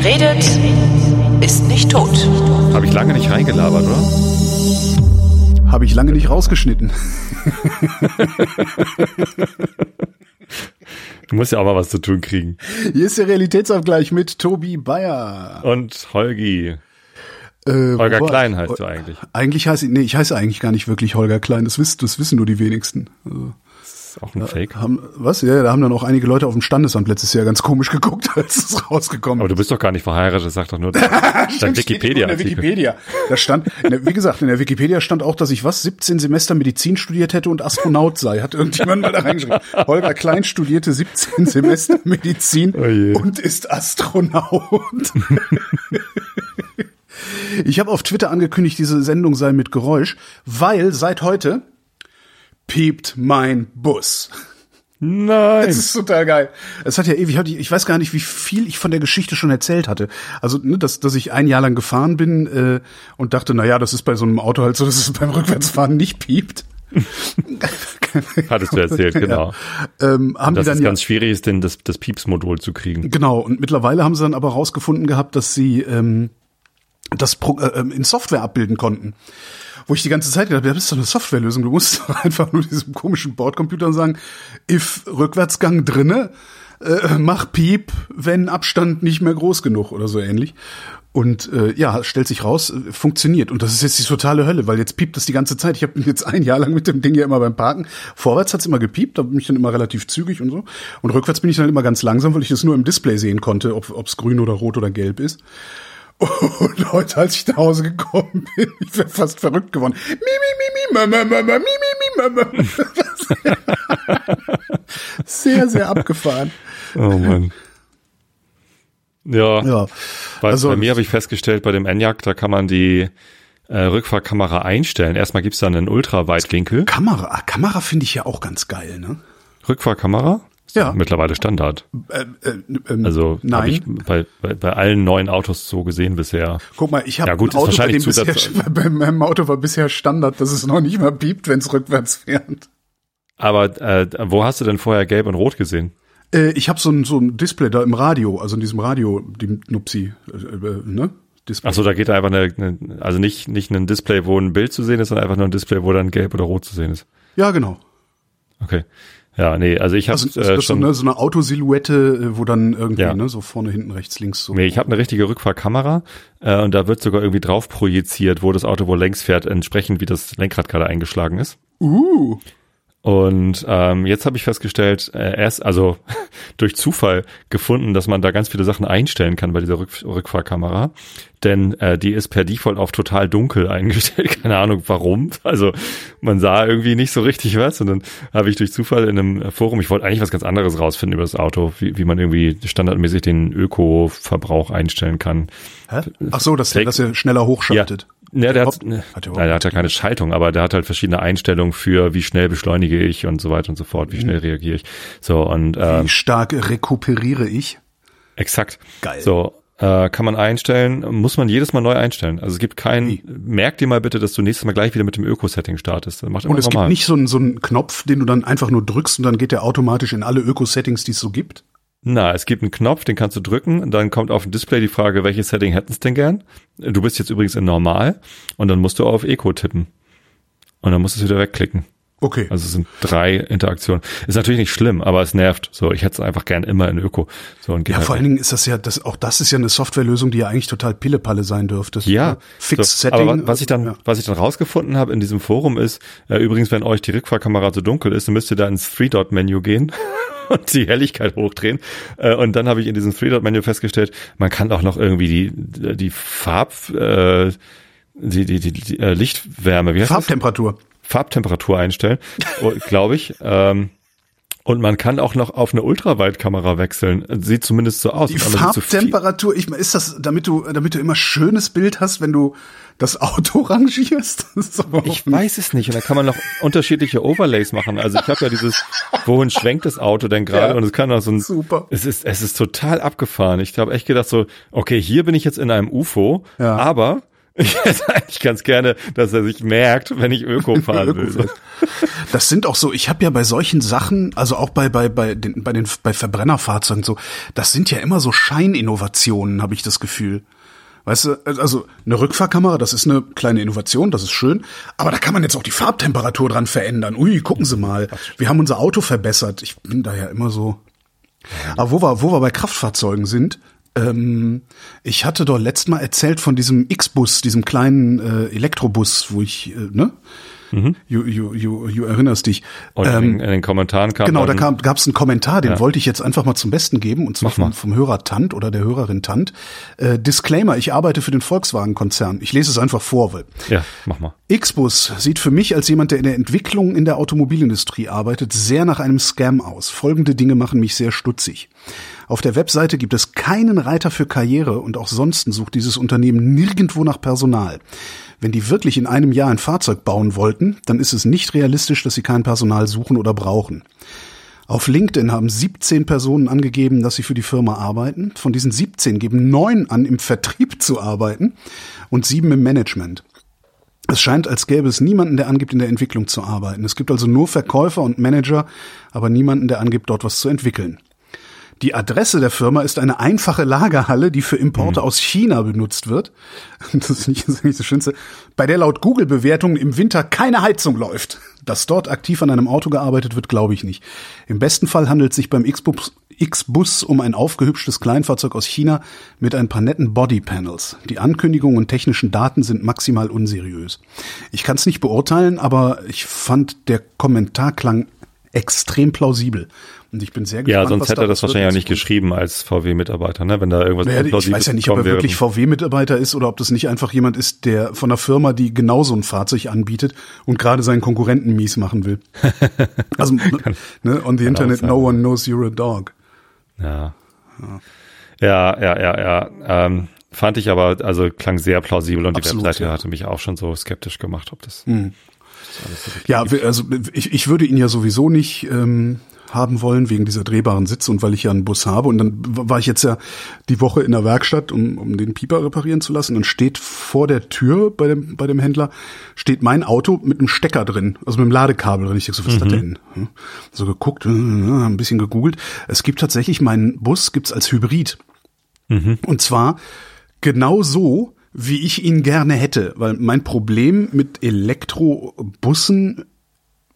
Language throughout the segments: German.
Wer redet, ist nicht tot. Habe ich lange nicht reingelabert, oder? Habe ich lange nicht rausgeschnitten. Du musst ja auch mal was zu tun kriegen. Hier ist der Realitätsabgleich mit Tobi Bayer. Und Holgi. Äh, Holger wo war- Klein heißt du eigentlich. Eigentlich heiße ich, nee, ich heiße eigentlich gar nicht wirklich Holger Klein. Das wissen, das wissen nur die wenigsten. Also, ist auch ein Fake. haben, was? Ja, da haben dann auch einige Leute auf dem Standesamt letztes Jahr ganz komisch geguckt, als es rausgekommen Aber du bist doch gar nicht verheiratet, sag doch nur dein irgendwo in der. Wikipedia. Da stand, der, wie gesagt, in der Wikipedia stand auch, dass ich was 17 Semester Medizin studiert hätte und Astronaut sei. Hat irgendjemand mal da reingeschrieben. Holger Klein studierte 17 Semester Medizin Oh und ist Astronaut. ich habe auf Twitter angekündigt, diese Sendung sei mit Geräusch, weil seit heute piept mein Bus. Nein. Das ist total geil. Es hat ja ewig, ich weiß gar nicht, wie viel ich von der Geschichte schon erzählt hatte. Also, ne, dass, dass ich ein Jahr lang gefahren bin äh, und dachte, na ja, das ist bei so einem Auto halt so, dass es beim Rückwärtsfahren nicht piept. Hattest du erzählt, genau. Ja. Ähm, haben Dass die es dann ja, ganz schwierig ist, denn das, das Pieps-Modul zu kriegen. genau. Und mittlerweile haben sie dann aber rausgefunden gehabt, dass sie ähm, das Pro äh, ähm, in Software abbilden konnten. Wo ich die ganze Zeit gedacht habe, das ist doch eine Softwarelösung. Du musst doch einfach nur diesem komischen Bordcomputer sagen, if Rückwärtsgang drinne, äh, mach Piep, wenn Abstand nicht mehr groß genug oder so ähnlich. Und äh, ja, stellt sich raus, äh, funktioniert. Und das ist jetzt die totale Hölle, weil jetzt piept das die ganze Zeit. Ich habe jetzt ein Jahr lang mit dem Ding ja immer beim Parken. Vorwärts hat's immer gepiept, da bin ich dann immer relativ zügig und so. Und rückwärts bin ich dann immer ganz langsam, weil ich das nur im Display sehen konnte, ob ob's grün oder rot oder gelb ist. Und heute, als ich nach Hause gekommen bin, ich wäre fast verrückt geworden. Mi, mi, mi, mi, ma, ma, ma, mi, mi, mi, ma, ma. Sehr, sehr abgefahren. Oh Mann. Ja, Ja, bei, also- bei mir habe ich festgestellt, bei dem Enyaq, da kann man die äh, Rückfahrkamera einstellen. Erstmal gibt's da einen Ultraweitwinkel. Kamera, ah, Kamera finde ich ja auch ganz geil, ne? Rückfahrkamera? Ja. Mittlerweile Standard. Äh, äh, ähm, Also nein. ich bei, bei, bei allen neuen Autos so gesehen bisher. Guck mal, ich habe Ja, gut, ein ist Auto, bei, dem wahrscheinlich bisher, bei meinem Auto war bisher Standard, dass es noch nicht mal piept, wenn es rückwärts fährt. Aber äh, wo hast du denn vorher gelb und rot gesehen? Äh, ich habe so ein, so ein Display da im Radio, also in diesem Radio, die Nupsi, äh, äh, ne? Display. Ach so, da geht einfach eine, eine, also nicht nicht ein Display, wo ein Bild zu sehen ist, sondern einfach nur ein Display, wo dann gelb oder rot zu sehen ist. Ja, genau. Okay. Ja, nee, also ich habe Also ist äh, schon ne, so eine Autosilhouette, äh, wo dann irgendwie, Ja. ne, so vorne, hinten, rechts, links so. Nee, ich habe eine richtige Rückfahrkamera äh, und da wird sogar irgendwie drauf projiziert, wo das Auto wohl längs fährt, entsprechend wie das Lenkrad gerade eingeschlagen ist. Uh, Und ähm, jetzt habe ich festgestellt, äh, erst also durch Zufall gefunden, dass man da ganz viele Sachen einstellen kann bei dieser Rück Rückfahrkamera. Denn äh, die ist per Default auf total dunkel eingestellt. Keine Ahnung warum. Also man sah irgendwie nicht so richtig was. Und dann habe ich durch Zufall in einem Forum, ich wollte eigentlich was ganz anderes rausfinden über das Auto, wie, wie man irgendwie standardmäßig den Öko-Verbrauch einstellen kann. hä? Ach so, dass, der- dass er schneller hochschaltet. Ja, der hat, ne, Hat nein, der hat ja keine Schaltung, aber der hat halt verschiedene Einstellungen für, wie schnell beschleunige ich und so weiter und so fort, wie schnell reagiere ich. So, und ähm, Wie stark rekuperiere ich? exakt. Geil. So, äh, kann man einstellen, muss man jedes Mal neu einstellen. Also es gibt kein, Wie? merk dir mal bitte, dass du nächstes Mal gleich wieder mit dem Öko-Setting startest. Und es gibt normal. nicht so einen, so einen Knopf, den du dann einfach nur drückst und dann geht der automatisch in alle Öko-Settings, die es so gibt. Na, es gibt einen Knopf, den kannst du drücken dann kommt auf dem Display die Frage, welches Setting hätten es denn gern? Du bist jetzt übrigens in normal und dann musst du auf Eco tippen. Und dann musst du es wieder wegklicken. Okay. Also es sind drei Interaktionen. Ist natürlich nicht schlimm, aber es nervt. So, ich hätte es einfach gern immer in Öko. So und ja, halt vor allen. Dingen ist das ja, das, auch das ist ja eine Softwarelösung, die ja eigentlich total Pillepalle sein dürfte. ja, Fix so, Setting. aber was ich dann, ja. was ich dann rausgefunden habe in diesem Forum ist, äh, übrigens, wenn euch die Rückfahrkamera so dunkel ist, dann müsst ihr da ins Three-Dot-Menü gehen und die Helligkeit hochdrehen. Äh, und dann habe ich in diesem Three-Dot-Menü festgestellt, man kann auch noch irgendwie die die Farb äh, die, die, die, die äh, Lichtwärme, wie heißt das? Farbtemperatur. Einstellen, glaube ich. Ähm, und man kann auch noch auf eine Ultraweitkamera wechseln. Sieht zumindest so aus. Die Farbtemperatur, ich ist das, damit du, damit du immer schönes Bild hast, wenn du das Auto rangierst? Das Ich weiß es nicht. Und da kann man noch unterschiedliche Overlays machen. Also ich habe ja dieses, wohin schwenkt das Auto denn gerade? Ja. Und es kann auch so ein. Super. Es ist, es ist total abgefahren. Ich habe echt gedacht so, okay, hier bin ich jetzt in einem UFO, Ja. aber Ich hätte eigentlich ganz gerne, dass er sich merkt, wenn ich Öko fahren will. Das sind auch so, ich habe ja bei solchen Sachen, also auch bei bei bei den bei den bei Verbrennerfahrzeugen so, das sind ja immer so Scheininnovationen, habe ich das Gefühl. Weißt du, also eine Rückfahrkamera, das ist eine kleine Innovation, das ist schön, aber da kann man jetzt auch die Farbtemperatur dran verändern. Ui, gucken Sie mal, wir haben unser Auto verbessert. Ich bin da ja immer so. Aber wo wir, wo wir bei Kraftfahrzeugen sind, ähm, ich hatte doch letztes Mal erzählt von diesem X-Bus, diesem kleinen äh, Elektrobus, wo ich, äh, ne? Mhm. You, you, you, you erinnerst dich. Und ähm, in, in, den Kommentaren kam Genau, da gab es einen Kommentar, den ja. wollte ich jetzt einfach mal zum Besten geben, und zwar vom, vom, Hörer Tant oder der Hörerin Tant. Äh, Disclaimer, ich arbeite für den Volkswagen-Konzern. Ich lese es einfach vor. Weil ja, mach mal. X-Bus sieht für mich als jemand, der in der Entwicklung in der Automobilindustrie arbeitet, sehr nach einem Scam aus. Folgende Dinge machen mich sehr stutzig. Auf der Webseite gibt es keinen Reiter für Karriere und auch sonst sucht dieses Unternehmen nirgendwo nach Personal. Wenn die wirklich in einem Jahr ein Fahrzeug bauen wollten, dann ist es nicht realistisch, dass sie kein Personal suchen oder brauchen. Auf LinkedIn haben 17 Personen angegeben, dass sie für die Firma arbeiten. Von diesen 17 geben neun an, im Vertrieb zu arbeiten und sieben im Management. Es scheint, als gäbe es niemanden, der angibt, in der Entwicklung zu arbeiten. Es gibt also nur Verkäufer und Manager, aber niemanden, der angibt, dort was zu entwickeln. Die Adresse der Firma ist eine einfache Lagerhalle, die für Importe mhm. aus China benutzt wird. Das ist nicht, das ist nicht das Schönste. Bei der laut Google-Bewertungen im Winter keine Heizung läuft. Dass dort aktiv an einem Auto gearbeitet wird, glaube ich nicht. Im besten Fall handelt es sich beim X-Bus X-Bus um ein aufgehübschtes Kleinfahrzeug aus China mit ein paar netten Bodypanels. Die Ankündigungen und technischen Daten sind maximal unseriös. Ich kann es nicht beurteilen, aber ich fand der Kommentar klang extrem plausibel. Und ich bin sehr gespannt. Ja, sonst hätte er das wahrscheinlich auch nicht geschrieben als VW-Mitarbeiter, ne? Wenn da irgendwas naja, Ich weiß ja nicht, ob er wirklich VW-Mitarbeiter ist oder ob das nicht einfach jemand ist, der von einer Firma, die genau so ein Fahrzeug anbietet und gerade seinen Konkurrenten mies machen will. also, ne, on the Internet, no one knows you're a dog. Ja. Ja, ja, ja, ja. Ähm, fand ich aber, also klang sehr plausibel und Absolut, die Webseite ja. hatte mich auch schon so skeptisch gemacht, ob das. Mhm. Ja, also ich, ich würde ihn ja sowieso nicht ähm, haben wollen wegen dieser drehbaren Sitze und weil ich ja einen Bus habe. Und dann war ich jetzt ja die Woche in der Werkstatt, um, um den Pieper reparieren zu lassen. Und steht vor der Tür bei dem, bei dem Händler, steht mein Auto mit einem Stecker drin, also mit einem Ladekabel drin. Ich denke so, was ist das mhm. denn? Hm? So geguckt, äh, ein bisschen gegoogelt. Es gibt tatsächlich, meinen Bus gibt's als Hybrid. Mhm. Und zwar genau so, wie ich ihn gerne hätte. Weil mein Problem mit Elektrobussen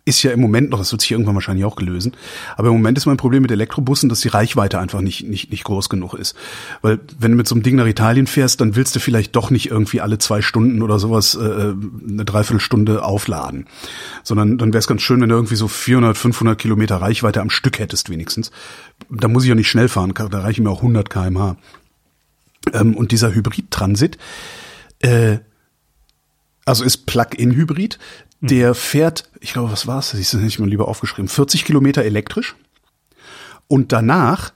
ist ja im Moment noch, das wird sich irgendwann wahrscheinlich auch gelösen, aber im Moment ist mein Problem mit Elektrobussen, dass die Reichweite einfach nicht, nicht, nicht groß genug ist. Weil wenn du mit so einem Ding nach Italien fährst, dann willst du vielleicht doch nicht irgendwie alle zwei Stunden oder sowas äh, eine Dreiviertelstunde aufladen. Sondern dann wäre es ganz schön, wenn du irgendwie so 400, 500 Kilometer Reichweite am Stück hättest wenigstens. Da muss ich ja nicht schnell fahren, da reichen mir auch 100 kmh. Ähm, und dieser Hybrid-Transit, äh, also ist Plug-in-Hybrid, der fährt, ich glaube, was war's? Ich habe nicht mal lieber aufgeschrieben, 40 Kilometer elektrisch. Und danach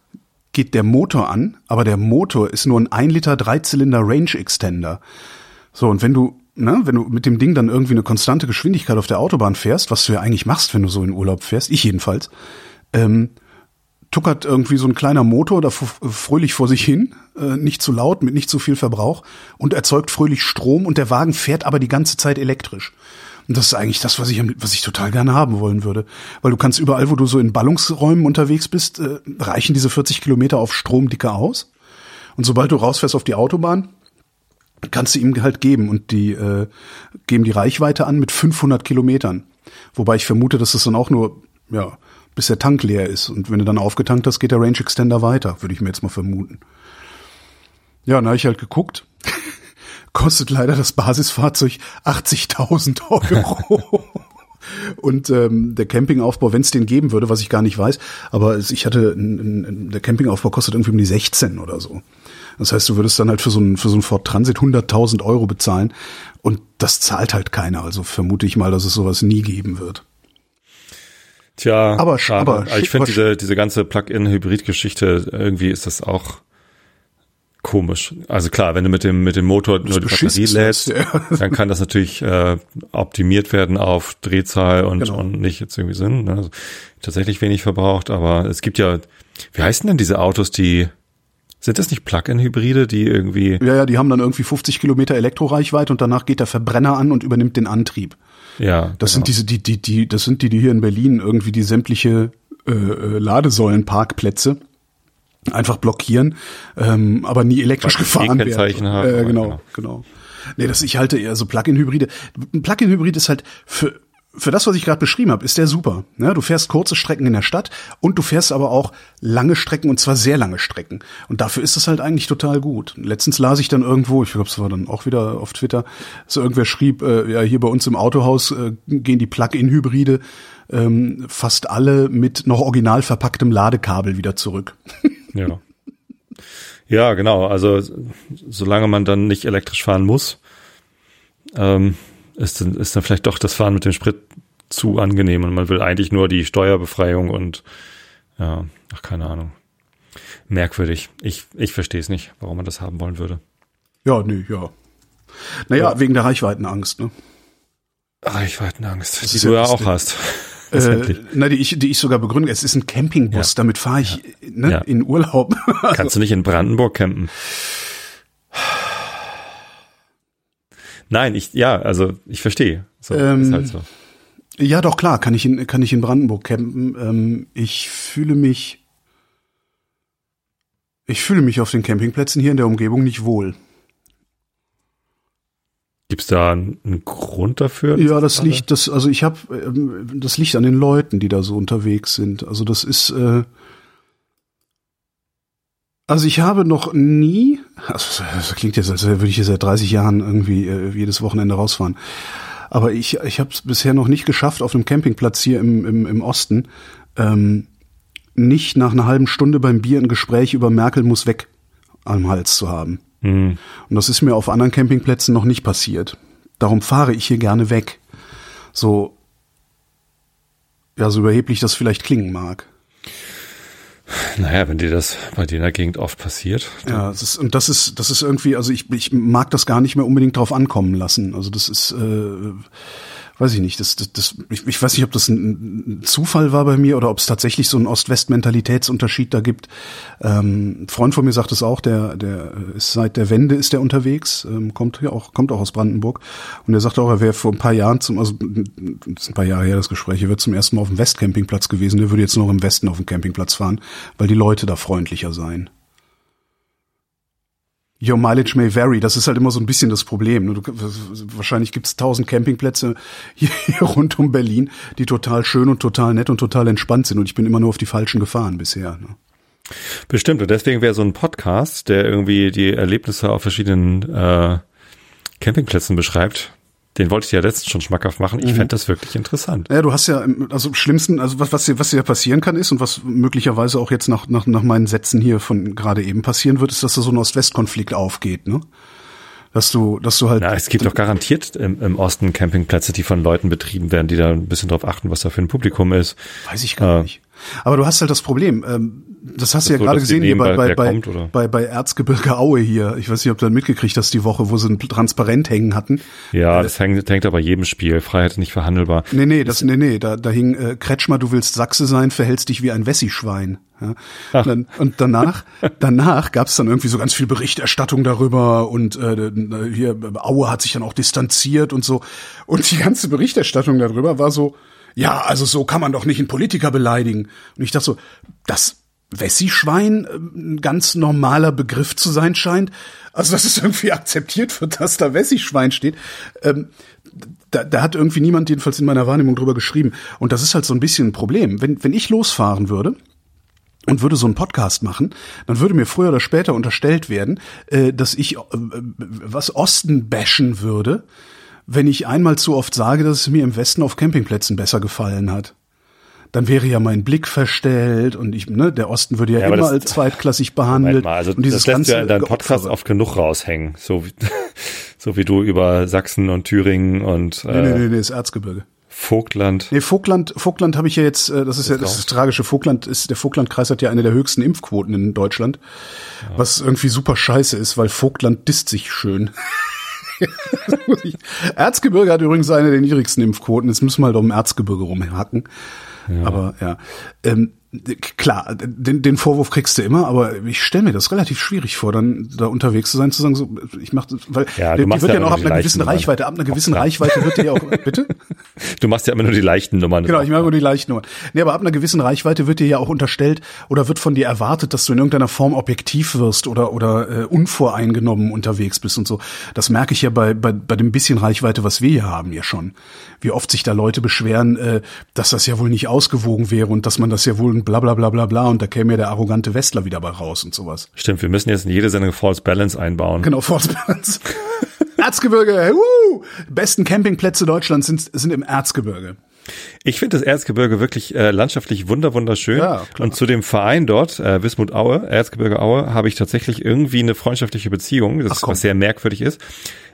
geht der Motor an, aber der Motor ist nur ein 1 Liter Dreizylinder Range Extender. So, und wenn du, ne, wenn du mit dem Ding dann irgendwie eine konstante Geschwindigkeit auf der Autobahn fährst, was du ja eigentlich machst, wenn du so in Urlaub fährst, ich jedenfalls, ähm, tuckert irgendwie so ein kleiner Motor da fröhlich vor sich hin, äh, nicht zu laut, mit nicht zu viel Verbrauch und erzeugt fröhlich Strom und der Wagen fährt aber die ganze Zeit elektrisch. Und das ist eigentlich das, was ich, was ich total gerne haben wollen würde. Weil du kannst überall, wo du so in Ballungsräumen unterwegs bist, äh, reichen diese 40 Kilometer auf Stromdicke aus. Und sobald du rausfährst auf die Autobahn, kannst du ihm halt geben und die äh, geben die Reichweite an mit 500 Kilometern. Wobei ich vermute, dass das dann auch nur, ja, bis der Tank leer ist. Und wenn du dann aufgetankt hast, geht der Range Extender weiter, würde ich mir jetzt mal vermuten. Ja, dann habe ich halt geguckt kostet leider das Basisfahrzeug 80.000 Euro. Und ähm, der Campingaufbau, wenn es den geben würde, was ich gar nicht weiß, aber ich hatte, der Campingaufbau kostet irgendwie um die 16 oder so. Das heißt, du würdest dann halt für so einen, für so einen Ford Transit 100.000 Euro bezahlen und das zahlt halt keiner. Also vermute ich mal, dass es sowas nie geben wird. Tja, aber, aber ich finde diese, diese ganze Plug-in-Hybrid-Geschichte, irgendwie ist das auch komisch. Also klar, wenn du mit dem mit dem Motor nur die Batterie lädst, ja. dann kann das natürlich äh, optimiert werden auf Drehzahl und, genau. und nicht jetzt irgendwie Sinn. Ne? Also tatsächlich wenig verbraucht, aber es gibt ja, wie heißen denn diese Autos, die Sind das nicht Plug-in-Hybride, die irgendwie. Ja, ja, die haben dann irgendwie 50 Kilometer Elektroreichweite und danach geht der Verbrenner an und übernimmt den Antrieb. Ja. Das genau. sind diese, die, die, die, das sind die, die hier in Berlin irgendwie die sämtliche äh, äh Ladesäulenparkplätze einfach blockieren, ähm, aber nie elektrisch gefahren werden. Haben, äh, genau, genau, genau. Nee, das ich halte eher so Plug-in-Hybride. Ein Plug-in-Hybrid ist halt für für das, was ich gerade beschrieben habe, ist der super. Ja, du fährst kurze Strecken in der Stadt und du fährst aber auch lange Strecken und zwar sehr lange Strecken. Und dafür ist es halt eigentlich total gut. Letztens las ich dann irgendwo, ich glaube, es war dann auch wieder auf Twitter, so irgendwer schrieb, äh, ja, hier bei uns im Autohaus äh, gehen die Plug-in-Hybride ähm, fast alle mit noch original verpacktem Ladekabel wieder zurück. Ja. Ja, genau. Also solange man dann nicht elektrisch fahren muss, ähm, ist, dann, ist dann vielleicht doch das Fahren mit dem Sprit zu angenehm und man will eigentlich nur die Steuerbefreiung und ja, ach keine Ahnung. Merkwürdig. Ich, ich verstehe es nicht, warum man das haben wollen würde. Ja, nee, ja. Naja, ja. wegen der Reichweitenangst, ne? Reichweitenangst, das die du ja auch hast. Äh, na, die ich, die ich sogar begründe. Es ist ein Campingbus, ja. damit fahre ich ja. Ne, ja. in Urlaub. Kannst du nicht in Brandenburg campen? Nein, ich, ja, also ich verstehe. So, ähm, ist halt so. Ja, doch klar, kann ich in, kann ich in Brandenburg campen. Ähm, ich fühle mich, ich fühle mich auf den Campingplätzen hier in der Umgebung nicht wohl. Gibt's da einen Grund dafür? Ja, das liegt, das, also ich habe, ähm, das liegt an den Leuten, die da so unterwegs sind. Also das ist, äh, also ich habe noch nie, also das klingt jetzt, als würde ich hier seit 30 Jahren irgendwie äh, jedes Wochenende rausfahren. Aber ich, ich habe es bisher noch nicht geschafft, auf einem Campingplatz hier im, im, im Osten ähm, nicht nach einer halben Stunde beim Bier ein Gespräch über Merkel muss weg am Hals zu haben. Mhm. Und das ist mir auf anderen Campingplätzen noch nicht passiert. Darum fahre ich hier gerne weg. So, ja, so überheblich das vielleicht klingen mag. Naja, wenn dir das bei dir in der Gegend oft passiert. Ja, das ist, und das ist, das ist irgendwie, also ich, ich mag das gar nicht mehr unbedingt drauf ankommen lassen. Also das ist, äh, weiß ich nicht, das, das, das ich, ich weiß nicht, ob das ein, Zufall war bei mir oder ob es tatsächlich so einen Ost-West-Mentalitätsunterschied da gibt. Ähm, ein Freund von mir sagt es auch, der, der ist seit der Wende ist der unterwegs, ähm, kommt ja auch, kommt auch aus Brandenburg und er sagte auch, er wäre vor ein paar Jahren zum, also ein paar Jahre her das Gespräch, er wird zum ersten Mal auf dem Westcampingplatz gewesen, der würde jetzt noch im Westen auf dem Campingplatz fahren, weil die Leute da freundlicher seien. Your mileage may vary. Das ist halt immer so ein bisschen das Problem. Ne? Du, wahrscheinlich gibt es tausend Campingplätze hier, hier, rund um Berlin, die total schön und total nett und total entspannt sind. Und ich bin immer nur auf die falschen gefahren bisher. Ne? Bestimmt. Und deswegen wäre so ein Podcast, der irgendwie die Erlebnisse auf verschiedenen äh, Campingplätzen beschreibt, den wollte ich ja letztens schon schmackhaft machen. Ich mhm. fände das wirklich interessant. Ja, du hast ja, also schlimmsten, also was, was dir, was dir passieren kann ist und was möglicherweise auch jetzt nach, nach, nach meinen Sätzen hier von gerade eben passieren wird, ist, dass da so ein Ost-West-Konflikt aufgeht, ne? dass du, dass du halt. Na, es gibt doch garantiert im, im, Osten Campingplätze, die von Leuten betrieben werden, die da ein bisschen drauf achten, was da für ein Publikum ist. Weiß ich gar äh, nicht. Aber du hast halt das Problem, ähm, das hast du ja so, gerade gesehen hier bei, bei, bei, kommt, bei, bei Erzgebirge Aue hier. Ich weiß nicht, ob du dann mitgekriegt hast die Woche, wo sie ein Transparent hängen hatten. Ja, äh, das hängt, hängt aber jedem Spiel. Freiheit ist nicht verhandelbar. Nee, nee, das, nee, nee, da, da hing äh, Kretschmer, du willst Sachse sein, verhältst dich wie ein Wessi-Schwein. Ja. Und, und danach, danach gab es dann irgendwie so ganz viel Berichterstattung darüber und äh, hier Aue hat sich dann auch distanziert und so. Und die ganze Berichterstattung darüber war so, ja, also so kann man doch nicht einen Politiker beleidigen. Und ich dachte so, das Wessi-Schwein ein ganz normaler Begriff zu sein scheint. Also, dass es irgendwie akzeptiert wird, dass da Wessi-Schwein steht. Ähm, da, da hat irgendwie niemand jedenfalls in meiner Wahrnehmung drüber geschrieben. Und das ist halt so ein bisschen ein Problem. Wenn, wenn ich losfahren würde, und würde so einen Podcast machen, dann würde mir früher oder später unterstellt werden, äh, dass ich äh, was Osten bashen würde, wenn ich einmal zu oft sage, dass es mir im Westen auf Campingplätzen besser gefallen hat. Dann wäre ja mein Blick verstellt und ich, ne, der Osten würde ja, ja immer als zweitklassig behandelt. Mal, also und dieses das lässt ganze ja in deinem Podcast oft genug raushängen, so wie, so wie du über Sachsen und Thüringen und äh, nee, nee, nee, nee, das Erzgebirge. Vogtland. Nee, Vogtland, Vogtland habe ich ja jetzt, äh, das ist ja das, ist das tragische. Vogtland ist, der Vogtlandkreis hat ja eine der höchsten Impfquoten in Deutschland, ja. was irgendwie super scheiße ist, weil Vogtland disst sich schön. Erzgebirge hat übrigens eine der niedrigsten Impfquoten. Jetzt müssen wir halt um Erzgebirge rumhacken. Aber ja. Ähm, klar, den, den Vorwurf kriegst du immer, aber ich stelle mir das relativ schwierig vor, dann da unterwegs zu sein, zu sagen, so, ich mach das, weil Ja, die, die wird ja ja noch ab die einer gewissen leichten Reichweite, ab einer gewissen Reichweite wird dir ja auch, bitte? Du machst ja immer nur die leichten Nummern. Genau, ich mache nur die leichten Nummern. Nee, aber ab einer gewissen Reichweite wird dir ja auch unterstellt oder wird von dir erwartet, dass du in irgendeiner Form objektiv wirst oder oder äh, unvoreingenommen unterwegs bist und so. Das merke ich ja bei, bei bei dem bisschen Reichweite, was wir hier haben, ja schon. Wie oft sich da Leute beschweren, äh, dass das ja wohl nicht ausgewogen wäre und dass man das ja wohl und bla bla bla bla bla und da käme ja der arrogante Westler wieder bei raus und sowas. Stimmt, wir müssen jetzt in jede Sendung False Balance einbauen. Genau, Force Balance. Erzgebirge, uh, besten Campingplätze Deutschlands sind, sind im Erzgebirge. Ich finde das Erzgebirge wirklich äh, landschaftlich wunder wunderschön. Ja, und zu dem Verein dort, äh, Wismut Aue, Erzgebirge Aue, habe ich tatsächlich irgendwie eine freundschaftliche Beziehung, das Ach, was sehr merkwürdig ist.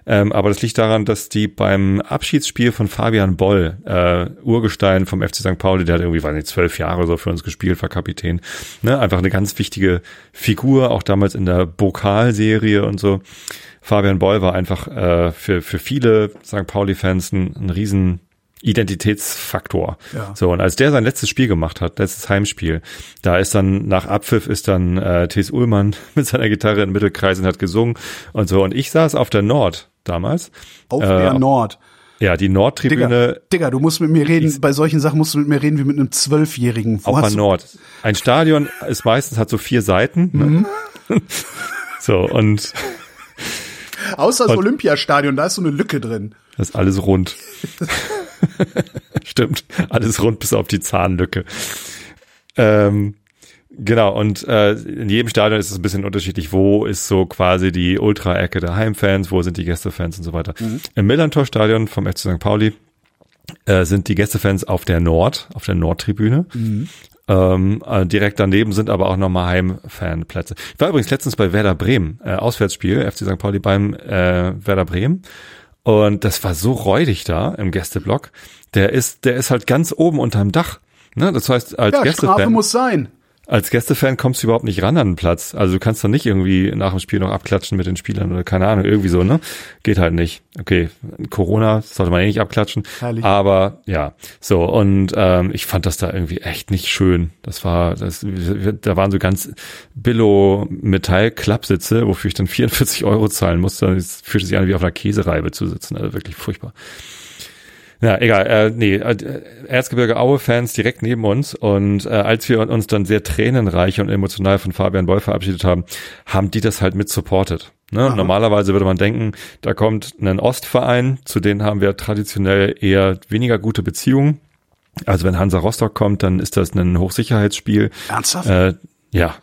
Ähm, aber das liegt daran, dass die beim Abschiedsspiel von Fabian Boll, äh, Urgestein vom FC St. Pauli, der hat irgendwie, weiß nicht, zwölf Jahre so für uns gespielt, war Kapitän, ne, einfach eine ganz wichtige Figur, auch damals in der Bokalserie und so. Fabian Boll war einfach äh, für, für viele St. Pauli-Fans ein, ein riesen Identitätsfaktor. Ja. So, und als der sein letztes Spiel gemacht hat, letztes Heimspiel, da ist dann nach Abpfiff ist dann äh, Thies Ullmann mit seiner Gitarre in Mittelkreis und hat gesungen und so. Und ich saß auf der Nord damals. Auf Äh, der Nord. Ja, die Digga, Nordtribüne Digga, du musst mit mir reden, bei solchen Sachen musst du mit mir reden wie mit einem Zwölfjährigen. Wo auf der Nord. Ein Stadion ist meistens hat so vier Seiten. Ne? so, und Außer das Olympiastadion, da ist so eine Lücke drin. Das ist alles rund. Stimmt, alles rund bis auf die Zahnlücke. Ähm, genau, und äh, in jedem Stadion ist es ein bisschen unterschiedlich, wo ist so quasi die Ultra-Ecke der Heimfans, wo sind die Gästefans und so weiter. Im Millantor-Stadion vom FC St. Pauli äh, sind die Gästefans auf der Nord, auf der Nordtribüne. Ähm, äh, direkt daneben sind aber auch nochmal Heimfanplätze. Ich war übrigens letztens bei Werder Bremen, äh, Auswärtsspiel, FC St. Pauli beim äh, Werder Bremen. Und das war so räudig da im Gästeblock. Der ist, der ist halt ganz oben unterm Dach. Ne? Das heißt, als Ja, Strafe Gästefan, muss sein. Als Gästefan kommst du überhaupt nicht ran an den Platz. Also du kannst dann nicht irgendwie nach dem Spiel noch abklatschen mit den Spielern oder keine Ahnung, irgendwie so, ne? Geht halt nicht. Okay, Corona sollte man eh nicht abklatschen. Herrlich. Aber ja, so und ähm, ich fand das da irgendwie echt nicht schön. Das war, das, da waren so ganz billo Metall-Klappsitze, wofür ich dann 44 Euro zahlen musste. Es fühlte sich an wie auf einer Käsereibe zu sitzen. Also wirklich furchtbar. Ja, egal. Äh, nee, äh, Erzgebirge Aue-Fans direkt neben uns. Und äh, als wir uns dann sehr tränenreich und emotional von Fabian Boll verabschiedet haben, haben die das halt mit supported. Ne? Normalerweise würde man denken, da kommt ein Ostverein, zu denen haben wir traditionell eher weniger gute Beziehungen. Also wenn Hansa Rostock kommt, dann ist das ein Hochsicherheitsspiel. Ernsthaft? Äh, ja,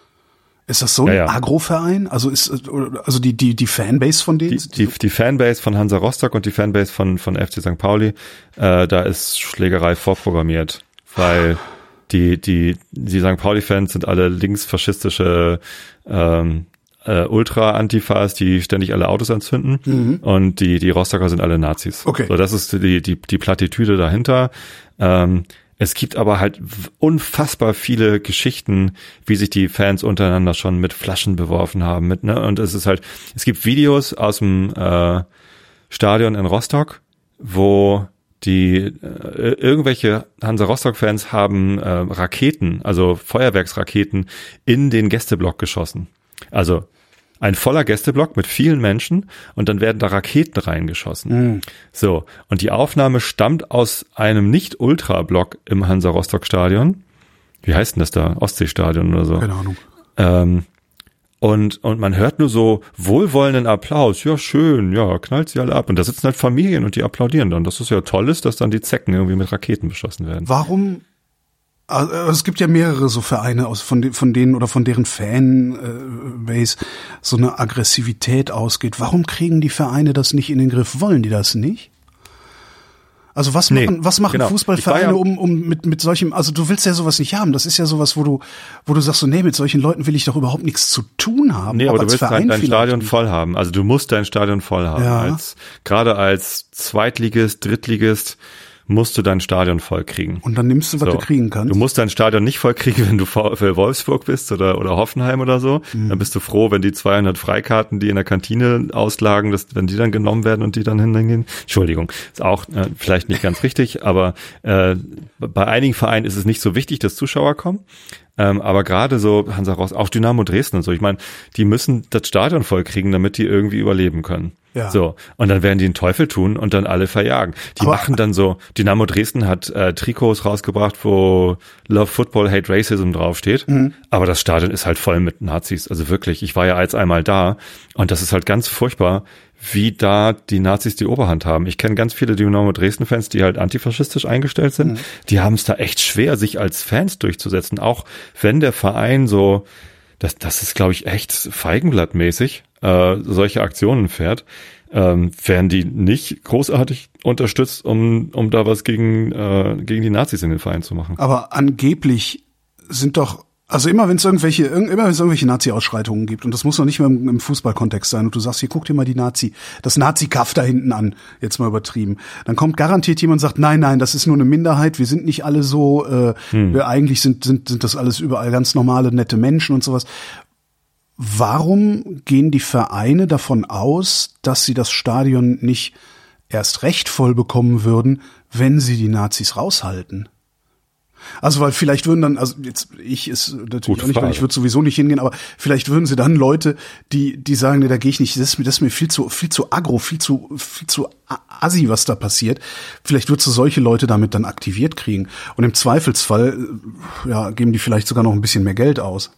ist das so ein ja, ja. Agroverein? Also ist also die die die Fanbase von denen? die, die, die Fanbase von Hansa Rostock und die Fanbase von, von FC St. Pauli, äh, da ist Schlägerei vorprogrammiert, weil die, die, die St. Pauli-Fans sind alle linksfaschistische ähm, äh, Ultra-Antifas, die ständig alle Autos anzünden und die, die Rostocker sind alle Nazis. Okay. So, das ist die, die, die Plattitüde dahinter. Ähm, es gibt aber halt unfassbar viele Geschichten, wie sich die Fans untereinander schon mit Flaschen beworfen haben. Mit, ne? Und es ist halt, es gibt Videos aus dem äh, Stadion in Rostock, wo die äh, irgendwelche Hansa Rostock-Fans haben äh, Raketen, also Feuerwerksraketen, in den Gästeblock geschossen. Also ein voller Gästeblock mit vielen Menschen und dann werden da Raketen reingeschossen. So, und die Aufnahme stammt aus einem Nicht-Ultra-Block im Hansa Rostock-Stadion. Wie heißt denn das da? Ostseestadion oder so. Keine Ahnung. Ähm, und, und man hört nur so wohlwollenden Applaus. Ja, schön, ja, knallt sie alle ab. Und da sitzen halt Familien und die applaudieren dann. Das ist ja toll ist, dass dann die Zecken irgendwie mit Raketen beschossen werden. Warum? Also, es gibt ja mehrere so Vereine aus von, de, von denen oder von deren Fanbase so eine Aggressivität ausgeht. Warum kriegen die Vereine das nicht in den Griff? Wollen die das nicht? Also was Nee, machen, was machen genau. Fußballvereine, ja- um, um mit, mit solchem, also du willst ja sowas nicht haben. Das ist ja sowas, wo du, wo du sagst so, nee, mit solchen Leuten will ich doch überhaupt nichts zu tun haben. Nee, Auch aber du willst dein, Verein dein Stadion voll haben. Also du musst dein Stadion voll haben. Ja. Als, gerade als Zweitligist, Drittligist musst du dein Stadion voll kriegen. Und dann nimmst du, was So. du kriegen kannst. Du musst dein Stadion nicht voll kriegen, wenn du für Wolfsburg bist oder, oder Hoffenheim oder so. Mhm. Dann bist du froh, wenn die 200 Freikarten, die in der Kantine auslagen, dass, wenn die dann genommen werden und die dann hingehen. Entschuldigung, ist auch äh, vielleicht nicht ganz richtig, aber äh, bei einigen Vereinen ist es nicht so wichtig, dass Zuschauer kommen. Ähm, aber gerade so Hansa Rostock, auch Dynamo Dresden und so, ich meine, die müssen das Stadion voll kriegen, damit die irgendwie überleben können. Ja. So, und dann werden die den Teufel tun und dann alle verjagen. Die Aber- machen dann so, Dynamo Dresden hat äh, Trikots rausgebracht, wo Love Football, Hate Racism draufsteht. Mhm. Aber das Stadion ist halt voll mit Nazis. Also wirklich, ich war ja als einmal da und das ist halt ganz furchtbar, wie da die Nazis die Oberhand haben. Ich kenne ganz viele Dynamo Dresden-Fans, die halt antifaschistisch eingestellt sind. Mhm. Die haben es da echt schwer, sich als Fans durchzusetzen. Auch wenn der Verein so, das, das ist, glaube ich, echt feigenblattmäßig, äh, solche Aktionen fährt, ähm, werden die nicht großartig unterstützt, um, um da was gegen, äh, gegen die Nazis in den Verein zu machen. Aber angeblich sind doch, also immer wenn es irgendwelche, irg- immer wenn es irgendwelche Nazi-Ausschreitungen gibt, und das muss noch nicht mehr im, im Fußballkontext sein, und du sagst, hier guck dir mal die Nazi, das Nazi-Kaff da hinten an, jetzt mal übertrieben, dann kommt garantiert jemand und sagt, nein, nein, das ist nur eine Minderheit, wir sind nicht alle so, äh, wir eigentlich sind, sind, sind das alles überall ganz normale, nette Menschen und sowas. Warum gehen die Vereine davon aus, dass sie das Stadion nicht erst recht voll bekommen würden, wenn sie die Nazis raushalten? Also weil vielleicht würden dann, also jetzt ich ist natürlich Gute auch nicht, weil ich würde sowieso nicht hingehen, aber vielleicht würden sie dann Leute, die die sagen, nee, da gehe ich nicht, das ist mir das ist mir viel zu viel zu aggro, viel zu viel zu assi, was da passiert. Vielleicht würdest du solche Leute damit dann aktiviert kriegen und im Zweifelsfall äh, ja geben die vielleicht sogar noch ein bisschen mehr Geld aus.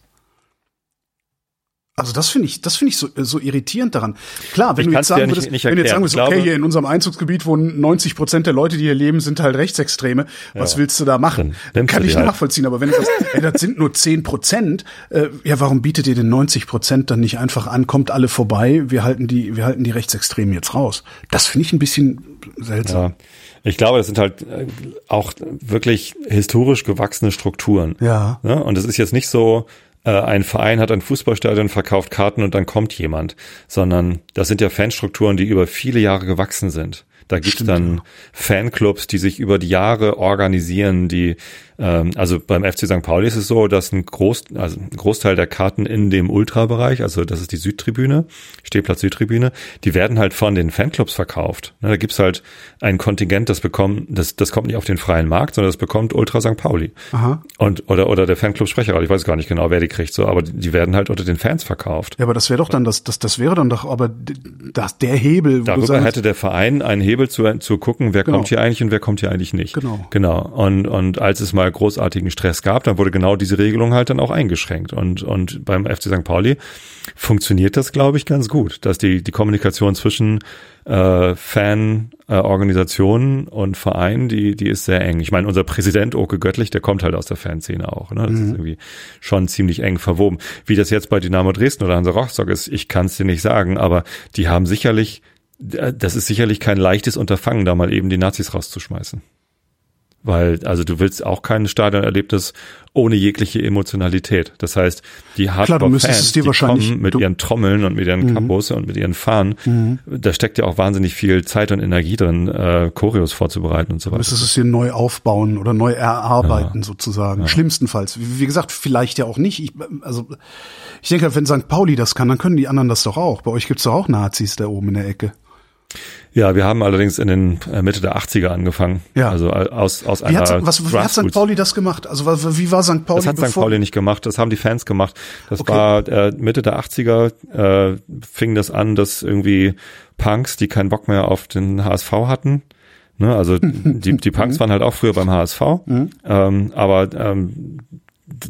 Also das finde ich, das finde ich so, so irritierend daran. Klar, wenn Ich du jetzt sagen würdest, nicht wenn du jetzt sagen würdest, okay, glaube- hier in unserem Einzugsgebiet wohnen 90 Prozent der Leute, die hier leben, sind halt Rechtsextreme. Was willst du da machen? Dann Kann ich halt. nachvollziehen, aber wenn du sagst, ey, das sind nur 10 Prozent, äh, ja, warum bietet ihr den 90 Prozent dann nicht einfach an, kommt alle vorbei, wir halten die, wir halten die Rechtsextremen jetzt raus? Das finde ich ein bisschen seltsam. Ja. Ich glaube, das sind halt äh, auch wirklich historisch gewachsene Strukturen. Ja. Ne? Und es ist jetzt nicht so, äh, ein Verein hat ein Fußballstadion, verkauft Karten und dann kommt jemand, sondern das sind ja Fanstrukturen, die über viele Jahre gewachsen sind. Da gibt es dann Fanclubs, die sich über die Jahre organisieren, die also beim FC St. Pauli ist es so, dass ein, Groß, also ein Großteil der Karten in dem Ultrabereich, also das ist die Südtribüne, Stehplatz Südtribüne, die werden halt von den Fanclubs verkauft. Ne, da gibt's halt ein Kontingent, das bekommt, das, das kommt nicht auf den freien Markt, sondern das bekommt Ultra St. Pauli. Aha. Und oder oder der Fanclub Sprecherrat, ich weiß gar nicht genau, wer die kriegt, so, aber die werden halt unter den Fans verkauft. Ja, aber das wäre doch dann, das, das, das wäre dann doch, aber das, der Hebel, Darüber sagst, hätte der Verein einen Hebel zu, zu gucken, wer Genau. kommt hier eigentlich und wer kommt hier eigentlich nicht. Genau. Genau. Und, und als es mal großartigen Stress gab, dann wurde genau diese Regelung halt dann auch eingeschränkt. Und, und beim FC St. Pauli funktioniert das, glaube ich, ganz gut, dass die, die Kommunikation zwischen äh, Fan, äh, und Verein, die, die ist sehr eng. Ich meine, unser Präsident Oke Göttlich, der kommt halt aus der Fanszene auch. Ne? Das ist irgendwie schon ziemlich eng verwoben. Wie das jetzt bei Dynamo Dresden oder Hansa Rostock ist, ich kann es dir nicht sagen, aber die haben sicherlich, das ist sicherlich kein leichtes Unterfangen, da mal eben die Nazis rauszuschmeißen. Weil, also du willst auch kein Stadionerlebnis ohne jegliche Emotionalität. Das heißt, die du Hardcore-Fans, die kommen mit du- Mhm. ihren Trommeln und mit ihren Kapusse und mit ihren Fahnen, da steckt ja auch wahnsinnig viel Zeit und Energie drin, äh, Choreos vorzubereiten und so weiter. müsstest es hier neu aufbauen oder neu erarbeiten sozusagen. Schlimmstenfalls. Wie, wie gesagt, vielleicht ja auch nicht. Ich, also ich denke, wenn St. Pauli das kann, dann können die anderen das doch auch. Bei euch gibt's doch auch Nazis da oben in der Ecke. Ja, wir haben allerdings in den äh, Mitte der 80er angefangen. Ja. Also äh, aus, aus Wie einer hat, was, wie hat St. Pauli das gemacht? Also wie war St. Pauli Das hat St. Pauli nicht gemacht, das haben die Fans gemacht. Das Okay. war äh, Mitte der 80er, äh, fing das an, dass irgendwie Punks, die keinen Bock mehr auf den HSV hatten, ne, also die, die Punks waren halt auch früher beim HSV, ähm, aber ähm,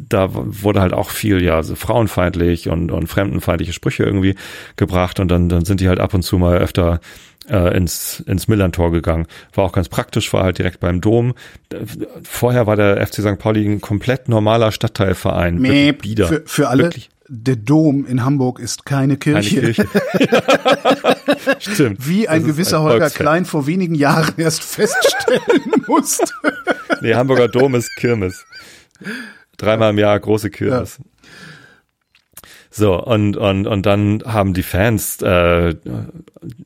da wurde halt auch viel, ja, so frauenfeindlich und, und fremdenfeindliche Sprüche irgendwie gebracht und dann, dann sind die halt ab und zu mal öfter äh, ins, ins Millantor gegangen. War auch ganz praktisch, war halt direkt beim Dom. Vorher war der FC St. Pauli ein komplett normaler Stadtteilverein. bieder. Für, für alle, Wirklich der Dom in Hamburg ist keine keine Kirche. Kirche. Stimmt. Wie ein Das gewisser ein Holger. Klein vor wenigen Jahren erst feststellen musste. Nee, Hamburger Dom ist Kirmes. Dreimal im Jahr große Kirmes. So, und, und, und dann haben die Fans, äh,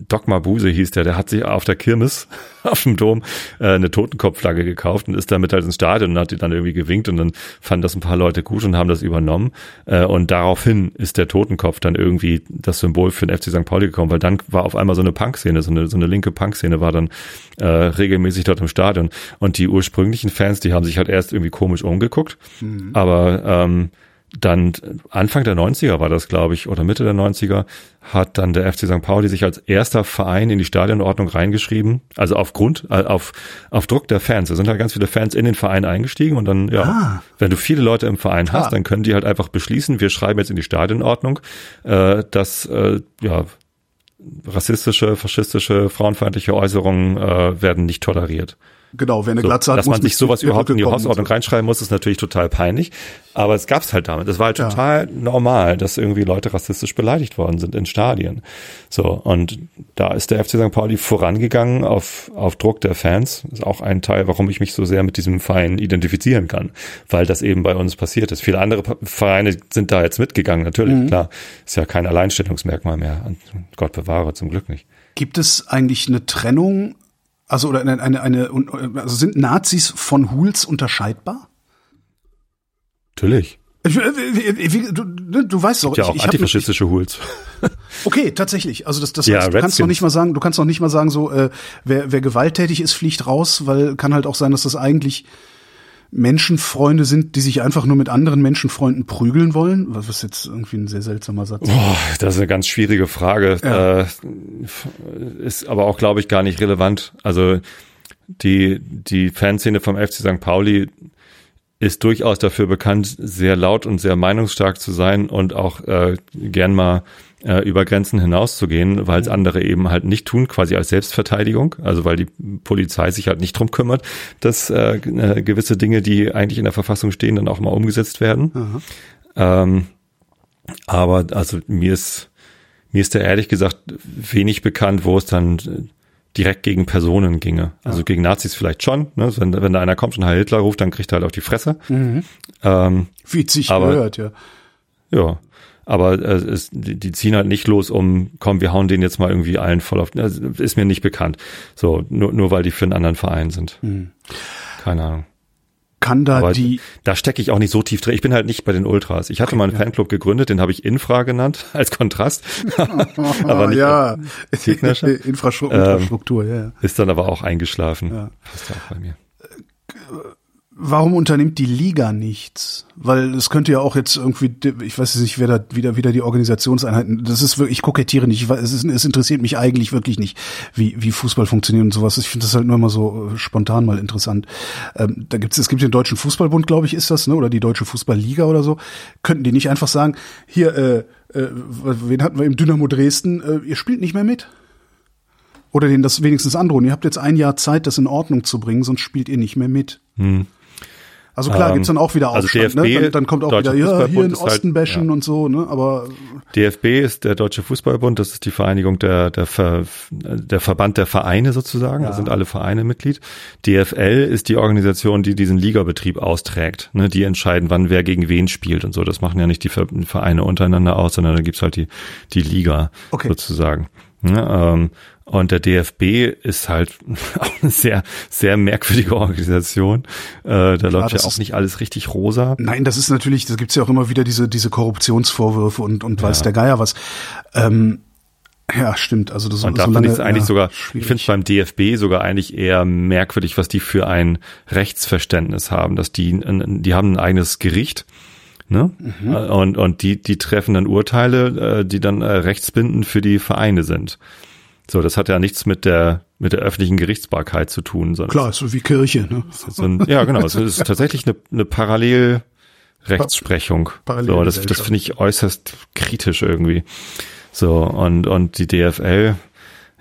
Doc Mabuse hieß der, der hat sich auf der Kirmes auf dem Dom äh, eine Totenkopfflagge gekauft und ist damit halt ins Stadion und hat die dann irgendwie gewinkt und dann fanden das ein paar Leute gut und haben das übernommen. Äh, und daraufhin ist der Totenkopf dann irgendwie das Symbol für den FC St. Pauli gekommen, weil dann war auf einmal so eine Punkszene, so eine, so eine linke Punkszene war dann äh, regelmäßig dort im Stadion. Und die ursprünglichen Fans, die haben sich halt erst irgendwie komisch umgeguckt, mhm. aber ähm, dann Anfang der 90er war das, glaube ich, oder Mitte der 90er, hat dann der FC St. Pauli sich als erster Verein in die Stadionordnung reingeschrieben. Also aufgrund, äh, auf, auf Druck der Fans. Da sind halt ganz viele Fans in den Verein eingestiegen und dann, ja, ah. wenn du viele Leute im Verein hast, ah. dann können die halt einfach beschließen, wir schreiben jetzt in die Stadionordnung, äh, dass, äh, ja, rassistische, faschistische, frauenfeindliche Äußerungen äh, werden nicht toleriert. Genau, wer eine so, Glatze hat, dass man sich sowas überhaupt in die Hausordnung so. reinschreiben muss, ist natürlich total peinlich. Aber es gab's halt damit. Es war halt ja. total normal, dass irgendwie Leute rassistisch beleidigt worden sind in Stadien. So und da ist der FC St. Pauli vorangegangen auf auf Druck der Fans. Ist auch ein Teil, warum ich mich so sehr mit diesem Verein identifizieren kann, weil das eben bei uns passiert ist. Viele andere Vereine sind da jetzt mitgegangen. Natürlich, mhm. klar, ist ja kein Alleinstellungsmerkmal mehr. Gott bewahre, zum Glück nicht. Gibt es eigentlich eine Trennung also oder eine, eine, eine also sind Nazis von Hools unterscheidbar? Natürlich. Äh, wie, du, ne, du weißt doch, ja auch ich, ich antifaschistische Hools. Okay, tatsächlich. Also das, das ja, heißt, du kannst noch nicht mal sagen, du kannst noch nicht mal sagen, so äh, wer, wer gewalttätig ist, fliegt raus, weil kann halt auch sein, dass das eigentlich Menschenfreunde sind, die sich einfach nur mit anderen Menschenfreunden prügeln wollen? Was ist jetzt irgendwie ein sehr seltsamer Satz. Oh, das ist eine ganz schwierige Frage. Ja. Äh, ist aber auch, glaube ich, gar nicht relevant. Also die, die Fanszene vom FC St. Pauli ist durchaus dafür bekannt, sehr laut und sehr meinungsstark zu sein und auch äh, gern mal äh, über Grenzen hinauszugehen, weil es andere eben halt nicht tun, quasi als Selbstverteidigung, also weil die Polizei sich halt nicht drum kümmert, dass äh, äh, gewisse Dinge, die eigentlich in der Verfassung stehen, dann auch mal umgesetzt werden. Ähm, aber also mir ist mir ist da ehrlich gesagt wenig bekannt, wo es dann direkt gegen Personen ginge. Also ja. gegen Nazis vielleicht schon. Ne? Wenn, wenn da einer kommt und Heil Hitler ruft, dann kriegt er halt auf die Fresse. Mhm. Ähm, Wie es sich gehört, ja. Ja, aber äh, es, die, die ziehen halt nicht los, um, komm, wir hauen den jetzt mal irgendwie allen voll auf. Also, ist mir nicht bekannt. So, nur, nur weil die für einen anderen Verein sind. Mhm. Keine Ahnung. Kann da Aber die. Da stecke ich auch nicht so tief drin. Ich bin halt nicht bei den Ultras. Ich hatte mal einen ja. Fanclub gegründet, den habe ich Infra genannt, als Kontrast. aber nicht ja, Infrastruktur, ähm, ja. Ist dann aber auch eingeschlafen. Ja. Passt auch bei mir. Warum unternimmt die Liga nichts? Weil es könnte ja auch jetzt irgendwie, ich weiß nicht, wer da wieder wieder die Organisationseinheiten. Das ist wirklich, ich kokettiere nicht. Ich weiß, es, ist, es interessiert mich eigentlich wirklich nicht, wie wie Fußball funktioniert und sowas. Ich finde das halt nur immer so äh, spontan mal interessant. Ähm, da gibt's es gibt den deutschen Fußballbund, glaube ich, ist das, ne? Oder die deutsche Fußballliga oder so. Könnten die nicht einfach sagen, hier, äh, äh, wen hatten wir im Dynamo Dresden? Äh, ihr spielt nicht mehr mit. Oder denen das wenigstens androhen. Ihr habt jetzt ein Jahr Zeit, das in Ordnung zu bringen, sonst spielt ihr nicht mehr mit. Hm. Also klar, ähm, gibt's dann auch wieder also Aufstand, also DFB, ne? dann, dann kommt auch wieder, ja, hier in Osten halt, bashen ja. und so, ne? Aber DFB ist der Deutsche Fußballbund, das ist die Vereinigung der der Ver, der Verband der Vereine sozusagen, ja. da sind alle Vereine Mitglied. DFL ist die Organisation, die diesen Ligabetrieb austrägt, ne? Die entscheiden, wann wer gegen wen spielt und so. Das machen ja nicht die Vereine untereinander aus, sondern da gibt's halt die die Liga okay. sozusagen. Ne? Ähm, und der DFB ist halt auch eine sehr, sehr merkwürdige Organisation. Äh, da Klar, läuft ja auch nicht alles richtig rosa. Nein, das ist natürlich, da gibt's ja auch immer wieder diese, diese Korruptionsvorwürfe und, und weiß der Geier was. Ähm, ja, stimmt. Also das, und da finde ich eigentlich ja, sogar, schwierig. ich finde es beim DFB sogar eigentlich eher merkwürdig, was die für ein Rechtsverständnis haben, dass die, die haben ein eigenes Gericht. Ne? Mhm. Und, und die, die treffen dann Urteile, äh, die dann äh, rechtsbindend für die Vereine sind. So, das hat ja nichts mit der mit der öffentlichen Gerichtsbarkeit zu tun, sondern klar, so wie Kirche, ne? So ein, ja, genau. Es ist tatsächlich eine, eine Parallelrechtsprechung. Parallel so, das, das finde ich äußerst kritisch irgendwie. So und und die DFL,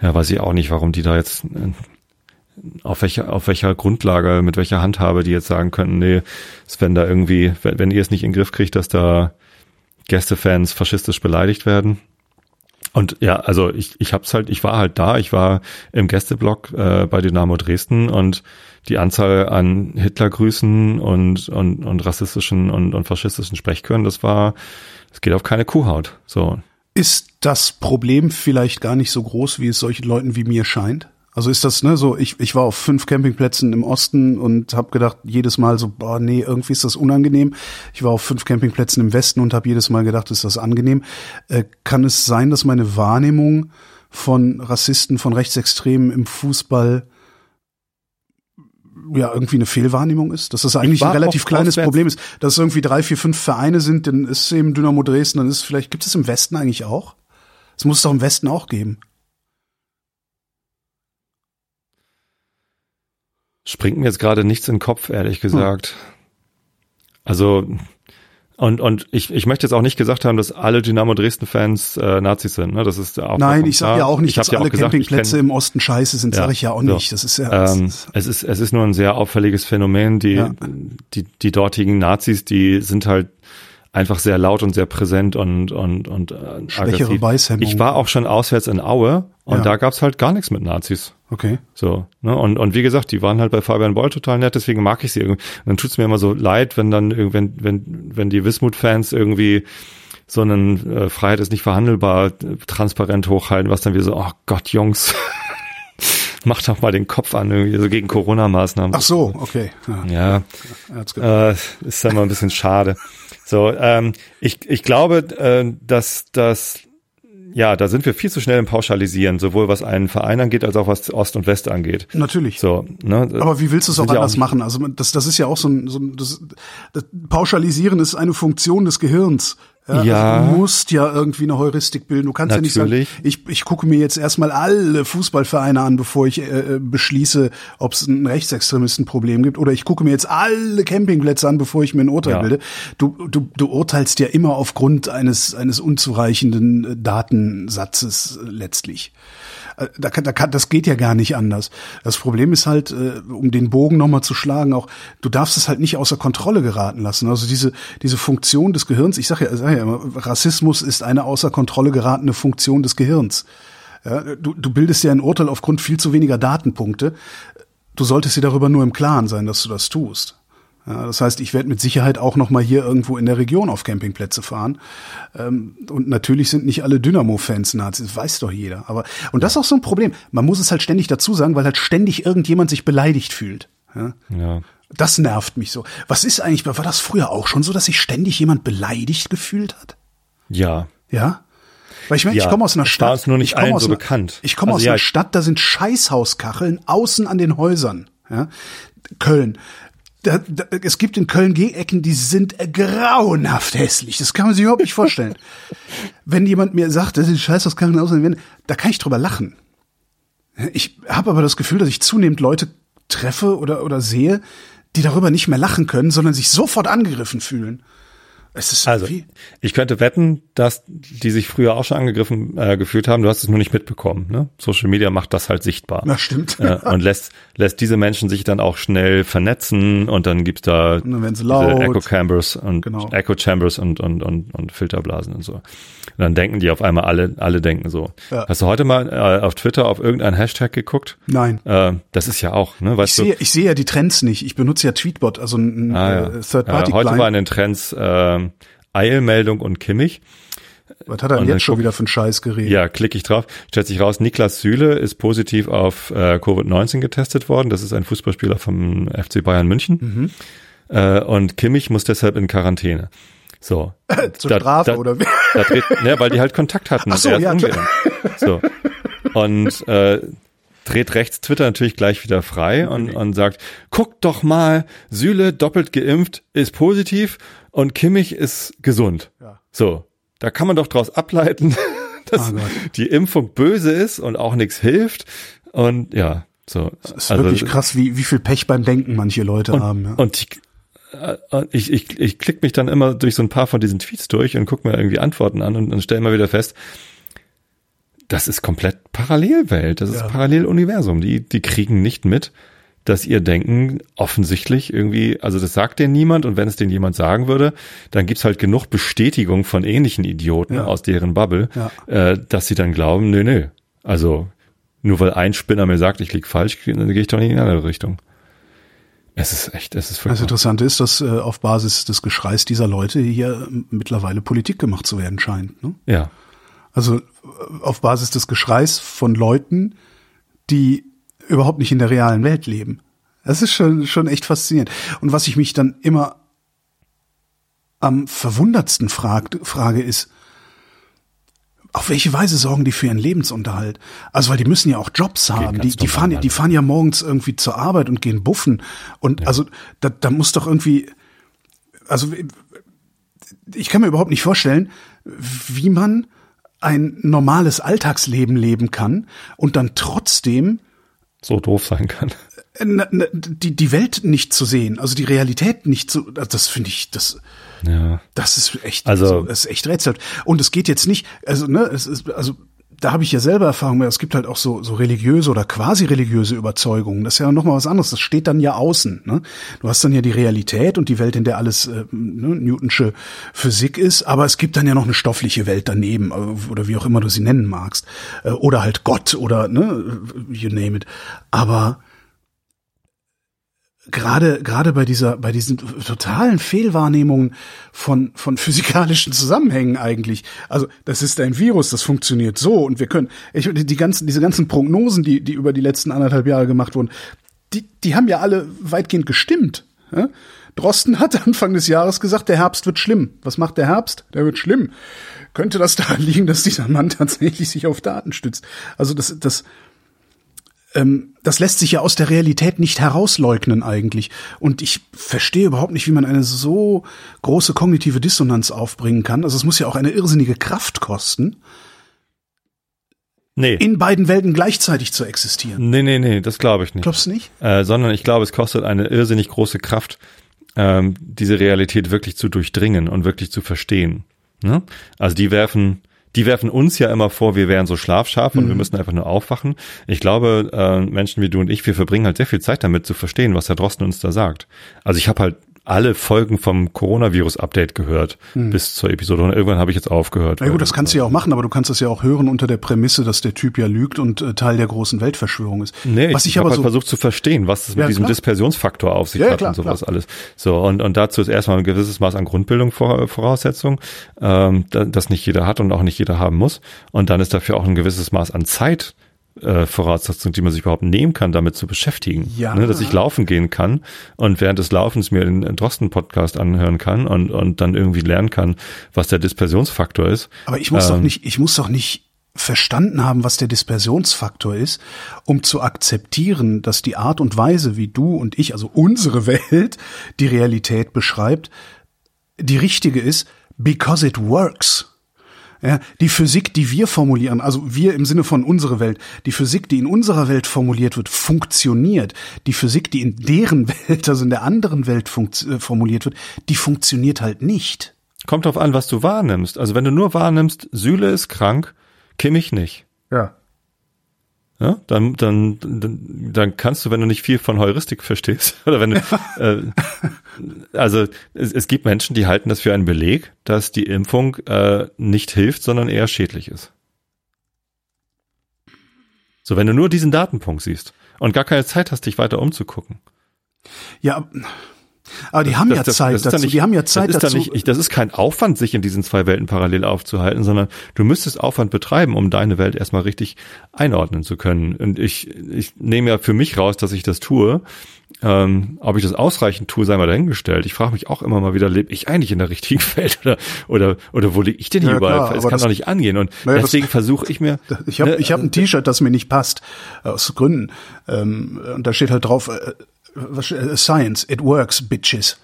ja, weiß ich auch nicht, warum die da jetzt auf welcher auf welcher Grundlage, mit welcher Handhabe die jetzt sagen könnten, nee, wenn da irgendwie, wenn, wenn ihr es nicht in den Griff kriegt, dass da Gästefans faschistisch beleidigt werden, Und ja, also ich, ich hab's halt, ich war halt da, ich war im Gästeblock äh, bei Dynamo Dresden und die Anzahl an Hitlergrüßen und, und, und rassistischen und, und faschistischen Sprechchören, das war, das geht auf keine Kuhhaut. So. Ist das Problem vielleicht gar nicht so groß, wie es solchen Leuten wie mir scheint? Also ist das, ne, so, ich, ich war auf fünf Campingplätzen im Osten und habe gedacht, jedes Mal so, boah, nee, irgendwie ist das unangenehm. Ich war auf fünf Campingplätzen im Westen und habe jedes Mal gedacht, ist das angenehm. Äh, kann es sein, dass meine Wahrnehmung von Rassisten, von Rechtsextremen im Fußball ja irgendwie eine Fehlwahrnehmung ist, dass das eigentlich ein relativ kleines auswärts. Problem ist, dass es irgendwie drei, vier, fünf Vereine sind, dann ist eben Dynamo Dresden, dann ist vielleicht, gibt es im Westen eigentlich auch? Es muss es doch im Westen auch geben. Springt mir jetzt gerade nichts in den Kopf, ehrlich gesagt. Hm. Also und, und ich, ich möchte jetzt auch nicht gesagt haben, dass alle Dynamo Dresden-Fans äh, Nazis sind. Ne? Das ist auch Nein, ich sage ja auch nicht, ich dass ja alle gesagt, Campingplätze im Osten scheiße sind, ja, sage ich ja auch so. nicht. Das ist ja. Ähm, es ist es ist nur ein sehr auffälliges Phänomen. Die ja. die die dortigen Nazis, die sind halt einfach sehr laut und sehr präsent und und und äh, Schwächere Weißhemmung. Ich war auch schon auswärts in Aue und ja. da gab's halt gar nichts mit Nazis. Okay. So, ne? Und, und wie gesagt, die waren halt bei Fabian Boll total nett, deswegen mag ich sie irgendwie. Und dann tut's mir immer so leid, wenn dann wenn, wenn, wenn die Wismut-Fans irgendwie so einen äh, Freiheit ist nicht verhandelbar transparent hochhalten, was dann wie so, oh Gott, Jungs, macht doch mal den Kopf an, irgendwie so gegen Corona-Maßnahmen. Ach so, okay. Ja, ja äh, ist dann mal ein bisschen schade. So, ähm, ich, ich glaube, äh, dass das ja, da sind wir viel zu schnell im Pauschalisieren, sowohl was einen Verein angeht, als auch was Ost und West angeht. Natürlich. So, ne? Aber wie willst du es auch anders auch machen? Also das, das ist ja auch so ein, so ein das, das Pauschalisieren ist eine Funktion des Gehirns. Ja, ja. Also du musst ja irgendwie eine Heuristik bilden. Du kannst Natürlich. ja nicht sagen, ich, ich gucke mir jetzt erstmal alle Fußballvereine an, bevor ich äh, äh beschließe, ob es ein Rechtsextremistenproblem gibt. Oder ich gucke mir jetzt alle Campingplätze an, bevor ich mir ein Urteil ja. bilde. Du, du, du urteilst ja immer aufgrund eines, eines unzureichenden äh, Datensatzes letztlich. Äh, da da kann, das geht ja gar nicht anders. Das Problem ist halt, äh, um den Bogen nochmal zu schlagen, auch du darfst es halt nicht außer Kontrolle geraten lassen. Also diese diese Funktion des Gehirns, ich sage ja, sag ja immer, Rassismus ist eine außer Kontrolle geratene Funktion des Gehirns. Ja, du, du bildest ja ein Urteil aufgrund viel zu weniger Datenpunkte. Du solltest dir darüber nur im Klaren sein, dass du das tust. Ja, das heißt, ich werde mit Sicherheit auch noch mal hier irgendwo in der Region auf Campingplätze fahren. Ähm, und natürlich sind nicht alle Dynamo-Fans Nazis, das weiß doch jeder. Aber und das ist auch so ein Problem. Man muss es halt ständig dazu sagen, weil halt ständig irgendjemand sich beleidigt fühlt. Ja. ja. Das nervt mich so. Was ist eigentlich? War das früher auch schon so, dass sich ständig jemand beleidigt gefühlt hat? Ja. Ja. Weil ich meine, ja, ich komme aus einer Stadt. Ist nur nicht ich komme aus so einer, bekannt. Ich komme also aus ja, einer Stadt, da sind Scheißhauskacheln außen an den Häusern. Ja? Köln da, da, es gibt in Köln Gegecken, die sind grauenhaft hässlich. Das kann man sich überhaupt nicht vorstellen. Wenn jemand mir sagt, das ist scheiß aus Köln, da kann ich drüber lachen. Ich habe aber das Gefühl, dass ich zunehmend Leute treffe oder, oder sehe, die darüber nicht mehr lachen können, sondern sich sofort angegriffen fühlen. Es ist also, ich könnte wetten, dass die sich früher auch schon angegriffen äh, gefühlt haben. Du hast es nur nicht mitbekommen. Ne? Social Media macht das halt sichtbar. Na stimmt. Äh, und lässt lässt diese Menschen sich dann auch schnell vernetzen und dann gibt's da Echo Chambers und genau. Echo Chambers und, und und und Filterblasen und so. Und dann denken die auf einmal alle alle denken so. Ja. Hast du heute mal äh, auf Twitter auf irgendeinen Hashtag geguckt? Nein. Äh, das ist ja auch, ne? Weißt ich sehe ich sehe ja die Trends nicht. Ich benutze ja Tweetbot, also ein ah, ja. Äh, Third Party. Ja, heute war in den Trends äh, Eilmeldung und Kimmich. Was hat er denn jetzt schon wieder für einen Scheiß geredet? Ja, klicke ich drauf. Stellt sich raus, Niklas Süle ist positiv auf äh, Covid-19 getestet worden. Das ist ein Fußballspieler vom FC Bayern München. Mhm. Äh, und Kimmich muss deshalb in Quarantäne. So. Zur da, Strafe da, oder wie? Da dreht, ne, weil die halt Kontakt hatten. Ach so, ja, klar. So. Und äh, dreht rechts Twitter natürlich gleich wieder frei und, und sagt, guck doch mal, Süle doppelt geimpft, ist positiv und Kimmich ist gesund. Ja. So, da kann man doch draus ableiten, dass oh die Impfung böse ist und auch nichts hilft. Und ja, so. Das ist also, wirklich krass, wie, wie viel Pech beim Denken manche Leute und, haben. Ja. Und ich, äh, ich, ich, ich klicke mich dann immer durch so ein paar von diesen Tweets durch und gucke mir irgendwie Antworten an und, und stelle immer wieder fest, das ist komplett Parallelwelt, das ist ja. Paralleluniversum. Die, die kriegen nicht mit, dass ihr Denken offensichtlich irgendwie, also das sagt dir niemand und wenn es den jemand sagen würde, dann gibt's halt genug Bestätigung von ähnlichen Idioten Ja. aus deren Bubble, Ja. äh, dass sie dann glauben, nö, nö. Also nur weil ein Spinner mir sagt, ich lieg falsch, dann gehe ich doch nicht in eine andere Richtung. Es ist echt, es ist Das furchtbar. Interessante ist, dass äh, auf Basis des Geschreis dieser Leute hier mittlerweile Politik gemacht zu werden scheint. Ne? Ja. Also auf Basis des Geschreis von Leuten, die überhaupt nicht in der realen Welt leben. Das ist schon, schon echt faszinierend. Und was ich mich dann immer am verwundertsten fragt, frage ist, auf welche Weise sorgen die für ihren Lebensunterhalt? Also, weil die müssen ja auch Jobs haben. Die, die, fahren, ja- die fahren ja morgens irgendwie zur Arbeit und gehen buffen. Und also, da, da muss doch irgendwie, also, ich kann mir überhaupt nicht vorstellen, wie man ein normales Alltagsleben leben kann und dann trotzdem So doof sein kann. Die, die Welt nicht zu sehen, also die Realität nicht zu, also das finde ich, das, Ja. das ist echt, Also- also, das ist echt rätselhaft. Und es geht jetzt nicht, also, ne, es ist, also, da habe ich ja selber Erfahrung mit, es gibt halt auch so, so religiöse oder quasi religiöse Überzeugungen. Das ist ja nochmal was anderes. Das steht dann ja außen, ne? Du hast dann ja die Realität und die Welt, in der alles, äh, ne, Newtonsche Physik ist, aber es gibt dann ja noch eine stoffliche Welt daneben, äh, oder wie auch immer du sie nennen magst. Äh, Oder halt Gott oder, ne, you name it. Aber, gerade gerade bei dieser bei diesen totalen Fehlwahrnehmungen von von physikalischen Zusammenhängen eigentlich. Also das ist ein Virus das funktioniert so und wir können ich die ganzen diese ganzen Prognosen die die über die letzten anderthalb Jahre gemacht wurden die die haben ja alle weitgehend gestimmt? Drosten hat Anfang des Jahres gesagt der Herbst wird schlimm. Was macht der Herbst? Der wird schlimm. Könnte das daran liegen dass dieser Mann tatsächlich sich auf Daten stützt? Also das das ähm, das lässt sich ja aus der Realität nicht herausleugnen eigentlich. Und ich verstehe überhaupt nicht, wie man eine so große kognitive Dissonanz aufbringen kann. Also es muss ja auch eine irrsinnige Kraft kosten, Nee. in beiden Welten gleichzeitig zu existieren. nee, nee, nee, das glaube ich nicht. Glaubst du nicht? Äh, sondern ich glaube, es kostet eine irrsinnig große Kraft, ähm, diese Realität wirklich zu durchdringen und wirklich zu verstehen. Ne? Also die werfen, die werfen uns ja immer vor, wir wären so schlafscharf und wir müssen einfach nur aufwachen. Ich glaube, äh, Menschen wie du und ich, wir verbringen halt sehr viel Zeit damit zu verstehen, was Herr Drosten uns da sagt. Also ich habe halt alle Folgen vom Coronavirus-Update gehört bis zur Episode und irgendwann habe ich jetzt aufgehört. Na gut, das kannst du ja auch machen, aber du kannst das ja auch hören unter der Prämisse, dass der Typ ja lügt und äh, Teil der großen Weltverschwörung ist. Nee, Was ich, ich habe aber halt so versucht zu verstehen, was es mit Ja, diesem klar. Dispersionsfaktor auf sich Ja, hat klar, und sowas klar. alles. So, und, und dazu ist erstmal ein gewisses Maß an Grundbildung vor, Voraussetzung, ähm, da, das nicht jeder hat und auch nicht jeder haben muss. Und dann ist dafür auch ein gewisses Maß an Zeit äh, Voraussetzung, die man sich überhaupt nehmen kann, damit zu beschäftigen. Ja. Ne, dass ich laufen gehen kann und während des Laufens mir den Drosten-Podcast anhören kann und, und dann irgendwie lernen kann, was der Dispersionsfaktor ist. Aber ich muss doch Ähm, nicht, ich muss doch nicht verstanden haben, was der Dispersionsfaktor ist, um zu akzeptieren, dass die Art und Weise, wie du und ich, also unsere Welt, die Realität beschreibt, die richtige ist, because it works. Ja, die Physik, die wir formulieren, also wir im Sinne von unsere Welt, die Physik, die in unserer Welt formuliert wird, funktioniert. Die Physik, die in deren Welt, also in der anderen Welt äh, formuliert wird, die funktioniert halt nicht. Kommt drauf an, was du wahrnimmst. Also wenn du nur wahrnimmst, Süle ist krank, Kimmich nicht. Ja. Ja, dann, dann, dann, dann kannst du, wenn du nicht viel von Heuristik verstehst, oder wenn du, äh, also es, es gibt Menschen, die halten das für einen Beleg, dass die Impfung äh, nicht hilft, sondern eher schädlich ist. So, wenn du nur diesen Datenpunkt siehst und gar keine Zeit hast, dich weiter umzugucken. Ja, aber die haben ja das- Zeit das dann dazu. nicht- die haben ja Zeit das ist dazu. Nicht, ich, das ist kein Aufwand, sich in diesen zwei Welten parallel aufzuhalten, sondern du müsstest Aufwand betreiben, um deine Welt erstmal richtig einordnen zu können. Und ich, ich nehme ja für mich raus, dass ich das tue. Ähm, ob ich das ausreichend tue, sei mal dahingestellt. Ich frage mich auch immer mal wieder, lebe ich eigentlich in der richtigen Welt oder oder oder wo liege ich denn hier Ja, überall? klar, es kann das- doch nicht angehen. Und Naja, das- deswegen versuche ich mir. Ich habe ne, ich hab ein T-Shirt, das mir nicht passt, aus Gründen. Ähm, und da steht halt drauf, äh, äh, Science, it works, bitches.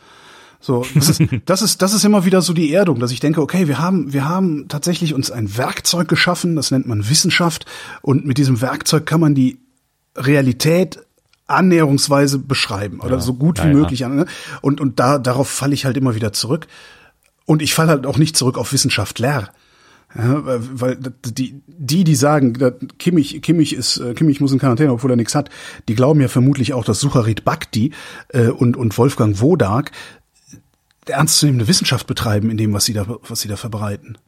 So, das ist, das ist, das ist immer wieder so die Erdung, dass ich denke, okay, wir haben, wir haben tatsächlich uns ein Werkzeug geschaffen, das nennt man Wissenschaft, und mit diesem Werkzeug kann man die Realität annäherungsweise beschreiben oder so gut wie ja, ja. möglich an. ne? Und, und da, darauf falle ich halt immer wieder zurück. Und ich falle halt auch nicht zurück auf Wissenschaftler. Ja, weil die, die, die sagen, Kimmich, Kimmich ist, äh, Kimmich muss in Quarantäne, obwohl er nichts hat, die glauben ja vermutlich auch, dass Sucharit Bhakti äh, und, und Wolfgang Wodak ernstzunehmende Wissenschaft betreiben in dem, was sie da, was sie da verbreiten.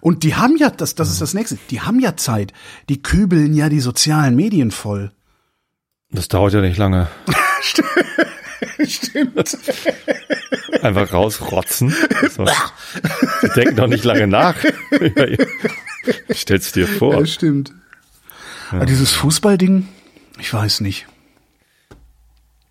Und die haben ja, das, das ist das nächste, die haben ja Zeit. Die kübeln ja die sozialen Medien voll. Das dauert ja nicht lange. Stimmt. Einfach rausrotzen. So. Sie denken doch nicht lange nach. Stell's dir vor. Ja, stimmt. Ja. Aber dieses Fußballding, ich weiß nicht.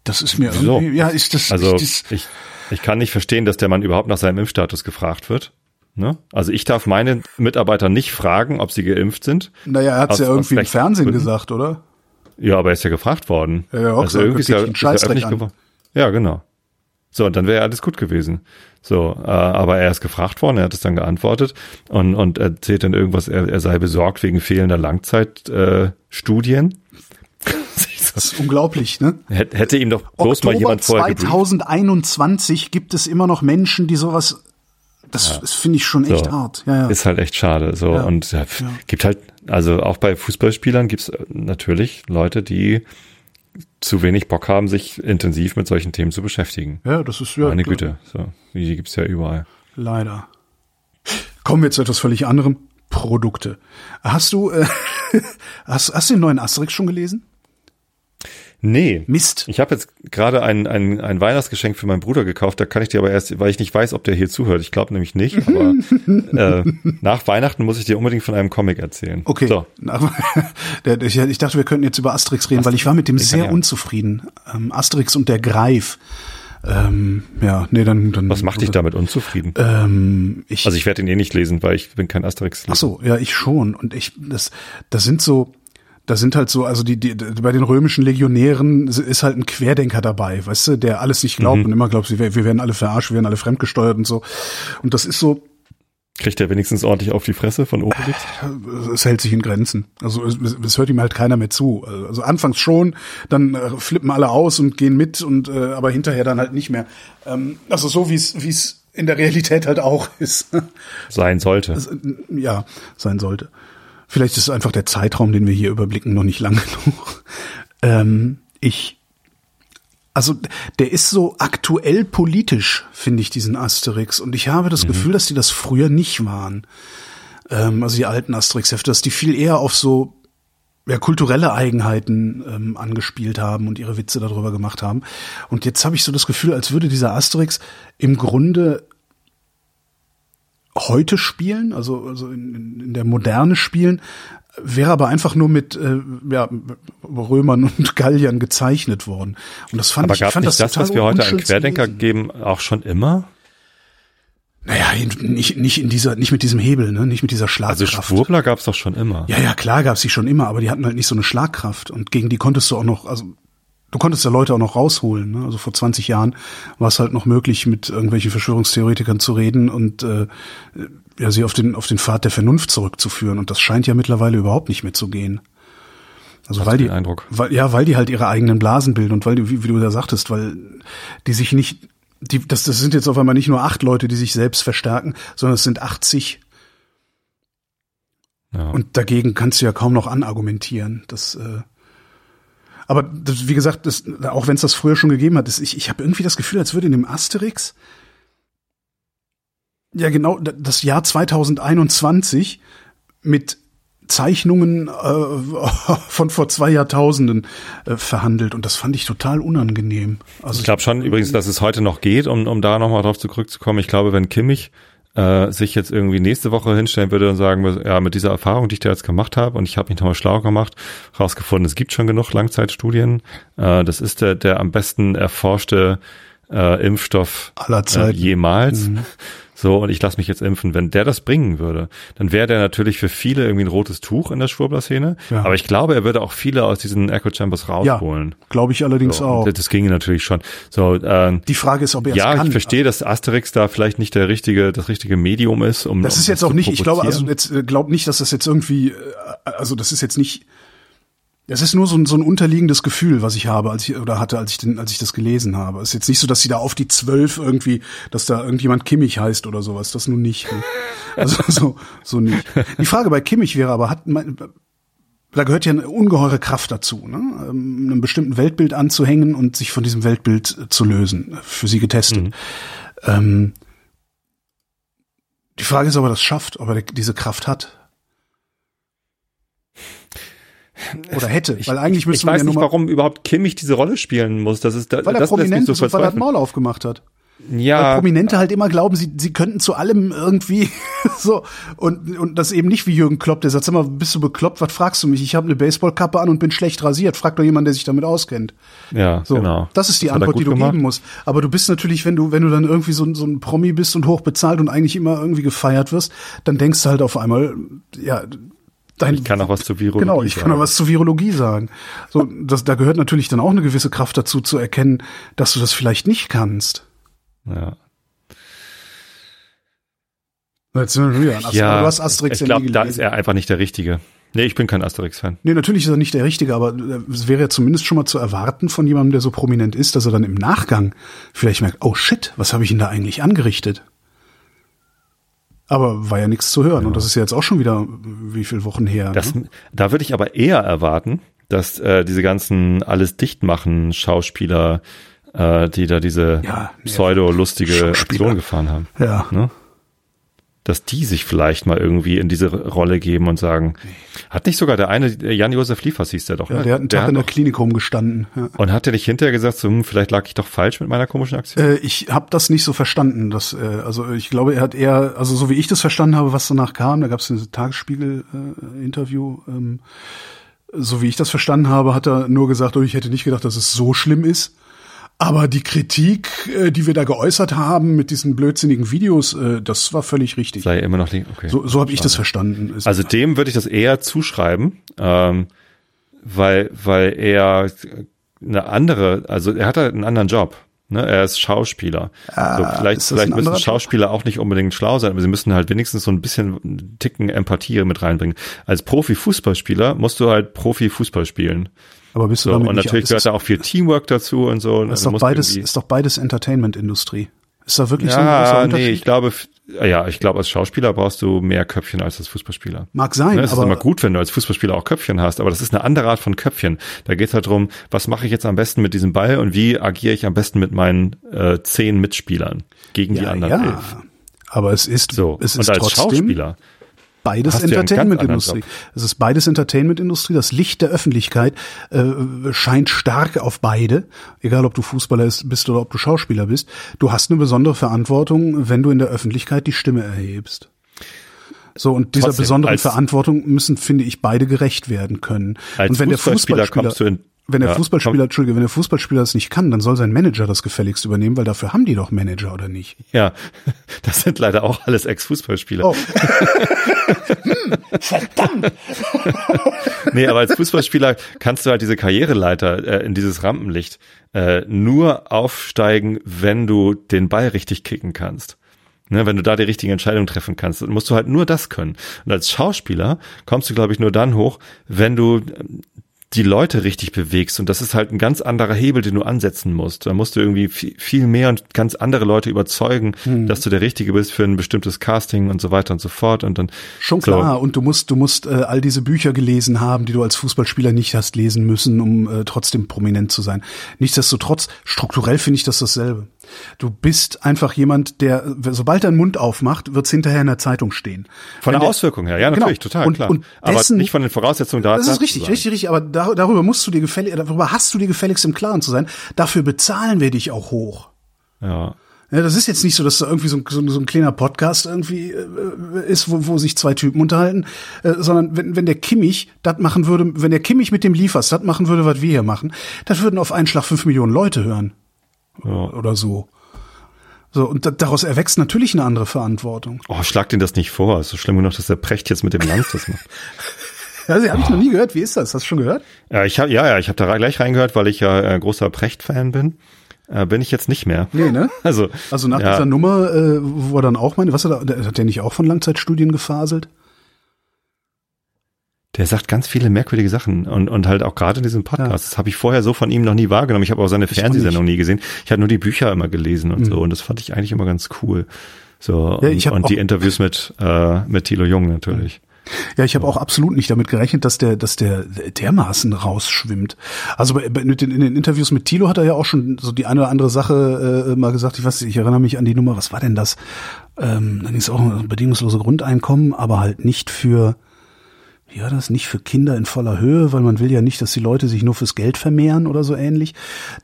Das ist mir Wieso? irgendwie, ja, ist das, also ist das, ich, ich kann nicht verstehen, dass der Mann überhaupt nach seinem Impfstatus gefragt wird. Ne? Also ich darf meine Mitarbeiter nicht fragen, ob sie geimpft sind. Naja, er hat es ja irgendwie im Fernsehen gesagt, oder? Ja, aber er ist ja gefragt worden. Ja, ja auch also so, irgendwie ist einen ist ja öffentlich an. geworden. Ja, genau. So, und dann wäre alles gut gewesen. So, äh, aber er ist gefragt worden, er hat es dann geantwortet und, und erzählt dann irgendwas, er, er sei besorgt wegen fehlender Langzeitstudien. Äh. Das ist unglaublich, ne? Hätte ihm doch bloß Oktober mal jemand vorher 2021 gibt es immer noch Menschen, die sowas das, Ja. das finde ich schon echt So. hart. Ja, ja. Ist halt echt schade. So und ja, gibt halt, also auch bei Fußballspielern gibt's äh, natürlich Leute, die zu wenig Bock haben, sich intensiv mit solchen Themen zu beschäftigen. ja, das ist ja Meine. Güte. So, die gibt's ja überall. Leider. Kommen wir zu etwas völlig anderem. Produkte. Hast du, äh, hast, hast du den neuen Asterix schon gelesen? Nee. Mist. Ich habe jetzt gerade ein, ein, ein Weihnachtsgeschenk für meinen Bruder gekauft. Da kann ich dir aber erst, weil ich nicht weiß, ob der hier zuhört. Ich glaube nämlich nicht. Aber äh, nach Weihnachten muss ich dir unbedingt von einem Comic erzählen. Okay. So. Ich, ich dachte, wir könnten jetzt über Asterix reden, weil ich war mit dem sehr ja. unzufrieden. Ähm, Asterix und der Greif. Ähm, ja, nee, dann, dann. Was macht dich damit unzufrieden? Ähm, ich, Also ich werde ihn eh nicht lesen, weil ich bin kein Asterix. Ach so, ja, ich schon. Und ich, das, das sind so, da sind halt so, also die, die, bei den römischen Legionären ist halt ein Querdenker dabei, weißt du, der alles nicht glaubt und immer glaubt, wir, wir werden alle verarscht, wir werden alle fremdgesteuert und so. Und das ist so, Kriegt er wenigstens ordentlich auf die Fresse von Obelix? es hält sich in Grenzen. Also es, es hört ihm halt keiner mehr zu. Also anfangs schon, dann äh, flippen alle aus und gehen mit und äh, aber hinterher dann halt nicht mehr. Ähm, also so wie es wie es in der Realität halt auch ist. Sein sollte. ja, sein sollte. Vielleicht ist es einfach der Zeitraum, den wir hier überblicken, noch nicht lang genug. Ähm, ich, also der ist so aktuell politisch, finde ich, diesen Asterix. Und ich habe das Gefühl, dass die das früher nicht waren. Ähm, also die alten Asterix-Hefte, dass die viel eher auf so ja, kulturelle Eigenheiten ähm, angespielt haben und ihre Witze darüber gemacht haben. Und jetzt habe ich so das Gefühl, als würde dieser Asterix im Grunde heute spielen, also, also in, in- der Moderne spielen, wäre aber einfach nur mit äh, ja, Römern und Galliern gezeichnet worden. Und das fand Aber ich, ich fand nicht das, total was wir heute an Querdenker geben, auch schon immer? Naja, nicht, nicht in dieser, nicht mit diesem Hebel, ne? nicht mit dieser Also Schlagkraft. Schwurbler gab's doch schon immer. Ja, ja, klar gab's die schon immer, aber die hatten halt nicht so eine Schlagkraft und gegen die konntest du auch noch, also du konntest ja Leute auch noch rausholen. Ne? Also vor 20 Jahren war es halt noch möglich, mit irgendwelchen Verschwörungstheoretikern zu reden und äh, ja, sie auf den auf den Pfad der Vernunft zurückzuführen. Und das scheint ja mittlerweile überhaupt nicht mehr zu gehen. Also weil die, Eindruck? weil ja, weil die halt ihre eigenen Blasen bilden und weil die, wie, wie du da sagtest, weil die sich nicht, die, das, das sind jetzt auf einmal nicht nur acht Leute, die sich selbst verstärken, sondern es sind 80 Ja. und dagegen kannst du ja kaum noch anargumentieren. Das, äh, aber das, wie gesagt, das, auch wenn es das früher schon gegeben hat, das, ich, ich habe irgendwie das Gefühl, als würde in dem Asterix ja genau das Jahr 2021 mit Zeichnungen äh, von vor zwei Jahrtausenden äh, verhandelt und das fand ich total unangenehm. Also Ich glaube schon übrigens, dass es heute noch geht, um, um da nochmal drauf zurückzukommen. Ich glaube, wenn Kimmich äh, sich jetzt irgendwie nächste Woche hinstellen würde und sagen würde, ja, mit dieser Erfahrung, die ich da jetzt gemacht habe und ich habe mich nochmal schlau gemacht, rausgefunden, es gibt schon genug Langzeitstudien. Äh, das ist der, der am besten erforschte äh, Impfstoff Aller äh, Zeiten. jemals. So, und ich lasse mich jetzt impfen. Wenn der das bringen würde, dann wäre der natürlich für viele irgendwie ein rotes Tuch in der Schwurbler-Szene. Ja. Aber ich glaube, er würde auch viele aus diesen Echo Chambers ja, rausholen. glaube ich allerdings So, auch. Das ginge natürlich schon. So, ähm, Die Frage ist, ob er es ja, kann. ich verstehe, dass Asterix da vielleicht nicht der richtige, das richtige Medium ist, um. Das um ist jetzt zu auch nicht, ich glaube, also jetzt äh, glaub nicht, dass das jetzt irgendwie, äh, also das ist jetzt nicht Es ist nur so ein, so ein unterliegendes Gefühl, was ich habe, als ich oder hatte, als ich den, als ich das gelesen habe. Es ist jetzt nicht so, dass sie da auf die zwölf irgendwie, dass da irgendjemand Kimmich heißt oder sowas. Das nun nicht. Ne? Also so, so nicht. Die Frage bei Kimmich wäre aber, hat mein, da gehört ja eine ungeheure Kraft dazu, ne? Ähm, einem bestimmten Weltbild anzuhängen und sich von diesem Weltbild zu lösen. Für sie getestet. Mhm. Ähm, die Frage ist, ob er das schafft, ob er diese Kraft hat. Oder hätte, ich, weil eigentlich müsste man ja nicht, warum überhaupt Kimmich diese Rolle spielen muss. Das ist da, weil er das prominent so weil er Maul aufgemacht hat. Ja. Weil Prominente halt immer glauben, sie, sie könnten zu allem irgendwie so und und das eben nicht wie Jürgen Klopp, der sagt, sag mal, bist du bekloppt, was fragst du mich? Ich habe eine Baseballkappe an und bin schlecht rasiert. Frag doch jemand, der sich damit auskennt. Ja, so, genau. Das ist die das Antwort, die du gemacht. geben musst. Aber du bist natürlich, wenn du wenn du dann irgendwie so, so ein Promi bist und hoch bezahlt und eigentlich immer irgendwie gefeiert wirst, dann denkst du halt auf einmal, ja, Dein, ich kann auch was zu Virologie sagen. Genau, ich sagen. kann auch was zu Virologie sagen. So, das, da gehört natürlich dann auch eine gewisse Kraft dazu, zu erkennen, dass du das vielleicht nicht kannst. Ja. Jetzt sind wir wieder an Asterix. Ja, du hast Asterix ich glaube, da ist er einfach nicht der Richtige. Nee, ich bin kein Asterix-Fan. Nee, natürlich ist er nicht der Richtige, aber es wäre ja zumindest schon mal zu erwarten von jemandem, der so prominent ist, dass er dann im Nachgang vielleicht merkt, oh shit, was habe ich ihn da eigentlich angerichtet? Aber war ja nichts zu hören. Ja. Und das ist ja jetzt auch schon wieder wie viele Wochen her. Das, ne? Da würde ich aber eher erwarten, dass äh, diese ganzen alles dicht machen Schauspieler, äh, die da diese ja, pseudo-lustige Aktion gefahren haben. Ja. Ne? Dass die sich vielleicht mal irgendwie in diese Rolle geben und sagen, hat nicht sogar der eine, Jan-Josef Liefers hieß der doch, ja, ne? der hat einen Tag der in der Klinik rumgestanden. Ja. Und hat der dich hinterher gesagt, so, hm, vielleicht lag ich doch falsch mit meiner komischen Aktion? Äh, ich habe das nicht so verstanden. Dass, äh, also ich glaube, er hat eher, also so wie ich das verstanden habe, was danach kam, da gab es ein Tagesspiegel-Interview, äh, ähm, so wie ich das verstanden habe, hat er nur gesagt, oh, ich hätte nicht gedacht, dass es so schlimm ist. Aber die Kritik, äh, die wir da geäußert haben mit diesen blödsinnigen Videos, äh, das war völlig richtig. Sei immer noch okay. So, so habe ich das verstanden. Also dem würde ich das eher zuschreiben, ähm, weil weil er eine andere, also er hat halt einen anderen Job. Ne, er ist Schauspieler. Ah, so, vielleicht vielleicht müssen Schauspieler auch nicht unbedingt schlau sein, aber sie müssen halt wenigstens so ein bisschen Ticken Empathie mit reinbringen. Als Profi-Fußballspieler musst du halt Profi-Fußball spielen. Aber bist du so, damit Und natürlich gehört da auch viel Teamwork dazu und so. Ist also doch beides, ist doch beides Entertainment-Industrie. Ist da wirklich ja, so ein großer Unterschied? Nee, ich glaube, ja, ich glaube, als Schauspieler brauchst du mehr Köpfchen als als Fußballspieler. Mag sein, ne, es aber. ist immer gut, wenn du als Fußballspieler auch Köpfchen hast, aber das ist eine andere Art von Köpfchen. Da geht es halt darum, was mache ich jetzt am besten mit diesem Ball und wie agiere ich am besten mit meinen äh, zehn Mitspielern gegen ja, die anderen ja. elf. Aber es ist, so. es ist und als trotzdem, Schauspieler beides Entertainment-Industrie. Es ist beides Entertainment-Industrie. Das Licht der Öffentlichkeit äh, scheint stark auf beide, egal ob du Fußballer bist oder ob du Schauspieler bist. Du hast eine besondere Verantwortung, wenn du in der Öffentlichkeit die Stimme erhebst. So, und dieser Trotzdem, besonderen Verantwortung müssen, finde ich, beide gerecht werden können. Als und wenn Fußballspieler der Fußballspieler kommst du in wenn der ja, Fußballspieler. Entschuldige, wenn der Fußballspieler das nicht kann, dann soll sein Manager das gefälligst übernehmen, weil dafür haben die doch Manager, oder nicht? Ja, das sind leider auch alles Ex-Fußballspieler. Oh. hm, verdammt! nee, aber als Fußballspieler kannst du halt diese Karriereleiter äh, in dieses Rampenlicht äh, nur aufsteigen, wenn du den Ball richtig kicken kannst. Ne, wenn du da die richtige Entscheidung treffen kannst, dann musst du halt nur das können. Und als Schauspieler kommst du, glaube ich, nur dann hoch, wenn du die Leute richtig bewegst. Und das ist halt ein ganz anderer Hebel, den du ansetzen musst. Da musst du irgendwie viel, mehr und ganz andere Leute überzeugen, hm. dass du der Richtige bist für ein bestimmtes Casting und so weiter und so fort. Und dann schon klar. So. Und du musst, du musst äh, all diese Bücher gelesen haben, die du als Fußballspieler nicht hast lesen müssen, um äh, trotzdem prominent zu sein. Nichtsdestotrotz, strukturell finde ich das dasselbe. Du bist einfach jemand, der, sobald er den Mund aufmacht, wird es hinterher in der Zeitung stehen. Von der, der Auswirkung her, ja, genau. natürlich, genau. total, und, klar. Und dessen, aber nicht von den Voraussetzungen da. Das ist richtig, richtig, richtig, aber da, darüber musst du dir gefällig, darüber hast du dir gefälligst im Klaren zu sein. Dafür bezahlen wir dich auch hoch. Ja. Ja, das ist jetzt nicht so, dass da irgendwie so, so, so ein kleiner Podcast irgendwie äh, ist, wo, wo sich zwei Typen unterhalten, äh, sondern wenn, wenn der Kimmich das machen würde, wenn der Kimmich mit dem Liefers das machen würde, was wir hier machen, das würden auf einen Schlag fünf Millionen Leute hören ja. oder so. So, und da, daraus erwächst natürlich eine andere Verantwortung. Oh, schlag den das nicht vor. Ist so schlimm genug, dass der Precht jetzt mit dem Lanz das macht. ja, sie habe ich noch nie gehört. Wie ist das? Hast du schon gehört? Ja, ich hab, ja, ja, ich habe da gleich reingehört, weil ich ja äh, großer Precht-Fan bin. Äh, bin ich jetzt nicht mehr. Nee, ne? Also, also nach ja. dieser Nummer, äh, wo er dann auch meine, was hat er, hat der nicht auch von Langzeitstudien gefaselt? Der sagt ganz viele merkwürdige Sachen und, und halt auch gerade in diesem Podcast. Ja. Das habe ich vorher so von ihm noch nie wahrgenommen. Ich habe auch seine auch Fernsehsendung nie gesehen. Ich hatte nur die Bücher immer gelesen und so und das fand ich eigentlich immer ganz cool. So Ja, und, ich und die Interviews mit äh, mit Thilo Jung natürlich. Ja, ich habe auch absolut nicht damit gerechnet, dass der, dass der dermaßen rausschwimmt. Also bei, bei, in, den, in den Interviews mit Thilo hat er ja auch schon so die eine oder andere Sache äh, mal gesagt. Ich weiß, nicht, ich erinnere mich an die Nummer. Was war denn das? Ähm, dann ging es auch um bedingungslose Grundeinkommen, aber halt nicht für war das? Nicht für Kinder in voller Höhe, weil man will ja nicht, dass die Leute sich nur fürs Geld vermehren oder so ähnlich.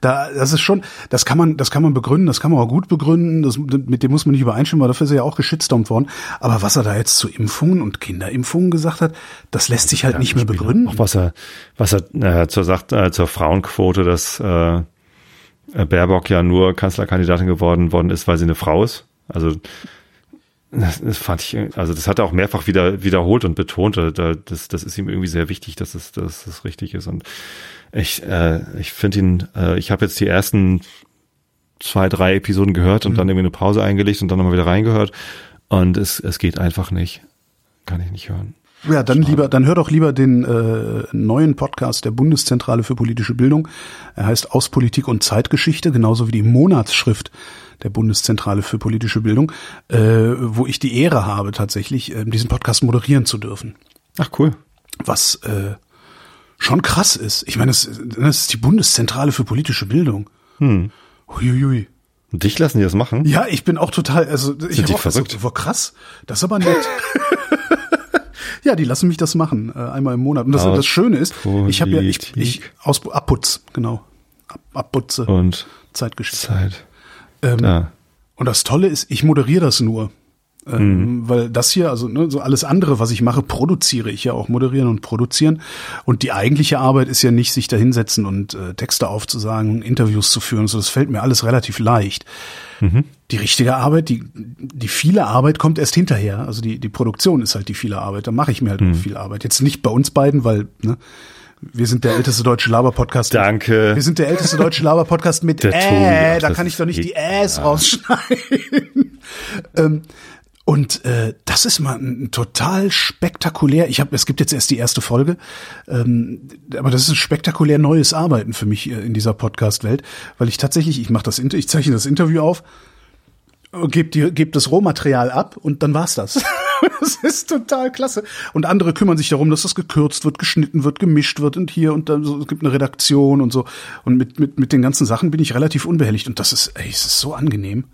Da, das ist schon, das kann man, das kann man begründen, das kann man auch gut begründen, das, mit dem muss man nicht übereinstimmen, weil dafür ist er ja auch geschitstormt worden. Aber was er da jetzt zu Impfungen und Kinderimpfungen gesagt hat, das lässt sich halt nicht mehr begründen. Auch was er was er äh, zur sagt äh, zur Frauenquote, dass äh, Baerbock ja nur Kanzlerkandidatin geworden worden ist, weil sie eine Frau ist. Also das, das fand ich, also das hat er auch mehrfach wieder wiederholt und betont. Da, das, das ist ihm irgendwie sehr wichtig, dass es, dass es richtig ist. Und ich, äh, ich finde ihn, äh, ich habe jetzt die ersten zwei, drei Episoden gehört und dann irgendwie eine Pause eingelegt und dann nochmal wieder reingehört. Und es, es geht einfach nicht. Kann ich nicht hören. Ja, dann lieber, dann hör doch lieber den äh, neuen Podcast der Bundeszentrale für politische Bildung. Er heißt Aus Politik und Zeitgeschichte, genauso wie die Monatsschrift der Bundeszentrale für politische Bildung, äh, wo ich die Ehre habe, tatsächlich äh, diesen Podcast moderieren zu dürfen. Ach cool. Was äh, schon krass ist. Ich meine, das, das ist die Bundeszentrale für politische Bildung. Hm. Huiuiui. Und dich lassen die das machen? Ja, ich bin auch total, also ich die hab auch, verrückt? So, boah, krass, das ist aber nett. ja, die lassen mich das machen, äh, einmal im Monat. Und das, Aus das Schöne ist, ich habe ja, ich, ich aus Abputz, genau, Ab, Abputze, Und Zeitgeschichte. Zeit. Ähm, Ja. Und das Tolle ist, ich moderiere das nur. Ähm, Weil das hier, also ne, so alles andere, was ich mache, produziere ich ja auch, moderieren und produzieren. Und die eigentliche Arbeit ist ja nicht, sich da hinsetzen und äh, Texte aufzusagen, Interviews zu führen. So, das fällt mir alles relativ leicht. Die richtige Arbeit, die, die viele Arbeit kommt erst hinterher. Also die, die Produktion ist halt die viele Arbeit. Da mache ich mir halt auch viel Arbeit. Jetzt nicht bei uns beiden, weil ne, wir sind der älteste deutsche Laber-Podcast. Danke. Wir sind der älteste deutsche Laber-Podcast mit Der äh, ach, da kann ich doch nicht die Äs rausschneiden. ähm, und äh, das ist mal ein, total spektakulär. Ich habe, es gibt jetzt erst die erste Folge, ähm, aber das ist ein spektakulär neues Arbeiten für mich äh, in dieser Podcast-Welt, weil ich tatsächlich, ich mache das, ich zeichne das Interview auf, gebe die, geb das Rohmaterial ab und dann war's das. das ist total klasse. Und andere kümmern sich darum, dass das gekürzt wird, geschnitten wird, gemischt wird und hier und dann so, es gibt eine Redaktion und so. Und mit, mit, mit den ganzen Sachen bin ich relativ unbehelligt und das ist, ey, es ist so angenehm.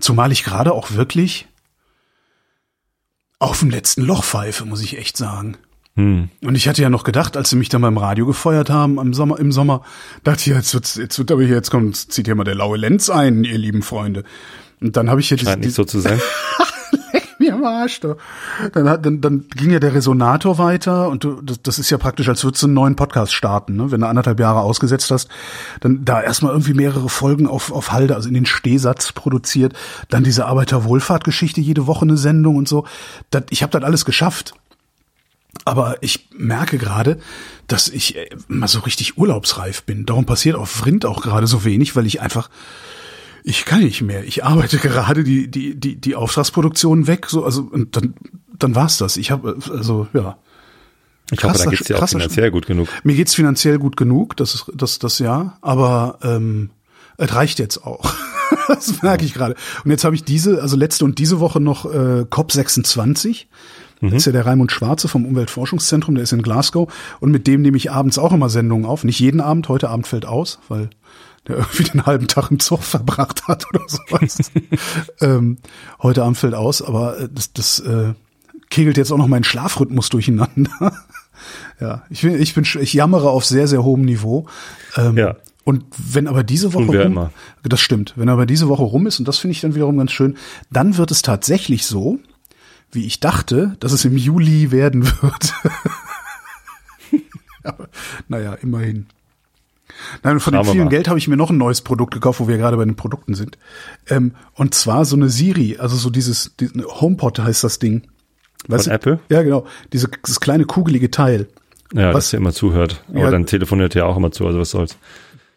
Zumal ich gerade auch wirklich auf dem letzten Loch pfeife, muss ich echt sagen. Hm. Und ich hatte ja noch gedacht, als sie mich dann beim Radio gefeuert haben im Sommer, im Sommer, dachte ich, jetzt wird's, jetzt wird aber hier, jetzt kommt, zieht hier mal der laue Lenz ein, ihr lieben Freunde. Und dann habe ich jetzt Scheint nicht so zu sein. mir am Arsch, du. Dann, hat, dann, dann ging ja der Resonator weiter und du, das, das ist ja praktisch, als würdest du einen neuen Podcast starten, ne? wenn du anderthalb Jahre ausgesetzt hast. Dann da erstmal irgendwie mehrere Folgen auf, auf Halde, also in den Stehsatz produziert. Dann diese Arbeiterwohlfahrtgeschichte, jede Woche eine Sendung und so. Das, ich habe das alles geschafft. Aber ich merke gerade, dass ich äh, mal so richtig urlaubsreif bin. Darum passiert auf Vrind auch gerade so wenig, weil ich einfach ich kann nicht mehr. Ich arbeite gerade die die die die Auftragsproduktion weg, so also und dann dann war's das. Ich habe also ja. Ich hoffe, da Krasser- geht's dir auch krasser finanziell gut genug. Mir geht's finanziell gut genug, das ist das das ja, aber ähm, es reicht jetzt auch. das merke ich gerade. Und jetzt habe ich diese, also letzte und diese Woche noch äh, COP 26. Das ist ja der Raimund Schwarze vom Umweltforschungszentrum, der ist in Glasgow. Und mit dem nehme ich abends auch immer Sendungen auf. Nicht jeden Abend, heute Abend fällt aus, weil der irgendwie den halben Tag im Zug verbracht hat oder sowas. ähm, heute Abend fällt aus, aber äh, das, das äh, kegelt jetzt auch noch meinen Schlafrhythmus durcheinander. ja, ich bin, ich bin, ich jammere auf sehr, sehr hohem Niveau. Ähm, Ja. Und wenn aber diese Woche rum, immer. das stimmt, wenn aber diese Woche rum ist, und das finde ich dann wiederum ganz schön, dann wird es tatsächlich so, wie ich dachte, dass es im Juli werden wird. aber, naja, immerhin. Nein, von dem Schauen vielen. Geld habe ich mir noch ein neues Produkt gekauft, wo wir gerade bei den Produkten sind. Ähm, und zwar so eine Siri, also so dieses, dieses HomePod heißt das Ding. Weißt Von du? Apple? Ja, genau. Diese, dieses kleine kugelige Teil. Ja, Was- dass er immer zuhört. Aber Ja. dann telefoniert er auch immer zu, also was soll's.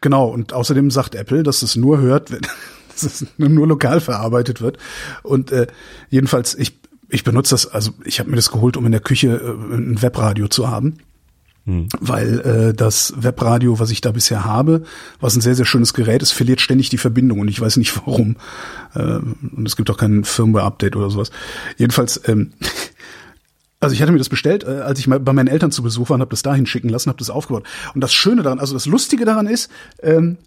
Genau, und außerdem sagt Apple, dass es nur hört, wenn dass es nur lokal verarbeitet wird. Und äh, jedenfalls, ich ich benutze das, also ich habe mir das geholt, um in der Küche äh, ein Webradio zu haben. Weil äh, das Webradio, was ich da bisher habe, was ein sehr, sehr schönes Gerät ist, verliert ständig die Verbindung und ich weiß nicht warum. Äh, und es gibt auch kein Firmware-Update oder sowas. Jedenfalls, ähm, also ich hatte mir das bestellt, äh, als ich mal bei meinen Eltern zu Besuch war und habe das dahin schicken lassen, habe das aufgebaut. Und das Schöne daran, also das Lustige daran ist, ähm,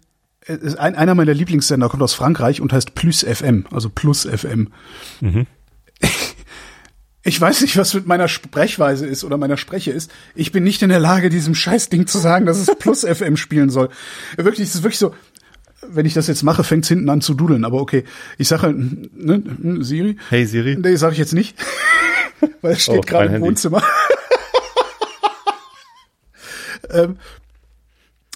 ist ein, einer meiner Lieblingssender kommt aus Frankreich und heißt Plus FM, also Plus FM. Ich weiß nicht, was mit meiner Sprechweise ist oder meiner Spreche ist. Ich bin nicht in der Lage, diesem Scheißding zu sagen, dass es Plus FM spielen soll. Wirklich, es ist wirklich so. Wenn ich das jetzt mache, fängt's hinten an zu dudeln. Aber okay, ich sage halt, ne, ne, Siri? Hey Siri. Nee, sage ich jetzt nicht. Weil es steht Oh, gerade im Handy. Wohnzimmer. ähm,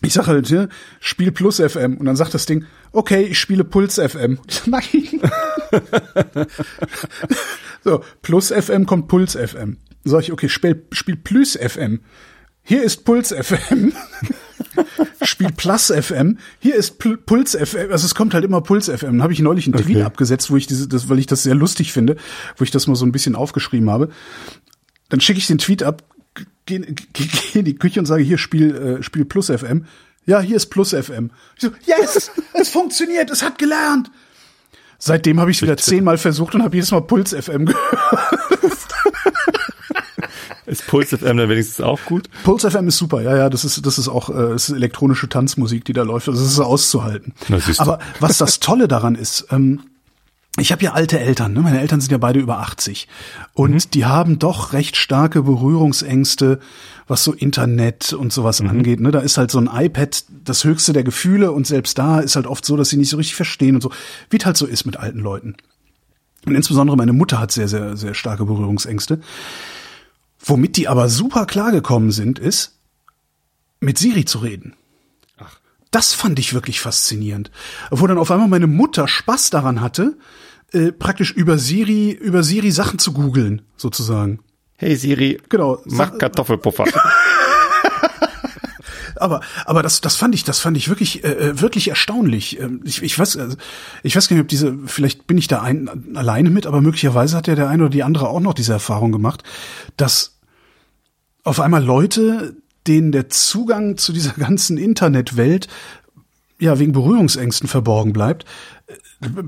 ich sage halt, ne, Spiel Plus FM. Und dann sagt das Ding, okay, ich spiele Puls FM. Nein. so, Plus FM kommt Puls FM. Sag ich, okay, spiel, spiel Plus FM. Hier ist Puls FM. Spiel Plus FM. Hier ist Pl Puls FM. Also es kommt halt immer Puls FM. Dann habe ich neulich einen Tweet Okay. abgesetzt, wo ich diese, das, weil ich das sehr lustig finde, wo ich das mal so ein bisschen aufgeschrieben habe. Dann schicke ich den Tweet ab, gehe geh, geh in die Küche und sage, hier Spiel, äh, Spiel Plus FM. Ja, hier ist Plus FM. Ich so, yes, es funktioniert, es hat gelernt. Seitdem habe ich es wieder zehnmal versucht und habe jedes Mal Puls FM gehört. Ist Puls FM dann wenigstens auch gut? Puls FM ist super, ja, ja, das ist, das ist auch äh, es ist elektronische Tanzmusik, die da läuft. Das ist auszuhalten. Na. Aber was das Tolle daran ist, ähm, ich habe ja alte Eltern, ne? meine Eltern sind ja beide über 80 und Mhm. die haben doch recht starke Berührungsängste, was so Internet und sowas Mhm. angeht. Ne? Da ist halt so ein iPad das höchste der Gefühle und selbst da ist halt oft so, dass sie nicht so richtig verstehen und so, wie es halt so ist mit alten Leuten. Und insbesondere meine Mutter hat sehr, sehr, sehr starke Berührungsängste. Womit die aber super klargekommen sind, ist, mit Siri zu reden. Das fand ich wirklich faszinierend. Wo dann auf einmal meine Mutter Spaß daran hatte, äh, praktisch über Siri, über Siri Sachen zu googeln, sozusagen. Hey Siri, Genau. mach Kartoffelpuffer. Aber, aber das, das fand ich, das fand ich wirklich, äh, äh, wirklich erstaunlich. Ähm, Ich, ich weiß, also, ich weiß gar nicht, ob diese, vielleicht bin ich da ein, alleine mit, aber möglicherweise hat ja der eine oder die andere auch noch diese Erfahrung gemacht, dass auf einmal Leute, denen der Zugang zu dieser ganzen Internetwelt ja wegen Berührungsängsten verborgen bleibt,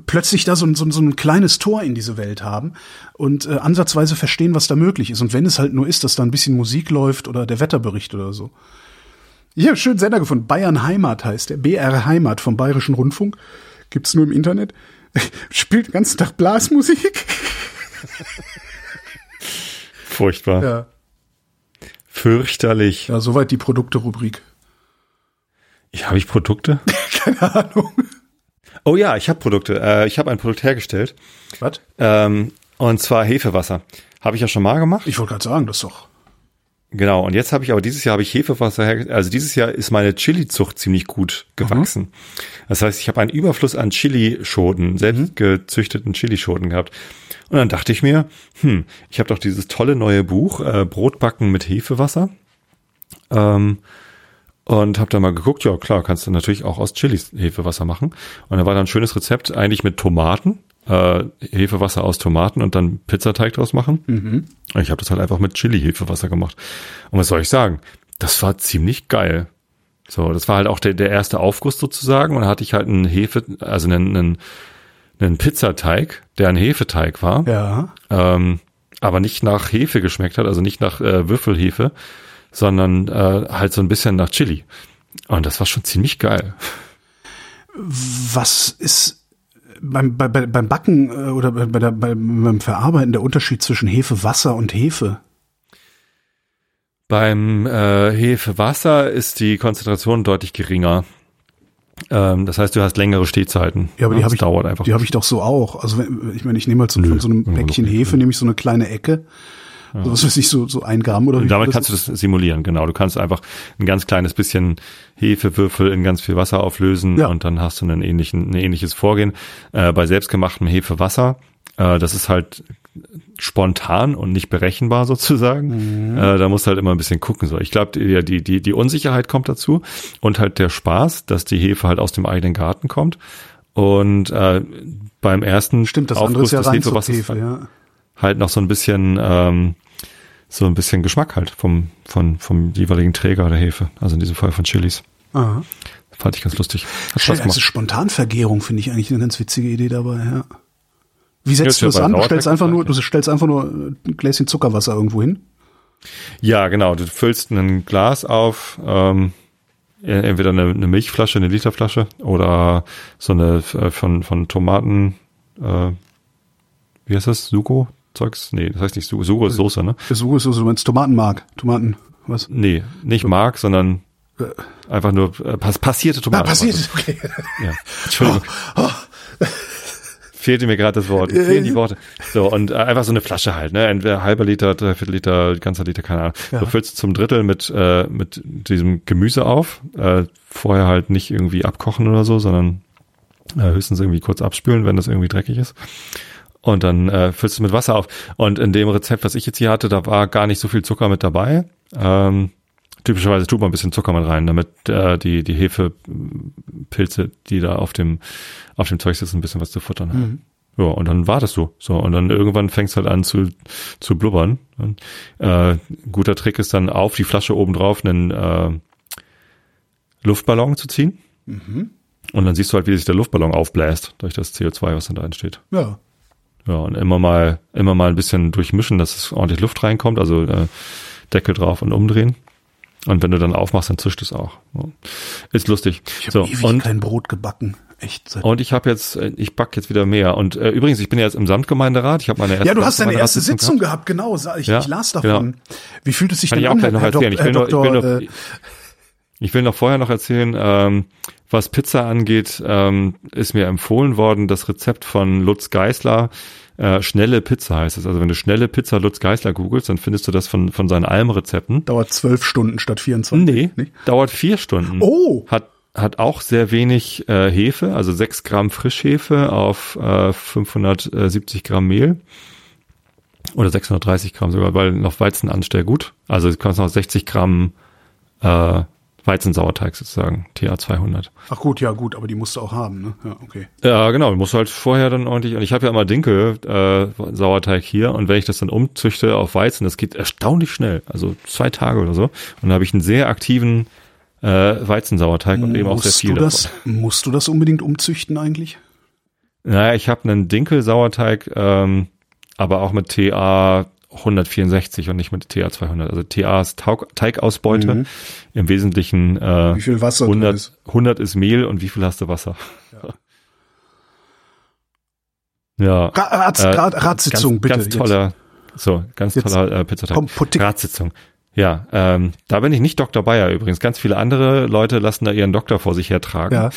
plötzlich da so, ein- so, ein- so ein kleines Tor in diese Welt haben und äh, ansatzweise verstehen, was da möglich ist. Und wenn es halt nur ist, dass da ein bisschen Musik läuft oder der Wetterbericht oder so. Ich habe einen schönen Sender gefunden. Bayern Heimat heißt der. BR Heimat vom Bayerischen Rundfunk. Gibt's nur im Internet. Spielt den ganzen Tag Blasmusik. Furchtbar. Ja. Fürchterlich. Ja, soweit die Produkte-Rubrik. Ja, habe ich Produkte? Keine Ahnung. Oh ja, ich habe Produkte. Äh, ich habe ein Produkt hergestellt. Was? Ähm, und zwar Hefewasser. Habe ich ja schon mal gemacht. Ich wollte gerade sagen, das doch. Genau, und jetzt habe ich aber dieses Jahr habe ich Hefewasser hergestellt. Also dieses Jahr ist meine Chili-Zucht ziemlich gut gewachsen. Das heißt, ich habe einen Überfluss an Chilischoten, selbst gezüchteten Chilischoten gehabt. Und dann dachte ich mir, hm, ich habe doch dieses tolle neue Buch äh, Brotbacken mit Hefewasser. Ähm, und habe da mal geguckt, ja klar, kannst du natürlich auch aus Chilis Hefewasser machen. Und da war dann ein schönes Rezept eigentlich mit Tomaten, äh, Hefewasser aus Tomaten und dann Pizzateig draus machen. Ich habe das halt einfach mit Chili-Hefewasser gemacht. Und was soll ich sagen? Das war ziemlich geil. So, das war halt auch der, der erste Aufguss sozusagen. Und da hatte ich halt einen Hefe, also einen, einen, einen Pizzateig, der ein Hefeteig war Ja. ähm, aber nicht nach Hefe geschmeckt hat, also nicht nach äh, Würfelhefe, sondern äh, halt so ein bisschen nach Chili. Und das war schon ziemlich geil. Was ist beim, bei, bei, beim Backen äh, oder bei, bei der, beim, beim Verarbeiten der Unterschied zwischen Hefewasser und Hefe? Beim äh, Hefewasser ist die Konzentration deutlich geringer. Ähm, das heißt, du hast längere Stehzeiten. Ja, aber die habe ich, dauert einfach. die habe ich doch so auch. Also wenn, ich meine, ich nehme halt so, Nö, von so einem Päckchen. Hefe, nehme ich so eine kleine Ecke. So, was weiß ich, so, so ein Gramm oder wie Und damit viel kannst du ist. das simulieren, genau. Du kannst einfach ein ganz kleines bisschen Hefewürfel in ganz viel Wasser auflösen Ja. und dann hast du einen ähnlichen, ein ähnliches Vorgehen. Äh, bei selbstgemachtem Hefewasser, äh, das ist halt spontan und nicht berechenbar sozusagen. Äh, da musst du halt immer ein bisschen gucken. So, ich glaube, die, die, die, die Unsicherheit kommt dazu und halt der Spaß, dass die Hefe halt aus dem eigenen Garten kommt. Und äh, beim ersten Stimmt, das andere ist ja des Hefewassers Reinzuchthefe, ja. Halt noch so ein bisschen, ähm, so ein bisschen Geschmack halt vom, von, vom jeweiligen Träger der Hefe. Also in diesem Fall von Chilis. Aha. Fand ich ganz lustig. Hat Spaß also gemacht. Spontanvergärung finde ich eigentlich eine ganz witzige Idee dabei, ja. Wie setzt Ja, du das an? Du stellst einfach nur, du stellst einfach nur ein Gläschen Zuckerwasser irgendwo hin. Ja, genau. Du füllst ein Glas auf, ähm, e- entweder eine, eine Milchflasche, eine Literflasche oder so eine äh, von, von Tomaten, äh, wie heißt das? Sugo? Zeugs? Nee, das heißt nicht. Sugo ist Soße, ne? So ist so, du meinst Tomatenmark. Tomaten, was? Nee, nicht Mark, sondern einfach nur äh, pass passierte Ah, Tomaten. passiert, okay. Ja. Entschuldigung. Fehlte mir gerade das Wort. Mir fehlen die Worte. So, und äh, einfach so eine Flasche halt, ne? Entweder halber Liter, dreiviertel Liter, ganzer Liter, keine Ahnung. Ja. Du füllst zum Drittel mit, äh, mit diesem Gemüse auf. Äh, vorher halt nicht irgendwie abkochen oder so, sondern äh, höchstens irgendwie kurz abspülen, wenn das irgendwie dreckig ist. Und dann äh, füllst du mit Wasser auf. Und in dem Rezept, was ich jetzt hier hatte, da war gar nicht so viel Zucker mit dabei. Ähm, typischerweise tut man ein bisschen Zucker mit rein, damit äh, die, die Hefepilze, die da auf dem, auf dem Zeug sitzen, ein bisschen was zu futtern haben. Ja, und dann wartest du. So, und dann irgendwann fängst halt an zu, zu blubbern. Und, äh, guter Trick ist dann auf die Flasche oben drauf einen äh, Luftballon zu ziehen. Und dann siehst du halt, wie sich der Luftballon aufbläst durch das CO2, was dann da entsteht. Ja. Ja, und immer mal, immer mal ein bisschen durchmischen, dass es ordentlich Luft reinkommt, also äh, Deckel drauf und umdrehen. Und wenn du dann aufmachst, dann zischt es auch. Ja. Ist lustig. Ich habe So, ewig und, kein Brot gebacken. Echt. Und ich habe jetzt, äh, ich back jetzt wieder mehr. Und äh, übrigens, ich bin ja jetzt im Samtgemeinderat. Ich habe meine erste ja, du hast deine erste Sitzung gehabt, genau. sa- Ich, Ja, ich las davon. Wie fühlt es sich Kann denn ich auch an, gleich noch Herr, erzählen. Dok- Ich will, Herr noch, ich, will Doktor, noch, äh, ich will noch vorher noch erzählen, ähm, was Pizza angeht, ähm, ist mir empfohlen worden, das Rezept von Lutz Geisler, äh, schnelle Pizza heißt es. Also wenn du schnelle Pizza Lutz Geisler googelst, dann findest du das von, von seinen Almrezepten. dauert zwölf Stunden statt 24. Nee, Nicht? dauert vier Stunden. Oh! Hat, hat auch sehr wenig äh, Hefe, also sechs Gramm Frischhefe auf äh, 570 Gramm Mehl. Oder 630 Gramm sogar, weil noch Weizenanstell gut. Also du kannst noch 60 Gramm äh, Weizensauerteig sozusagen, TA 200. Ach gut, ja gut, aber die musst du auch haben, ne? Ja, okay. Ja, genau. Du musst halt vorher dann ordentlich. Und ich habe ja immer Dinkel äh, Sauerteig hier und wenn ich das dann umzüchte auf Weizen, das geht erstaunlich schnell. Also zwei Tage oder so. Und dann habe ich einen sehr aktiven äh, Weizensauerteig und eben auch sehr Musst viel du das, davon. musst du das unbedingt umzüchten eigentlich? Naja, ich habe einen Dinkel-Sauerteig, ähm, aber auch mit TA 164 und nicht mit TA 200. Also TA ist Taug Teigausbeute. Im Wesentlichen äh, Mhm. Wie viel Wasser drin 100, ist? 100 ist Mehl und wie viel hast du Wasser? Ja. Ra Rat, Äh, Rat, Ratssitzung, ganz, bitte. Ganz jetzt. toller, so, ganz Jetzt toller äh, Pizzateig. komm, Politik. Ratssitzung. Ja, ähm, da bin ich nicht Dr. Bayer übrigens. Ganz viele andere Leute lassen da ihren Doktor vor sich hertragen. Ja.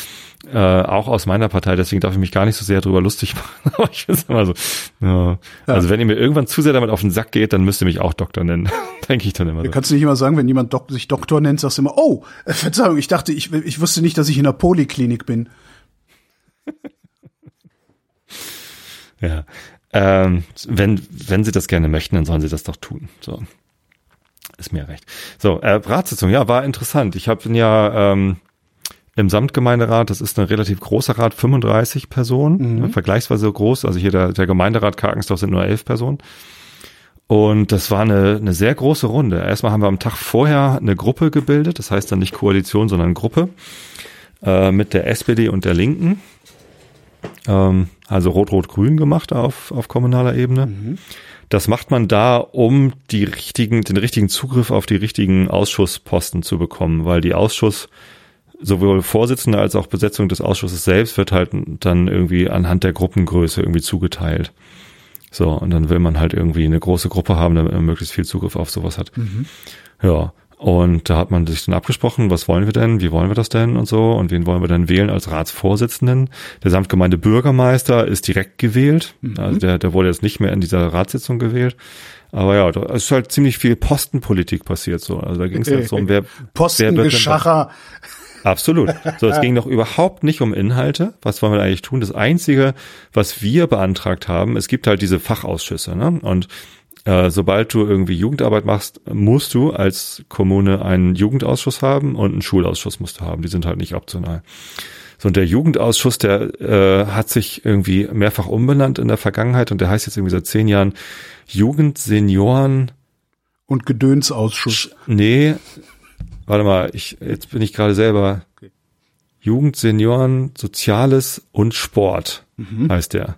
Äh, auch aus meiner Partei, deswegen darf ich mich gar nicht so sehr drüber lustig machen. Aber ich finde immer so. Ja. Also wenn ihr mir irgendwann zu sehr damit auf den Sack geht, dann müsst ihr mich auch Doktor nennen. Denke ich dann immer Du so. kannst nicht immer sagen, wenn jemand Dok sich Doktor nennt, sagst du immer, oh, äh, Verzeihung, ich dachte, ich, ich wusste nicht, dass ich in der Poliklinik bin. Ja. Ähm, wenn, wenn sie das gerne möchten, dann sollen sie das doch tun. So. Ist mir recht. So, äh, Ratssitzung, ja, war interessant. Ich habe ja ähm, im Samtgemeinderat, das ist ein relativ großer Rat, 35 Personen, vergleichsweise groß. Also hier der, der Gemeinderat Karkensdorf sind nur 11 Personen. Und das war eine, eine sehr große Runde. Erstmal haben wir am Tag vorher eine Gruppe gebildet, das heißt dann nicht Koalition, sondern Gruppe, äh, mit der SPD und der Linken. Ähm, also Rot-Rot-Grün gemacht auf, auf kommunaler Ebene. Das macht man da, um die richtigen, den richtigen Zugriff auf die richtigen Ausschussposten zu bekommen, weil die Ausschuss, sowohl Vorsitzende als auch Besetzung des Ausschusses selbst wird halt dann irgendwie anhand der Gruppengröße irgendwie zugeteilt. So, und dann will man halt irgendwie eine große Gruppe haben, damit man möglichst viel Zugriff auf sowas hat. Ja. Und da hat man sich dann abgesprochen, was wollen wir denn, wie wollen wir das denn und so und wen wollen wir denn wählen als Ratsvorsitzenden. Der Samtgemeinde Bürgermeister ist direkt gewählt, also der, der wurde jetzt nicht mehr in dieser Ratssitzung gewählt. Aber ja, da ist halt ziemlich viel Postenpolitik passiert so. Also da ging es halt so um wer, Postengeschacher. Absolut. So, es ging doch überhaupt nicht um Inhalte. Was wollen wir eigentlich tun? Das Einzige, was wir beantragt haben, es gibt halt diese Fachausschüsse. Ne? Und äh, sobald du irgendwie Jugendarbeit machst, musst du als Kommune einen Jugendausschuss haben und einen Schulausschuss musst du haben. Die sind halt nicht optional. So, und der Jugendausschuss, der äh, hat sich irgendwie mehrfach umbenannt in der Vergangenheit und der heißt jetzt irgendwie seit zehn Jahren Jugend, Senioren. Und Gedönsausschuss. Nee, warte mal, ich, jetzt bin ich gerade selber. Okay. Jugend, Senioren, Soziales und Sport heißt der.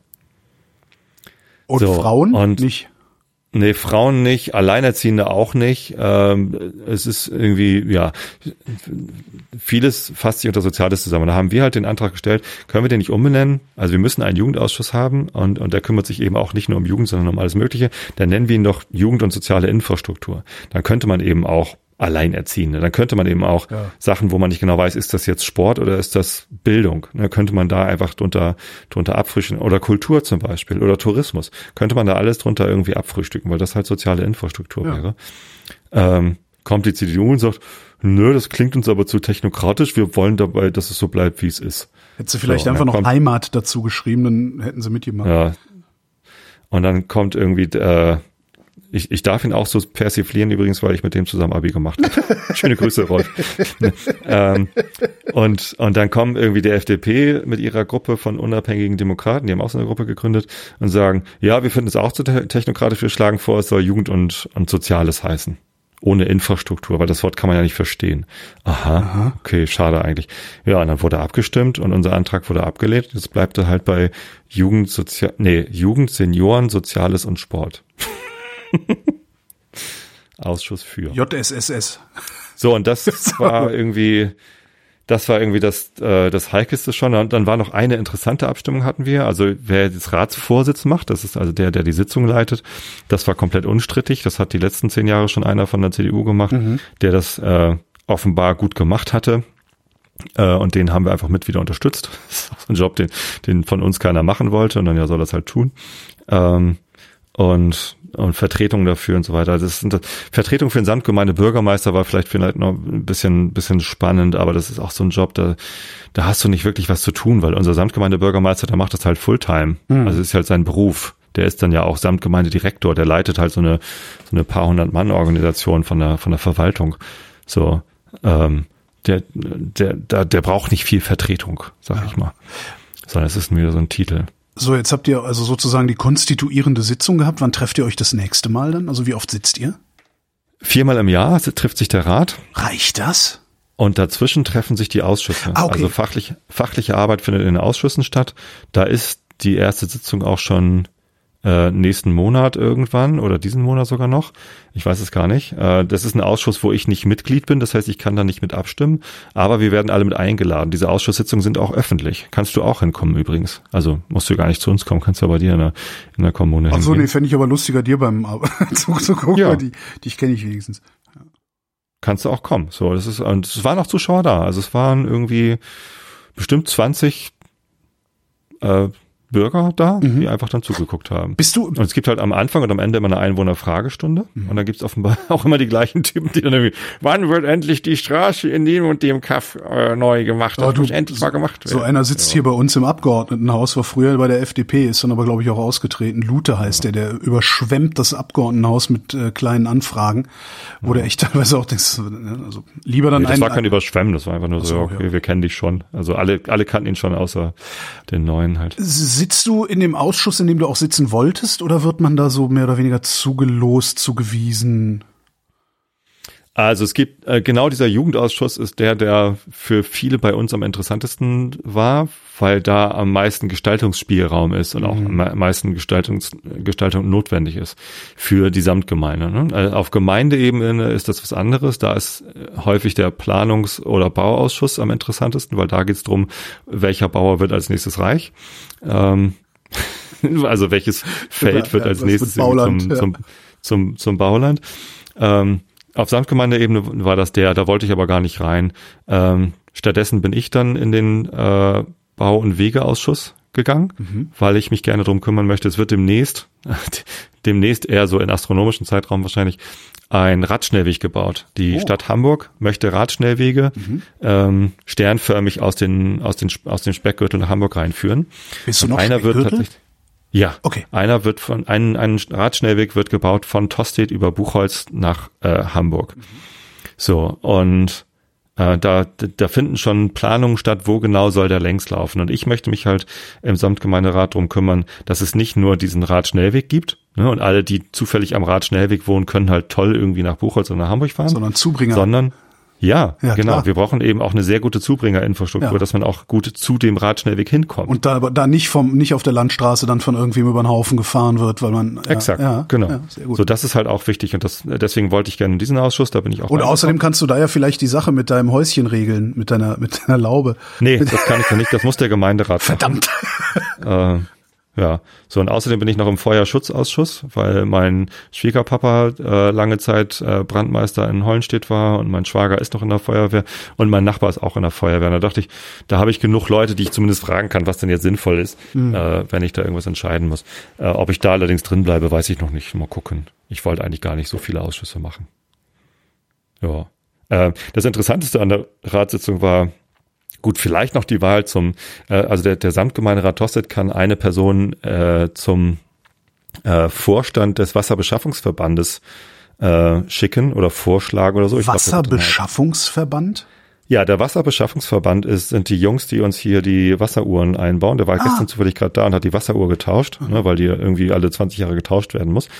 Und So, Frauen und- nicht. Nee, Frauen nicht, Alleinerziehende auch nicht. Ähm, es ist irgendwie, ja, vieles fasst sich unter Soziales zusammen. Da haben wir halt den Antrag gestellt, können wir den nicht umbenennen? Also wir müssen einen Jugendausschuss haben und, und der kümmert sich eben auch nicht nur um Jugend, sondern um alles Mögliche. Dann nennen wir ihn doch Jugend und soziale Infrastruktur. Dann könnte man eben auch Alleinerziehende. Dann könnte man eben auch Ja. Sachen, wo man nicht genau weiß, ist das jetzt Sport oder ist das Bildung? Ne, könnte man da einfach drunter, drunter abfrühstücken oder Kultur zum Beispiel oder Tourismus. Könnte man da alles drunter irgendwie abfrühstücken, weil das halt soziale Infrastruktur Ja. wäre. Ähm, kommt die CDU und sagt, nö, das klingt uns aber zu technokratisch, wir wollen dabei, dass es so bleibt, wie es ist. Hätte sie vielleicht So, einfach noch kommt- Heimat dazu geschrieben, dann hätten sie mitgemacht. Ja. Und dann kommt irgendwie, äh, ich, ich darf ihn auch so persiflieren übrigens, weil ich mit dem zusammen Abi gemacht habe. Schöne Grüße, Rolf. ähm, und, und dann kommen irgendwie die FDP mit ihrer Gruppe von unabhängigen Demokraten, die haben auch so eine Gruppe gegründet und sagen, ja, wir finden es auch zu te technokratisch, wir schlagen vor, es soll Jugend und, und Soziales heißen. Ohne Infrastruktur, weil das Wort kann man ja nicht verstehen. Aha, okay, schade eigentlich. Ja, und dann wurde abgestimmt und unser Antrag wurde abgelehnt. Jetzt bleibt er halt bei Jugend, Sozial, nee, Jugend, Senioren, Soziales und Sport. Ausschuss für. JSSS. So, und das war irgendwie, das war irgendwie das, äh, das Heikeste schon. Und dann war noch eine interessante Abstimmung hatten wir. Also wer das Ratsvorsitz macht, das ist also der, der die Sitzung leitet, das war komplett unstrittig. Das hat die letzten zehn Jahre schon einer von der CDU gemacht, der das äh, offenbar gut gemacht hatte. Äh, und den haben wir einfach mit wieder unterstützt. Das ist auch so ein Job, den, den von uns keiner machen wollte. Und dann ja soll das halt tun. Ähm, und, und Vertretung dafür und so weiter. Das sind das, Vertretung für den Samtgemeinde Bürgermeister war vielleicht vielleicht noch ein bisschen, bisschen spannend, aber das ist auch so ein Job, da, da hast du nicht wirklich was zu tun, weil unser Samtgemeinde Bürgermeister, der macht das halt Fulltime. Also es ist halt sein Beruf. Der ist dann ja auch Samtgemeindedirektor, der leitet halt so eine, so eine paar hundert Mann Organisation von der, von der Verwaltung. So, ähm, der, der, der, der braucht nicht viel Vertretung, sag ich mal. Sondern es ist wieder so ein Titel. So, jetzt habt ihr also sozusagen die konstituierende Sitzung gehabt. Wann trefft ihr euch das nächste Mal dann? Also wie oft sitzt ihr? Viermal im Jahr trifft sich der Rat. Reicht das? Und dazwischen treffen sich die Ausschüsse. Ah, okay. Also fachlich, fachliche Arbeit findet in den Ausschüssen statt. Da ist die erste Sitzung auch schon äh, nächsten Monat irgendwann oder diesen Monat sogar noch. Ich weiß es gar nicht. Äh, das ist ein Ausschuss, wo ich nicht Mitglied bin. Das heißt, ich kann da nicht mit abstimmen. Aber wir werden alle mit eingeladen. Diese Ausschusssitzungen sind auch öffentlich. Kannst du auch hinkommen übrigens. Also musst du gar nicht zu uns kommen. Kannst du bei dir in der, in der Kommune Ach so, hingehen. nee, fände ich aber lustiger, dir beim Ar- zuzugucken, Ja. weil die, die kenne ich wenigstens. kannst du auch kommen. So, das ist, und es waren auch Zuschauer da. Also es waren irgendwie bestimmt 20 äh, Bürger da, die einfach dann zugeguckt haben. Bist du, Und es gibt halt am Anfang und am Ende immer eine Einwohnerfragestunde. Und dann gibt's offenbar auch immer die gleichen Typen, die dann irgendwie, wann wird endlich die Straße in dem und dem Kaff äh, neu gemacht? Das muss endlich mal gemacht so werden. einer sitzt hier bei uns im Abgeordnetenhaus, war früher bei der FDP, ist dann aber, glaube ich, auch ausgetreten. Lute heißt der, der überschwemmt das Abgeordnetenhaus mit äh, kleinen Anfragen, wo der echt teilweise auch denkst, ne, also lieber dann Nee, das einen, war kein Überschwemmen, das war einfach nur so, so, okay, ja. wir kennen dich schon. Also alle, alle kannten ihn schon, außer den neuen halt. Sitzt du in dem Ausschuss, in dem du auch sitzen wolltest, oder wird man da so mehr oder weniger zugelost, zugewiesen? Also es gibt äh, genau dieser Jugendausschuss ist der, der für viele bei uns am interessantesten war, weil da am meisten Gestaltungsspielraum ist und auch am me- meisten Gestaltungs, Gestaltung notwendig ist für die Samtgemeinde. Ne? Also auf Gemeindeebene ist das was anderes. Da ist äh, häufig der Planungs- oder Bauausschuss am interessantesten, weil da geht es darum, welcher Bauer wird als nächstes reich. Ähm, also welches Feld Ja, wird ja, als nächstes Bauland, zum, ja. zum, zum, zum Bauland. Ähm, auf Samtgemeindeebene war das der, da wollte ich aber gar nicht rein. Ähm, stattdessen bin ich dann in den äh, Bau- und Wegeausschuss gegangen, Mhm. weil ich mich gerne drum kümmern möchte. Es wird demnächst, demnächst eher so in astronomischen Zeitraum wahrscheinlich, ein Radschnellweg gebaut. Die Oh. Stadt Hamburg möchte Radschnellwege Mhm. ähm, sternförmig aus den, aus den, aus dem Speckgürtel nach Hamburg reinführen. Bist du noch einer wird Speckgürtel? tatsächlich, ja, Okay. einer wird von, ein, ein Radschnellweg wird gebaut von Tostedt über Buchholz nach äh, Hamburg. So, und Äh, da, da finden schon Planungen statt, wo genau soll der längs laufen. Und ich möchte mich halt im Samtgemeinderat drum kümmern, dass es nicht nur diesen Radschnellweg gibt, ne, und alle, die zufällig am Radschnellweg wohnen, können halt toll irgendwie nach Buchholz oder nach Hamburg fahren. Sondern Zubringer. Sondern ja, Ja, genau. klar. Wir brauchen eben auch eine sehr gute Zubringerinfrastruktur, Ja. dass man auch gut zu dem Radschnellweg hinkommt. Und da, da nicht vom, nicht auf der Landstraße dann von irgendwem über den Haufen gefahren wird, weil man. Ja, Exakt, ja, genau. Ja, sehr gut. So, das ist halt auch wichtig und das, deswegen wollte ich gerne in diesen Ausschuss, da bin ich auch. Und außerdem kannst du da ja vielleicht die Sache mit deinem Häuschen regeln, mit deiner, mit deiner Laube. Nee, das kann ich ja nicht, das muss der Gemeinderat. Verdammt. Äh, ja, so und außerdem bin ich noch im Feuerschutzausschuss, weil mein Schwiegerpapa äh, lange Zeit äh, Brandmeister in Hollenstedt war und mein Schwager ist noch in der Feuerwehr und mein Nachbar ist auch in der Feuerwehr. Und da dachte ich, da habe ich genug Leute, die ich zumindest fragen kann, was denn jetzt sinnvoll ist, äh, wenn ich da irgendwas entscheiden muss. Äh, ob ich da allerdings drin bleibe, weiß ich noch nicht. Mal gucken. Ich wollte eigentlich gar nicht so viele Ausschüsse machen. Ja. Äh, das Interessanteste an der Ratssitzung war, Gut, vielleicht noch die Wahl zum, äh, also der, der Samtgemeinderat Tosted kann eine Person äh, zum äh, Vorstand des Wasserbeschaffungsverbandes äh, schicken oder vorschlagen oder so. Ich glaub, Wasserbeschaffungsverband? ja, der Wasserbeschaffungsverband ist, sind die Jungs, die uns hier die Wasseruhren einbauen. Der war gestern zufällig gerade da und hat die Wasseruhr getauscht, ne, weil die irgendwie alle 20 Jahre getauscht werden muss.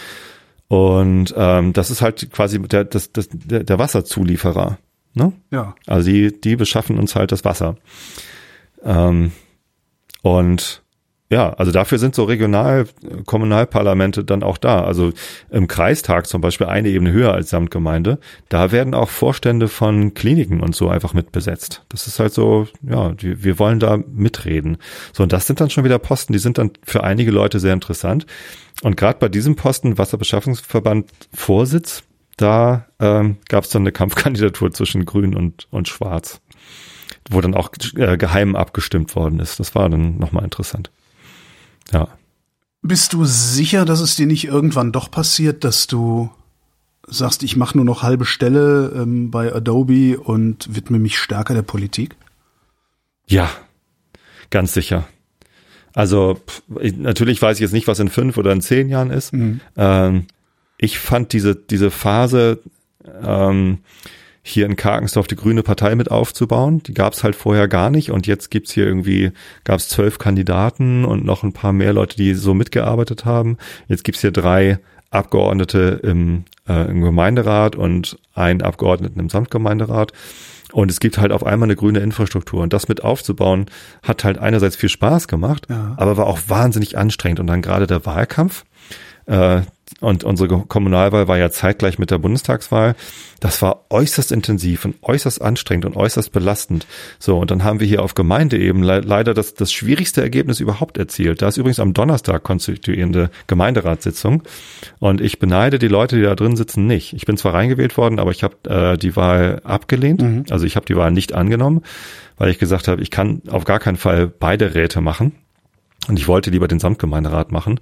Und ähm, das ist halt quasi der, das, das, der, der Wasserzulieferer. Ne? Ja. Also die, die beschaffen uns halt das Wasser. Ähm, und ja, also dafür sind so Regional, Kommunalparlamente dann auch da. Also im Kreistag zum Beispiel eine Ebene höher als Samtgemeinde. Da werden auch Vorstände von Kliniken und so einfach mitbesetzt. Das ist halt so, ja, die, wir wollen da mitreden. So, und das sind dann schon wieder Posten, die sind dann für einige Leute sehr interessant. Und gerade bei diesem Posten, Wasserbeschaffungsverband Vorsitz, da ähm, gab es dann eine Kampfkandidatur zwischen Grün und, und Schwarz, wo dann auch äh, geheim abgestimmt worden ist. Das war dann nochmal interessant. Ja. Bist du sicher, dass es dir nicht irgendwann doch passiert, dass du sagst, ich mache nur noch halbe Stelle ähm, bei Adobe und widme mich stärker der Politik? Ja, ganz sicher. Also pff, ich, natürlich weiß ich jetzt nicht, was in fünf oder in zehn Jahren ist. Ähm, ich fand diese, diese Phase, ähm, hier in Karkensdorf die grüne Partei mit aufzubauen, die gab es halt vorher gar nicht und jetzt gibt's hier irgendwie, gab es zwölf Kandidaten und noch ein paar mehr Leute, die so mitgearbeitet haben. Jetzt gibt's hier drei Abgeordnete im, äh, im Gemeinderat und einen Abgeordneten im Samtgemeinderat. Und es gibt halt auf einmal eine grüne Infrastruktur. Und das mit aufzubauen, hat halt einerseits viel Spaß gemacht, Ja. aber war auch wahnsinnig anstrengend. Und dann gerade der Wahlkampf, äh, und unsere Kommunalwahl war ja zeitgleich mit der Bundestagswahl. Das war äußerst intensiv und äußerst anstrengend und äußerst belastend. So, und dann haben wir hier auf Gemeindeebene le leider das, das schwierigste Ergebnis überhaupt erzielt. Da ist übrigens am Donnerstag konstituierende Gemeinderatssitzung. Und ich beneide die Leute, die da drin sitzen, nicht. Ich bin zwar reingewählt worden, aber ich habe äh, die Wahl abgelehnt. Also ich habe die Wahl nicht angenommen, weil ich gesagt habe, ich kann auf gar keinen Fall beide Räte machen. Und ich wollte lieber den Samtgemeinderat machen.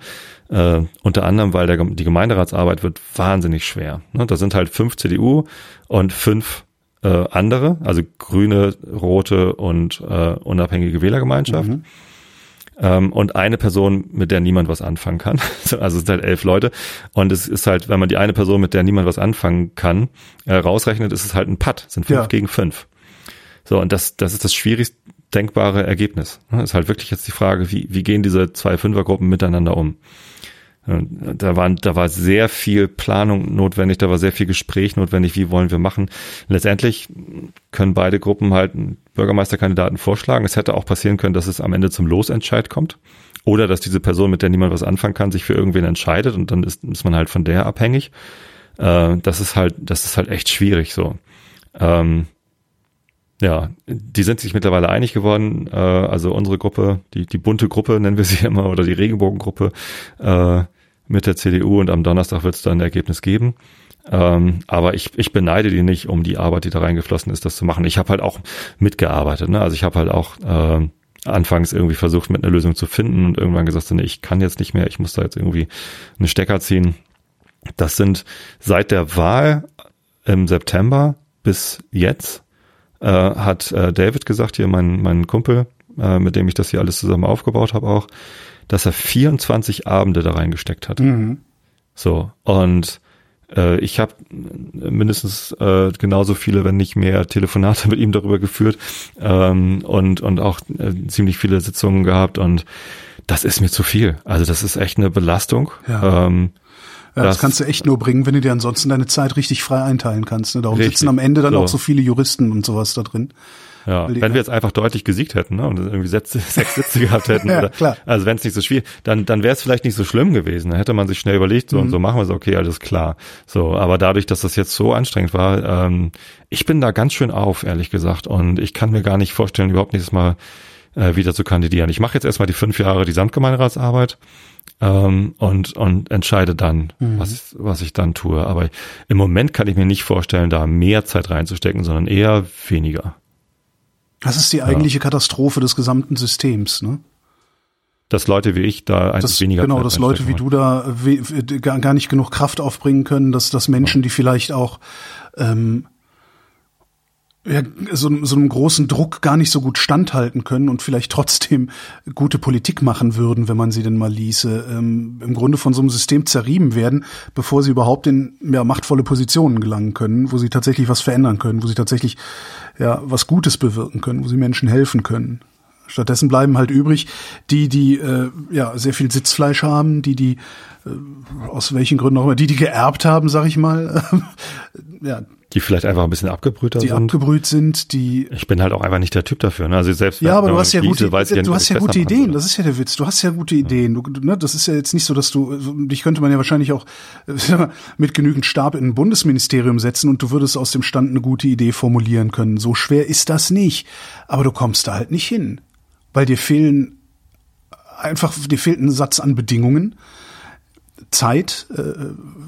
Äh, unter anderem, weil der, die Gemeinderatsarbeit wird wahnsinnig schwer. Ne? Da sind halt fünf CDU und fünf äh, andere, also grüne, rote und äh, unabhängige Wählergemeinschaft. Ähm, und eine Person, mit der niemand was anfangen kann. Also es sind halt elf Leute. Und es ist halt, wenn man die eine Person, mit der niemand was anfangen kann, äh, rausrechnet, ist es halt ein Putt. Es sind fünf Ja. gegen fünf. So, und das, das ist das schwierigst denkbare Ergebnis. Ne, Ist halt wirklich jetzt die Frage, wie, wie gehen diese zwei Fünfergruppen miteinander um? Und Da, waren, da war sehr viel Planung notwendig, da war sehr viel Gespräch notwendig, wie wollen wir machen. Letztendlich können beide Gruppen halt Bürgermeisterkandidaten vorschlagen. Es hätte auch passieren können, dass es am Ende zum Losentscheid kommt. Oder dass diese Person, mit der niemand was anfangen kann, sich für irgendwen entscheidet und dann ist, ist man halt von der abhängig. Äh, das ist halt, das ist halt echt schwierig so. Ja, die sind sich mittlerweile einig geworden. Äh, also unsere Gruppe, die, die bunte Gruppe nennen wir sie immer, oder die Regenbogengruppe äh, mit der CDU und am Donnerstag wird es dann ein Ergebnis geben. Ähm, aber ich, ich beneide die nicht um die Arbeit, die da reingeflossen ist, das zu machen. Ich habe halt auch mitgearbeitet. Ne? Also ich habe halt auch äh, anfangs irgendwie versucht, mit einer Lösung zu finden und irgendwann gesagt, so, nee, ich kann jetzt nicht mehr, ich muss da jetzt irgendwie einen Stecker ziehen. Das sind seit der Wahl im September bis jetzt äh, hat äh, David gesagt, hier mein, mein Kumpel, äh, mit dem ich das hier alles zusammen aufgebaut habe auch, dass er 24 Abende da reingesteckt hat. Mhm. So, und Äh, ich habe mindestens äh, genauso viele, wenn nicht mehr, Telefonate mit ihm darüber geführt ähm, und, und auch äh, ziemlich viele Sitzungen gehabt und das ist mir zu viel. Also das ist echt eine Belastung. Ja. Ähm, ja, das, das, kannst du echt nur bringen, wenn du dir ansonsten deine Zeit richtig frei einteilen kannst. Ne? Darum richtig, sitzen am Ende dann so. auch so viele Juristen und sowas da drin. Ja, wenn wir jetzt einfach deutlich gesiegt hätten ne, und irgendwie sechs, sechs Sitze gehabt hätten, ja, oder, klar. also wenn es nicht so schwierig, dann dann wäre es vielleicht nicht so schlimm gewesen. Dann hätte man sich schnell überlegt, so mhm. und so machen wir es, okay, alles klar. So, aber dadurch, dass das jetzt so anstrengend war, ähm, ich bin da ganz schön auf, ehrlich gesagt, und ich kann mir gar nicht vorstellen, überhaupt nächstes Mal äh, wieder zu kandidieren. Ich mache jetzt erstmal die fünf Jahre die Samtgemeinderatsarbeit ähm, und, und entscheide dann, mhm. was, was ich dann tue. Aber im Moment kann ich mir nicht vorstellen, da mehr Zeit reinzustecken, sondern eher weniger. Das ist die eigentliche ja. Katastrophe des gesamten Systems, ne? Dass Leute wie ich da eigentlich das, weniger Genau, dass Leute wie du da gar nicht genug Kraft aufbringen können, dass, dass Menschen, die vielleicht auch ähm, ja, so, so einem großen Druck gar nicht so gut standhalten können und vielleicht trotzdem gute Politik machen würden, wenn man sie denn mal ließe, ähm, im Grunde von so einem System zerrieben werden, bevor sie überhaupt in ja, machtvolle Positionen gelangen können, wo sie tatsächlich was verändern können, wo sie tatsächlich ja was Gutes bewirken können, wo sie Menschen helfen können. Stattdessen bleiben halt übrig die, die äh, ja sehr viel Sitzfleisch haben, die, die äh, aus welchen Gründen auch immer, die, die geerbt haben, sag ich mal, ja, die vielleicht einfach ein bisschen abgebrühter die sind. Die abgebrüht sind, die. Ich bin halt auch einfach nicht der Typ dafür. Ne? Also selbst ja, aber du hast ja gute, du hast ja gute Ideen. Würde. Das ist ja der Witz. Du hast ja gute Ideen. Du, ne, das ist ja jetzt nicht so, dass du dich könnte man ja wahrscheinlich auch mit genügend Stab in ein Bundesministerium setzen und du würdest aus dem Stand eine gute Idee formulieren können. So schwer ist das nicht. Aber du kommst da halt nicht hin, weil dir fehlen einfach dir fehlt ein Satz an Bedingungen Zeit, äh,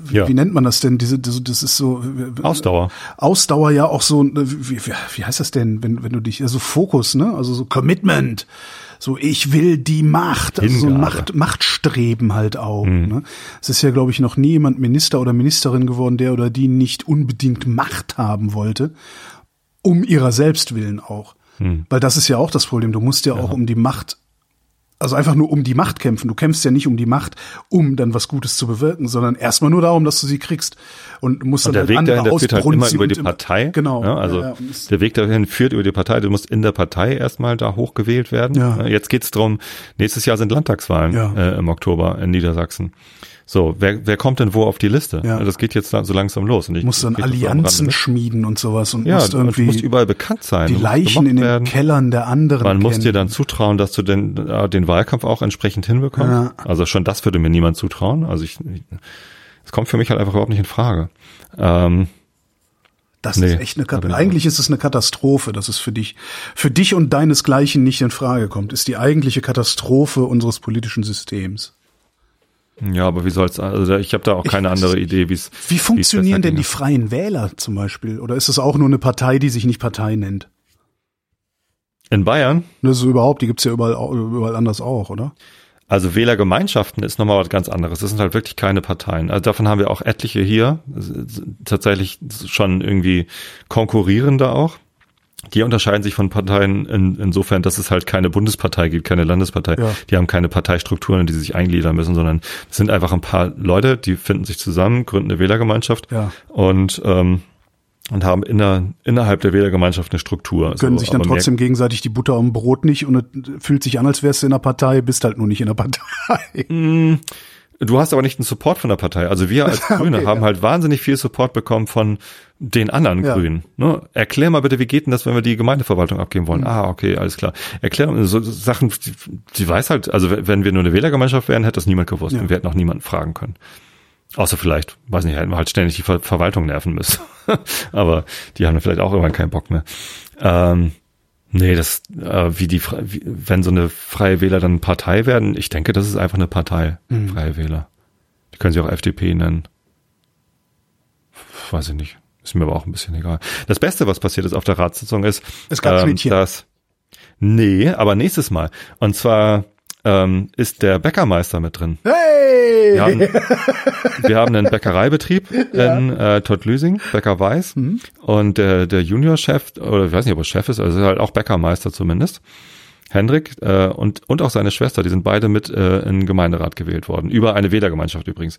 wie, ja. wie nennt man das denn? Diese, das, das ist so Ausdauer. Ausdauer ja auch so, wie, wie, wie heißt das denn, wenn, wenn du dich, also Fokus, ne? Also so Commitment. So, ich will die Macht, also so Macht, Machtstreben halt auch. Mhm. Ne? Es ist ja, glaube ich, noch nie jemand Minister oder Ministerin geworden, der oder die nicht unbedingt Macht haben wollte, um ihrer selbst willen auch. Mhm. Weil das ist ja auch das Problem. Du musst ja, ja. auch um die Macht also einfach nur um die Macht kämpfen. Du kämpfst ja nicht um die Macht, um dann was Gutes zu bewirken, sondern erstmal nur darum, dass du sie kriegst und musst und dann der halt Weg dahin, der führt halt immer über die Partei. Genau. Ja, also ja, ja. der Weg dahin führt über die Partei. Du musst in der Partei erstmal da hochgewählt werden. Ja. Jetzt geht's drum. Nächstes Jahr sind Landtagswahlen äh, im Oktober in Niedersachsen. So, wer, wer kommt denn wo auf die Liste? Ja. Das geht jetzt so langsam los. Und ich muss dann Allianzen schmieden und sowas und ja, musst irgendwie du musst überall bekannt sein. Die Leichen in den werden. Kellern der anderen. Man kennen. muss dir dann zutrauen, dass du den, äh, den Wahlkampf auch entsprechend hinbekommst. Ja. Also schon das würde mir niemand zutrauen. Also ich, es kommt für mich halt einfach überhaupt nicht in Frage. Ähm, das nee, ist echt eine Katastrophe. Eigentlich ist es eine Katastrophe, dass es für dich, für dich und deinesgleichen nicht in Frage kommt. Ist die eigentliche Katastrophe unseres politischen Systems. Ja, aber wie soll's, also ich habe da auch keine andere Idee, wie es. Wie funktionieren denn die freien Wähler zum Beispiel? Oder ist es auch nur eine Partei, die sich nicht Partei nennt? In Bayern? Das ist überhaupt, die gibt's ja überall, überall anders auch, oder? Also Wählergemeinschaften ist nochmal was ganz anderes. Das sind halt wirklich keine Parteien. Also davon haben wir auch etliche hier. Tatsächlich schon irgendwie konkurrierende auch. Die unterscheiden sich von Parteien in, insofern, dass es halt keine Bundespartei gibt, keine Landespartei. Ja. Die haben keine Parteistrukturen, in die sie sich eingliedern müssen, sondern es sind einfach ein paar Leute, die finden sich zusammen, gründen eine Wählergemeinschaft ja. und ähm, und haben inner, innerhalb der Wählergemeinschaft eine Struktur. Können so, sich dann trotzdem gegenseitig die Butter um Brot nicht und es fühlt sich an, als wärst du in der Partei, bist halt nur nicht in der Partei. Mm, Du hast aber nicht den Support von der Partei. Also wir als Grüne okay, haben ja. halt wahnsinnig viel Support bekommen von den anderen ja. Grünen. Ne? Erklär mal bitte, wie geht denn das, wenn wir die Gemeindeverwaltung abgeben wollen? Mhm. Ah, okay, alles klar. Erklär mal so Sachen, die, die weiß halt, also wenn wir nur eine Wählergemeinschaft wären, hätte das niemand gewusst ja. und wir hätten auch niemanden fragen können. Außer vielleicht, weiß nicht, hätten wir halt ständig die Ver Verwaltung nerven müssen. aber die haben vielleicht auch irgendwann keinen Bock mehr. Ähm, Nee, das, äh, wie die, wie, wenn so eine Freie Wähler dann Partei werden, ich denke, das ist einfach eine Partei, mhm. Freie Wähler. Die können sie auch FDP nennen. Weiß ich nicht. Ist mir aber auch ein bisschen egal. Das Beste, was passiert ist auf der Ratssitzung ist, es gab ähm, dass, nee, aber nächstes Mal. Und zwar ähm, ist der Bäckermeister mit drin. Hey! Wir haben, wir haben einen Bäckereibetrieb ja. in äh, Tottlüsing, Bäcker Weiß. Mhm. Und der, der Juniorchef, oder ich weiß nicht, ob er Chef ist, also ist halt auch Bäckermeister zumindest, Hendrik äh, und, und auch seine Schwester, die sind beide mit äh, in den Gemeinderat gewählt worden. Über eine Wählergemeinschaft übrigens.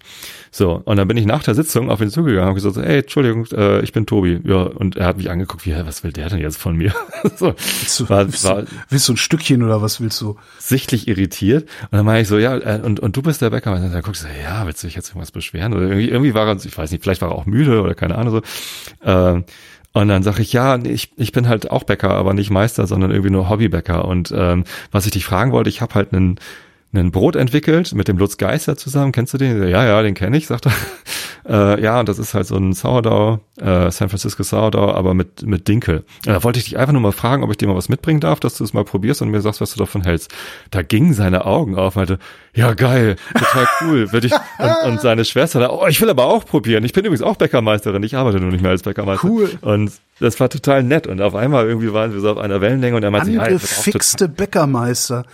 So, und dann bin ich nach der Sitzung auf ihn zugegangen und gesagt, ey, Entschuldigung, äh, ich bin Tobi. Ja, und er hat mich angeguckt, wie, was will der denn jetzt von mir? so, Willst du, war, willst, war du, willst du ein Stückchen oder was willst du? sichtlich irritiert. Und dann meine ich so, ja, äh, und, und du bist der Bäcker. Und dann guckst du, ja, willst du dich jetzt irgendwas beschweren? Oder irgendwie, irgendwie war er, ich weiß nicht, vielleicht war er auch müde oder keine Ahnung so. Ähm, und dann sage ich, ja, ich, ich bin halt auch Bäcker, aber nicht Meister, sondern irgendwie nur Hobbybäcker. Und ähm, was ich dich fragen wollte, ich habe halt einen ein Brot entwickelt mit dem Lutz Geister zusammen. Kennst du den? Ja, ja, den kenne ich, sagt er. Äh, ja, und das ist halt so ein Sourdough, äh, San Francisco Sourdough, aber mit, mit Dinkel. Und da wollte ich dich einfach nur mal fragen, ob ich dir mal was mitbringen darf, dass du es mal probierst und mir sagst, was du davon hältst. Da gingen seine Augen auf, meinte, ja geil, total cool. Würde ich, und, und seine Schwester, da, oh, ich will aber auch probieren. Ich bin übrigens auch Bäckermeisterin, ich arbeite nur nicht mehr als Bäckermeister. Cool. Und das war total nett. Und auf einmal irgendwie waren wir so auf einer Wellenlänge und er meinte, ja, ich bin auch Bäckermeister.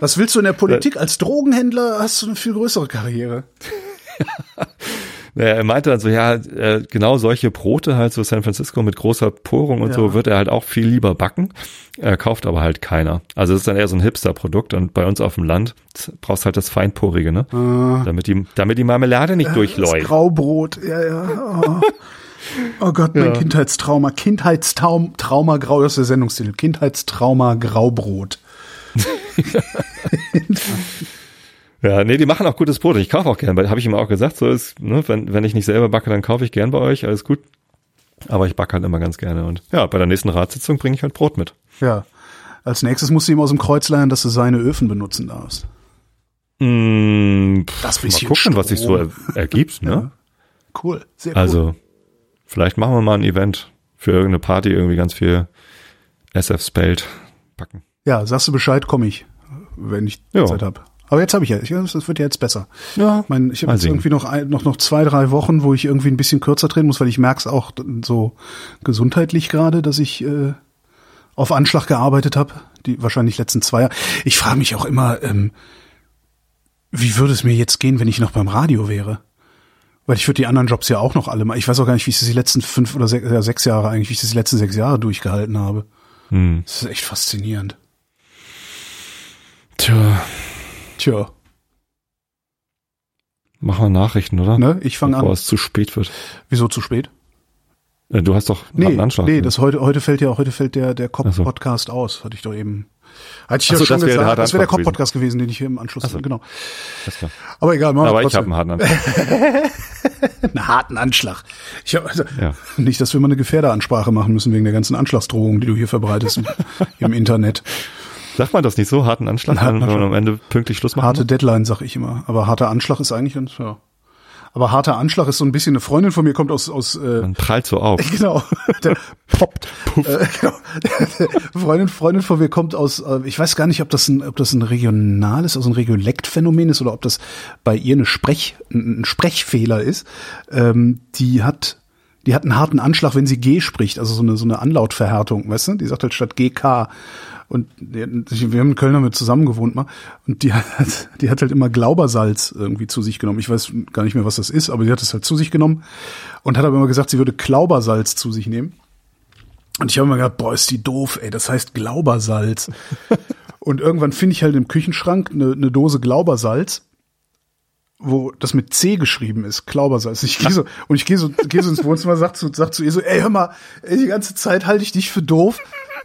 Was willst du in der Politik? Als Drogenhändler hast du eine viel größere Karriere. Naja, er meinte dann so, ja, äh, genau solche Brote halt so San Francisco mit großer Porung und Ja. so wird er halt auch viel lieber backen, äh, kauft aber halt keiner. Also es ist dann eher so ein Hipster-Produkt und bei uns auf dem Land brauchst halt das Feinporige, ne? Damit die, damit die Marmelade nicht Das durchläuft. Graubrot, ja, ja. Oh, oh Gott, mein Ja. Kindheitstrauma. Kindheitstrauma, Trauma, Grau, das ist der Sendungstitel. Kindheitstrauma, Graubrot. Ja, nee, die machen auch gutes Brot. Ich kaufe auch gern, habe ich ihm auch gesagt, so ist, ne, wenn, wenn ich nicht selber backe, dann kaufe ich gern bei euch, alles gut. Aber ich backe halt immer ganz gerne und ja, bei der nächsten Ratssitzung bringe ich halt Brot mit. Ja. Als nächstes musst du ihm aus dem Kreuz lernen, dass du seine Öfen benutzen darfst. Mm, pff, Das mal bisschen gucken, was sich so er, Strom. ergibt, ne? Cool, sehr cool. Also, vielleicht machen wir mal ein Event für irgendeine Party, irgendwie ganz viel SF Spelt backen. Ja, sagst du Bescheid, komme ich, wenn ich Ja. Zeit habe. Aber jetzt habe ich ja, das wird ja jetzt besser. Ja, Ich, mein, ich habe jetzt irgendwie noch, ein, noch noch zwei, drei Wochen, wo ich irgendwie ein bisschen kürzer drehen muss, weil ich merke es auch so gesundheitlich gerade, dass ich äh, auf Anschlag gearbeitet habe, die wahrscheinlich letzten zwei Jahre. Ich frage mich auch immer, ähm, wie würde es mir jetzt gehen, wenn ich noch beim Radio wäre? Weil ich würde die anderen Jobs ja auch noch alle mal. Ich weiß auch gar nicht, wie ich das die letzten fünf oder sechs, ja, sechs Jahre eigentlich, wie ich das die letzten sechs Jahre durchgehalten habe. Hm. Das ist echt faszinierend. Tja, Tja, machen wir Nachrichten, oder? ne? Ich fange Bevor an. es zu spät wird. Wieso zu spät? Du hast doch Nee, harten Anschlag. nee, ne? das heute, heute fällt ja, heute fällt der, der Ach so. Cop-Podcast aus, hatte ich doch eben. Hatte ich Ach ja so, schon das gesagt. harte Das wäre der Cop-Podcast gewesen, den ich hier im Anschluss, so. genau. Alles klar. Aber egal, machen wir Aber ich habe einen harten Anschlag. einen harten Anschlag. Ich hab, also, Ja. Nicht, dass wir mal eine Gefährderansprache machen müssen wegen der ganzen Anschlagsdrohungen, die du hier verbreitest im Internet. Sagt man das nicht so? Harten Anschlag, Harten wenn man Anschlag. am Ende pünktlich Schluss machen Harte Deadline, sag ich immer. Aber harter Anschlag ist eigentlich, ganz- ja. Aber harter Anschlag ist so ein bisschen, eine Freundin von mir kommt aus, aus, äh, Man prallt so auf. Genau, der poppt. Äh, genau. Freundin, Freundin von mir kommt aus, äh, ich weiß gar nicht, ob das ein, ob das ein regionales, also ein Regiolektphänomen ist oder ob das bei ihr eine Sprech, ein ein Sprechfehler ist. Ähm, die hat, die hat einen harten Anschlag, wenn sie G spricht, also so eine, so eine Anlautverhärtung, weißt du? Die sagt halt statt GK. Und wir haben in Köln damit zusammen gewohnt mal. Und die hat, die hat halt immer Glaubersalz irgendwie zu sich genommen. Ich weiß gar nicht mehr, was das ist, aber die hat es halt zu sich genommen und hat aber immer gesagt, sie würde Klaubersalz zu sich nehmen. Und ich habe immer gedacht, boah, ist die doof, ey, das heißt Glaubersalz. und irgendwann finde ich halt im Küchenschrank eine, eine Dose Glaubersalz, wo das mit C geschrieben ist, Glaubersalz. Ich gehe so, und ich gehe so, gehe so ins Wohnzimmer, sag zu, sag zu ihr so, ey, hör mal, ey, die ganze Zeit halte ich dich für doof,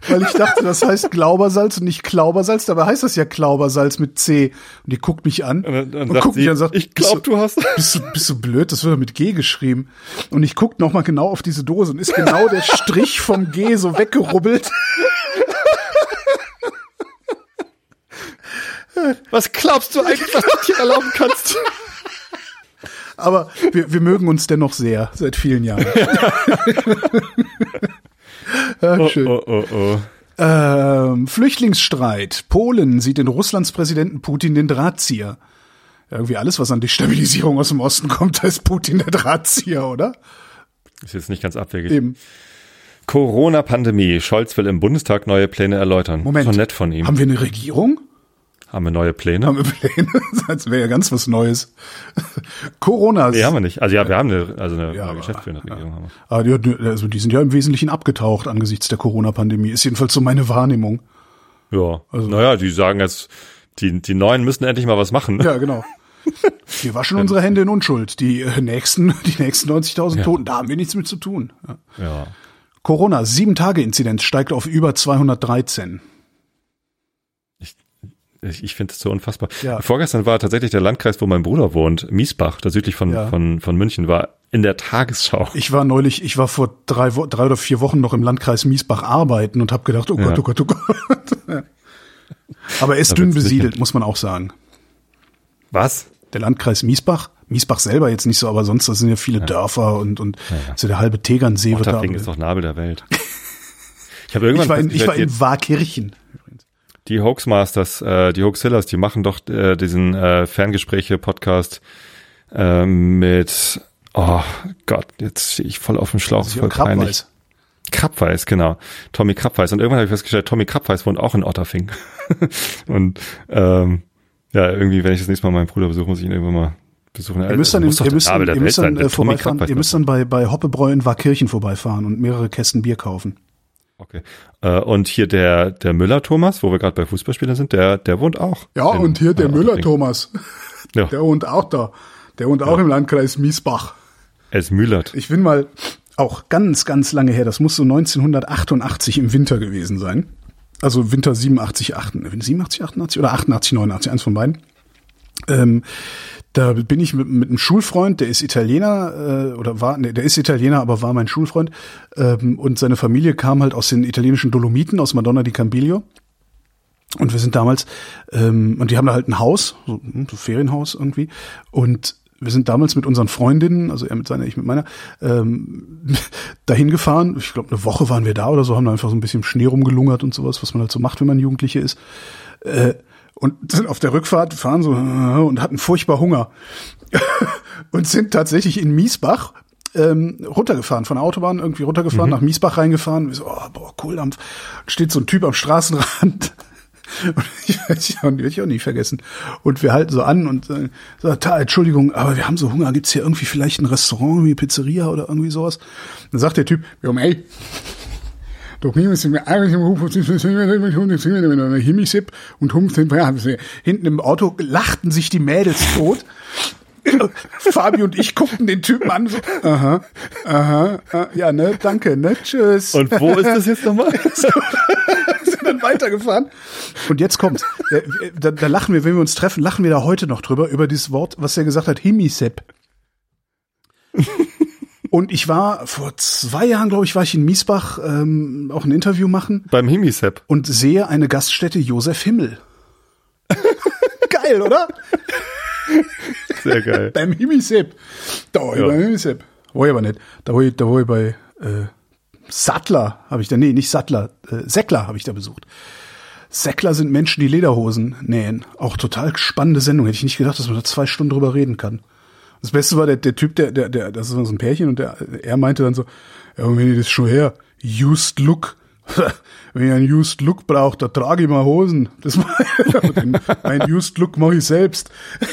weil ich dachte, das heißt Glaubersalz und nicht Klaubersalz, dabei heißt das ja Klaubersalz mit C. Und die guckt mich an Und und sagt guckt sie, mich an und sagt, ich bist glaube, du hast. bist du, bist du blöd? Das wird mit G geschrieben. Und ich guck noch mal genau auf diese Dose und ist genau der Strich vom G so weggerubbelt. Was glaubst du eigentlich, was du dir erlauben kannst? Aber wir, wir mögen uns dennoch sehr, seit vielen Jahren. ja, Oh, schön. oh, oh, oh. Ähm, Flüchtlingsstreit. Polen sieht in Russlands Präsidenten Putin den Drahtzieher. Irgendwie alles, was an Destabilisierung aus dem Osten kommt, da ist Putin der Drahtzieher, oder? Ist jetzt nicht ganz abwegig. Eben. Corona-Pandemie. Scholz will im Bundestag neue Pläne erläutern. Moment. Schon nett von ihm. Haben wir eine Regierung? Haben wir neue Pläne? Haben wir Pläne? Das wäre ja ganz was Neues. Corona. Nee, haben wir nicht. Also ja, wir haben eine, also eine, Ja, eine aber- geschäftsführende Regierung. Haben wir. Ah, die, also die sind ja im Wesentlichen abgetaucht angesichts der Corona-Pandemie. Ist jedenfalls so meine Wahrnehmung. Ja. Also- naja, die sagen jetzt, die, die Neuen müssen endlich mal was machen. Ja, genau. Wir waschen unsere Hände in Unschuld. Die äh, nächsten, die nächsten 90.000 Ja. Toten, da haben wir nichts mit zu tun. Ja. Ja. Corona, sieben Tage Inzidenz steigt auf über 213. Ich, ich finde es so unfassbar. Ja. Vorgestern war tatsächlich der Landkreis, wo mein Bruder wohnt, Miesbach, da südlich von, Ja. von, von München, war in der Tagesschau. Ich war neulich, ich war vor drei, drei oder vier Wochen noch im Landkreis Miesbach arbeiten und habe gedacht, oh Ja. Gott, oh Gott, oh Gott. Ja. Aber er ist Da dünn besiedelt, muss man auch sagen. Was? Der Landkreis Miesbach, Miesbach selber jetzt nicht so, aber sonst, das sind ja viele Dörfer und, und ja. so der halbe Tegernsee wird da. Otterfing ist doch Nabel der Welt. Ich habe irgendwann Ich war in, ich war in Wahrkirchen. Die Hoaxmasters, äh, die Hoaxillas, die machen doch äh, diesen äh, Ferngespräche-Podcast äh, mit, oh Gott, jetzt stehe ich voll auf dem Schlauch, voll peinlich. Krabbeis. Krabbeis, genau. Tommy Krabbeis. Und irgendwann habe ich festgestellt, Tommy Krabbeis wohnt auch in Otterfing. und ähm, ja, irgendwie, wenn ich das nächste Mal meinen Bruder besuche, muss ich ihn irgendwann mal besuchen. Ihr müsst dann, ihr müsst dann, ihr müsst dann vorbeifahren, ihr müsst dann bei, bei Hoppebräu in Wahrkirchen vorbeifahren und mehrere Kästen Bier kaufen. Okay. Äh, und hier der, der Müller Thomas, wo wir gerade bei Fußballspielern sind, der, der wohnt auch. Ja, in, und hier der äh, Müller Otterfing. Thomas, Ja, der wohnt auch da. Der wohnt auch im Landkreis Miesbach. es müllert. Ich bin mal auch ganz, ganz lange her, das muss so 1988 im Winter gewesen sein. Also Winter 87, 88, 87, 88 oder 88, 89, eins von beiden. Ähm, da bin ich mit, mit einem Schulfreund, der ist Italiener, äh, oder war, nee, der ist Italiener, aber war mein Schulfreund. Ähm, und seine Familie kam halt aus den italienischen Dolomiten, aus Madonna di Campiglio. Und wir sind damals, ähm, und die haben da halt ein Haus, so, hm, so Ferienhaus irgendwie. Und wir sind damals mit unseren Freundinnen, also er mit seiner, ich mit meiner, ähm, dahin gefahren. Ich glaube, eine Woche waren wir da oder so, haben da einfach so ein bisschen Schnee rumgelungert und sowas, was man halt so macht, wenn man Jugendliche ist. Äh, und sind auf der Rückfahrt, fahren so äh, und hatten furchtbar Hunger. und sind tatsächlich in Miesbach ähm, runtergefahren, von der Autobahn irgendwie runtergefahren, nach Miesbach reingefaffen. Wir so, oh, boah, cool, am, steht so ein Typ am Straßenrand. Und ich weiß ich auch nicht, vergessen. Und wir halten so an und äh, sagen, "Ta, Entschuldigung, aber wir haben so Hunger. Gibt's hier irgendwie vielleicht ein Restaurant, wie Pizzeria oder irgendwie sowas? Dann sagt der Typ, ja, ey, doch müssen wir eigentlich im Hof Himmisip und Hump hinten im Auto lachten sich die Mädels tot. Fabi und ich guckten den Typen an, so, aha, aha, ah, ja, ne, danke, ne, tschüss. Und wo ist das jetzt nochmal? sind dann weitergefahren. Und jetzt kommt, da, da lachen wir, wenn wir uns treffen, lachen wir da heute noch drüber, über dieses Wort, was er gesagt hat, Himisep. Und ich war vor zwei Jahren, glaube ich, war ich in Miesbach ähm, auch ein Interview machen Beim Himisep. und sehe eine Gaststätte Josef Himmel. Geil, oder? Sehr geil. Beim Himisep. Da war ich Ja. beim Himisep. War ich aber nicht. Da war ich, da war ich bei äh, Sattler, habe ich da, nee, nicht Sattler, äh, Säckler habe ich da besucht. Säckler sind Menschen, die Lederhosen nähen. Auch total spannende Sendung. Hätte ich nicht gedacht, dass man da zwei Stunden drüber reden kann. Das Beste war der, der Typ, der, der, der, das ist so ein Pärchen und der, er meinte dann so, ja, wenn ihr das schon her, used look. Wenn ihr einen used look braucht, da trage ich mal Hosen. Das mein, mein used look mache ich selbst.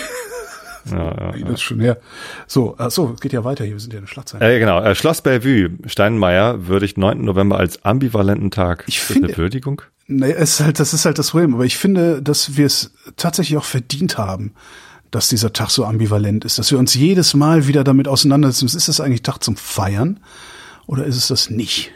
Ja, ja. Das ist schon her. So, ach so, es geht ja weiter hier. Wir sind ja in der Schlagzeile. Äh, genau, äh, Schloss Bellevue, Steinmeier würdigt 9. November als ambivalenten Tag. Ich finde- eine Würdigung? Nee, es ist halt, das ist halt das Problem. Aber ich finde, dass wir es tatsächlich auch verdient haben, dass dieser Tag so ambivalent ist, dass wir uns jedes Mal wieder damit auseinandersetzen. Ist das eigentlich Tag zum Feiern oder ist es das nicht?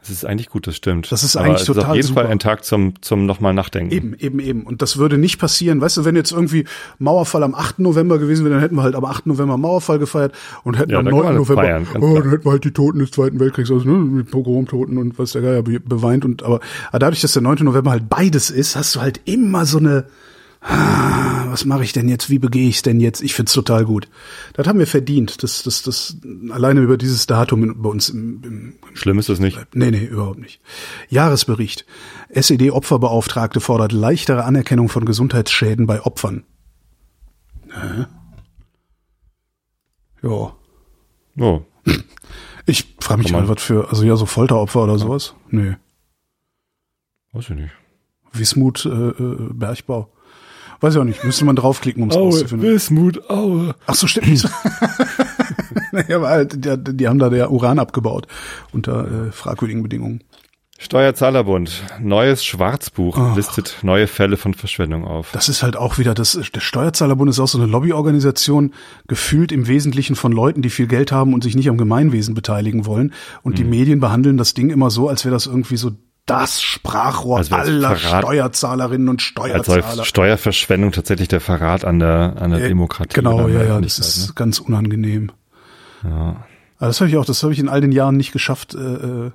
Das ist eigentlich gut, das stimmt. Das ist Aber eigentlich ist total auf jeden super. Fall ein Tag zum, zum nochmal nachdenken. Eben, eben, eben. Und das würde nicht passieren. Weißt du, wenn jetzt irgendwie Mauerfall am 8. November gewesen wäre, dann hätten wir halt am 8. November Mauerfall gefeiert und hätten Ja, am dann kann 9. man das November, feiern, oh, dann hätten wir halt die Toten des Zweiten Weltkriegs, also ne, Pogromtoten und was der Geier be- beweint. Und aber, aber dadurch, dass der 9. November halt beides ist, hast du halt immer so eine, was mache ich denn jetzt? Wie begehe ich denn jetzt? Ich find's total gut. Das haben wir verdient. Das, das, das alleine über dieses Datum bei uns im, im Schlimm ist es nicht. Nee, nee, überhaupt nicht. Jahresbericht. SED-Opferbeauftragte fordert leichtere Anerkennung von Gesundheitsschäden bei Opfern. Hä? Ja. Oh, Ich frage mich mal, man- was für, also ja, so Folteropfer oder sowas? Nee. weiß ich nicht. Wismut, äh, äh, Bergbau. Weiß ich auch nicht. Müsste man draufklicken, um es rauszufinden. Wismut, Aue. Ach so, stimmt. naja, aber halt, die, die haben da der Uran abgebaut unter äh, fragwürdigen Bedingungen. Steuerzahlerbund, neues Schwarzbuch listet neue Fälle von Verschwendung auf. Das ist halt auch wieder, das, der Steuerzahlerbund ist auch so eine Lobbyorganisation, gefühlt im Wesentlichen von Leuten, die viel Geld haben und sich nicht am Gemeinwesen beteiligen wollen. Und die Mhm. Medien behandeln das Ding immer so, als wäre das irgendwie so das Sprachrohr Als wär's aller Verrat. Steuerzahlerinnen und Als sei Steuerzahler. Steuerverschwendung tatsächlich der Verrat an der, an der Äh, Demokratie. Genau, ja, ja, das ist ganz unangenehm. ne? Ja. Aber das habe ich auch, das habe ich in all den Jahren nicht geschafft, äh, äh,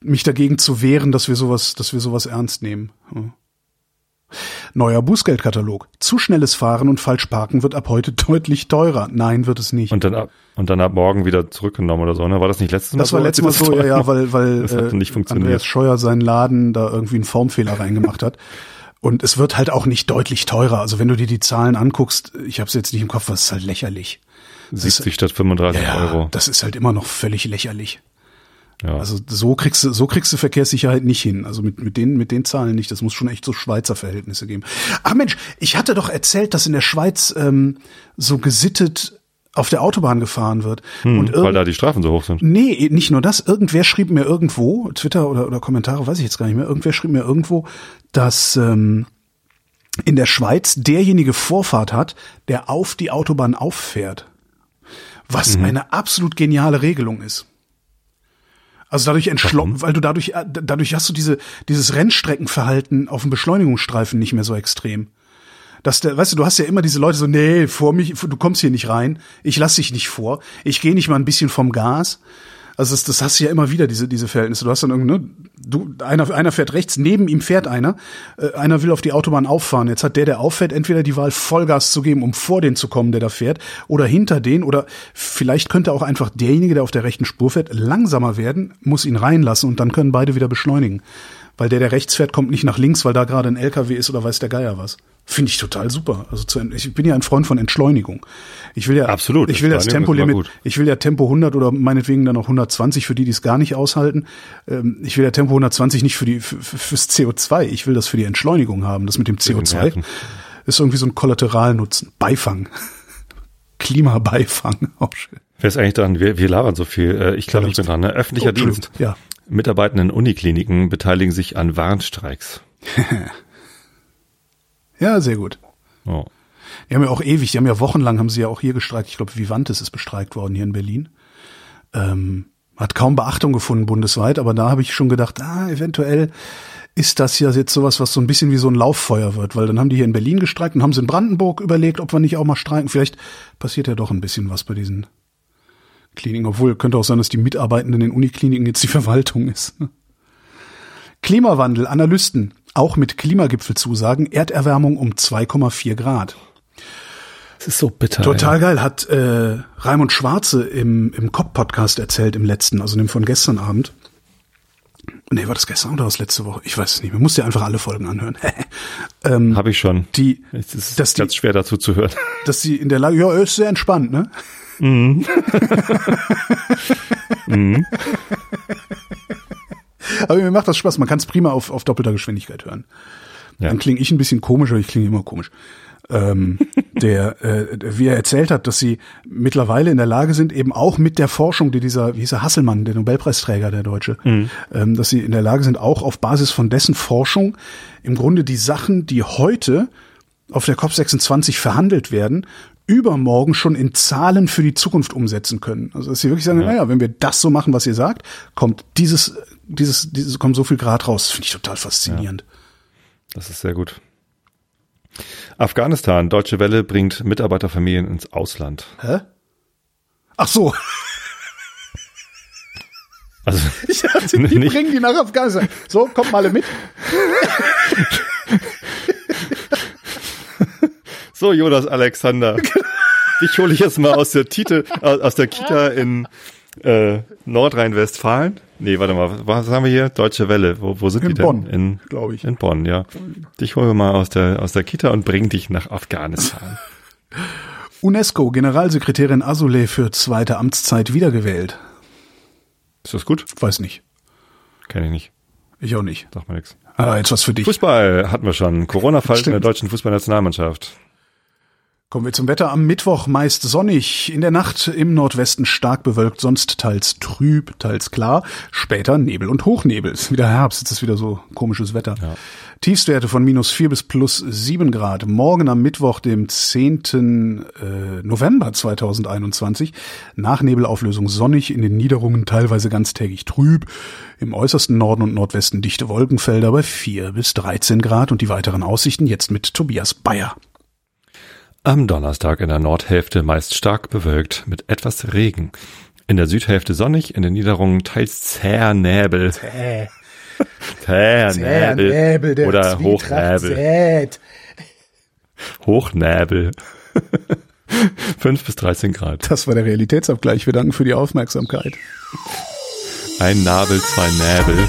mich dagegen zu wehren, dass wir sowas, dass wir sowas ernst nehmen. Ja. Neuer Bußgeldkatalog. Zu schnelles Fahren und falsch parken wird ab heute deutlich teurer. Nein, wird es nicht. Und dann ab, und dann ab morgen wieder zurückgenommen oder so, ne? War das nicht letztes Mal das war so, letztes Mal als sie so, das ja, ja, weil, weil Das äh, nicht funktioniert. Andreas Scheuer seinen Laden da irgendwie einen Formfehler reingemacht hat. Und es wird halt auch nicht deutlich teurer. Also wenn du dir die Zahlen anguckst, ich habe es jetzt nicht im Kopf, das ist halt lächerlich. Das ist- 70 statt 35 ja, Euro. das ist halt immer noch völlig lächerlich. Ja. Also so kriegst du, so kriegst du Verkehrssicherheit nicht hin. Also mit, mit den, mit den Zahlen nicht. Das muss schon echt so Schweizer Verhältnisse geben. Ach Mensch, ich hatte doch erzählt, dass in der Schweiz ähm, so gesittet auf der Autobahn gefahren wird. Hm, und weil da die Strafen so hoch sind. nee, nicht nur das. Irgendwer schrieb mir irgendwo, Twitter oder, oder Kommentare, weiß ich jetzt gar nicht mehr. Irgendwer schrieb mir irgendwo, dass ähm, in der Schweiz derjenige Vorfahrt hat, der auf die Autobahn auffährt. Was eine absolut geniale Regelung ist. Also dadurch entschlossen, weil du dadurch, äh, dadurch hast du diese, dieses Rennstreckenverhalten auf dem Beschleunigungsstreifen nicht mehr so extrem. Dass der, weißt du, du hast ja immer diese Leute so, nee, vor mich, du kommst hier nicht rein, ich lass dich nicht vor, ich gehe nicht mal ein bisschen vom Gas. Also das, das hast du ja immer wieder, diese, diese Verhältnisse. Du hast dann irgendwie, ne, du, einer, einer fährt rechts, neben ihm fährt einer, äh, einer will auf die Autobahn auffahren. Jetzt hat der, der auffährt, entweder die Wahl, Vollgas zu geben, um vor den zu kommen, der da fährt, oder hinter den, oder vielleicht könnte auch einfach derjenige, der auf der rechten Spur fährt, langsamer werden, muss ihn reinlassen und dann können beide wieder beschleunigen. Weil der, der rechts fährt, kommt nicht nach links, weil da gerade ein LKW ist oder weiß der Geier was. Finde ich total super. Also zu, ich bin ja ein Freund von Entschleunigung. Ich will ja Absolut. Ich will das Tempolimit. Ich will ja Tempo 100 oder meinetwegen dann noch 120 für die, die es gar nicht aushalten. Ähm, Ich will ja Tempo 120 nicht für die für, für- fürs CO2. Ich will das für die Entschleunigung haben. Das mit dem den CO2 Nerven. ist irgendwie so ein Kollateralnutzen. Beifang. Klimabeifang. Auch schön. Wer ist eigentlich dran? Wir, wir labern so viel. Äh, Ich glaube, ich bin dran. Ne? Öffentlicher Oh. Dienst. Ja. Mitarbeitenden Unikliniken beteiligen sich an Warnstreiks. Ja, sehr gut. Oh. Die haben ja auch ewig, die haben ja wochenlang, haben sie ja auch hier gestreikt. Ich glaube, Vivantes ist bestreikt worden hier in Berlin. Ähm, hat kaum Beachtung gefunden bundesweit, aber da habe ich schon gedacht, ah, eventuell ist das ja jetzt sowas, was so ein bisschen wie so ein Lauffeuer wird, weil dann haben die hier in Berlin gestreikt und haben sie in Brandenburg überlegt, ob wir nicht auch mal streiken. Vielleicht passiert ja doch ein bisschen was bei diesen Kliniken, obwohl könnte auch sein, dass die Mitarbeitenden in den Unikliniken jetzt die Verwaltung ist. Klimawandel, Analysten, auch mit Klimagipfelzusagen, Erderwärmung um 2,4 Grad. Es ist so bitter. Total geil, hat äh, Raimund Schwarze im, im COP-Podcast erzählt, im letzten, also dem von gestern Abend. Nee, war das gestern oder war das letzte Woche? Ich weiß es nicht. Man muss dir einfach alle Folgen anhören. ähm, Habe ich schon. die, Es ist dass die- ganz schwer dazu zu hören. dass sie in der Lage, ja, ist sehr entspannt, ne? Aber mir macht das Spaß. Man kann es prima auf, auf doppelter Geschwindigkeit hören. Ja. Dann klinge ich ein bisschen komisch, aber ich klinge immer komisch. ähm, der, äh, wie er erzählt hat, dass sie mittlerweile in der Lage sind, eben auch mit der Forschung, die dieser, wie hieß er, Hasselmann, der Nobelpreisträger, der Deutsche, ähm, dass sie in der Lage sind, auch auf Basis von dessen Forschung im Grunde die Sachen, die heute auf der COP26 verhandelt werden, übermorgen schon in Zahlen für die Zukunft umsetzen können. Also dass sie wirklich sagen, naja, wenn wir das so machen, was ihr sagt, kommt dieses, dieses, dieses, kommt so viel Grad raus. Finde ich total faszinierend. Das ist sehr gut. Afghanistan, Deutsche Welle bringt Mitarbeiterfamilien ins Ausland. Hä? Ach so, Also ich dachte, die Nicht- bringen die nach Afghanistan. So, kommt mal alle mit. so Jonas Alexander, dich hole ich jetzt mal aus der Tite, aus der Kita in äh, Nordrhein-Westfalen. Nee, warte mal, was haben wir hier? Deutsche Welle. Wo, wo sind In die denn? Bonn, in, glaub ich. In Bonn, ja. Dich holen wir mal aus der aus der Kita und bring dich nach Afghanistan. UNESCO, Generalsekretärin Azoulay für zweite Amtszeit wiedergewählt. Ist das gut? Weiß nicht. Kenn ich nicht. Ich auch nicht. Sag mal nix. Ah, jetzt was für dich. Fußball hatten wir schon. Corona-Fall in der deutschen Fußballnationalmannschaft. Kommen wir zum Wetter am Mittwoch, meist sonnig, in der Nacht im Nordwesten stark bewölkt, sonst teils trüb, teils klar, später Nebel und Hochnebel. Ist wieder Herbst, jetzt ist wieder so komisches Wetter. Ja. Tiefstwerte von minus vier bis plus sieben Grad. Morgen am Mittwoch, dem 10. Äh, November 2021, nach Nebelauflösung sonnig, in den Niederungen teilweise ganztägig trüb, im äußersten Norden und Nordwesten dichte Wolkenfelder bei vier bis 13 Grad und die weiteren Aussichten jetzt mit Tobias Bayer. Am Donnerstag in der Nordhälfte meist stark bewölkt mit etwas Regen. In der Südhälfte sonnig, in den Niederungen teils zäher Nebel. Zäh. zäher Nebel. Oder Hochnebel. Hochnebel. 5 bis 13 Grad. Das war der Realitätsabgleich. Wir danken für die Aufmerksamkeit. Ein Nabel, zwei Näbel.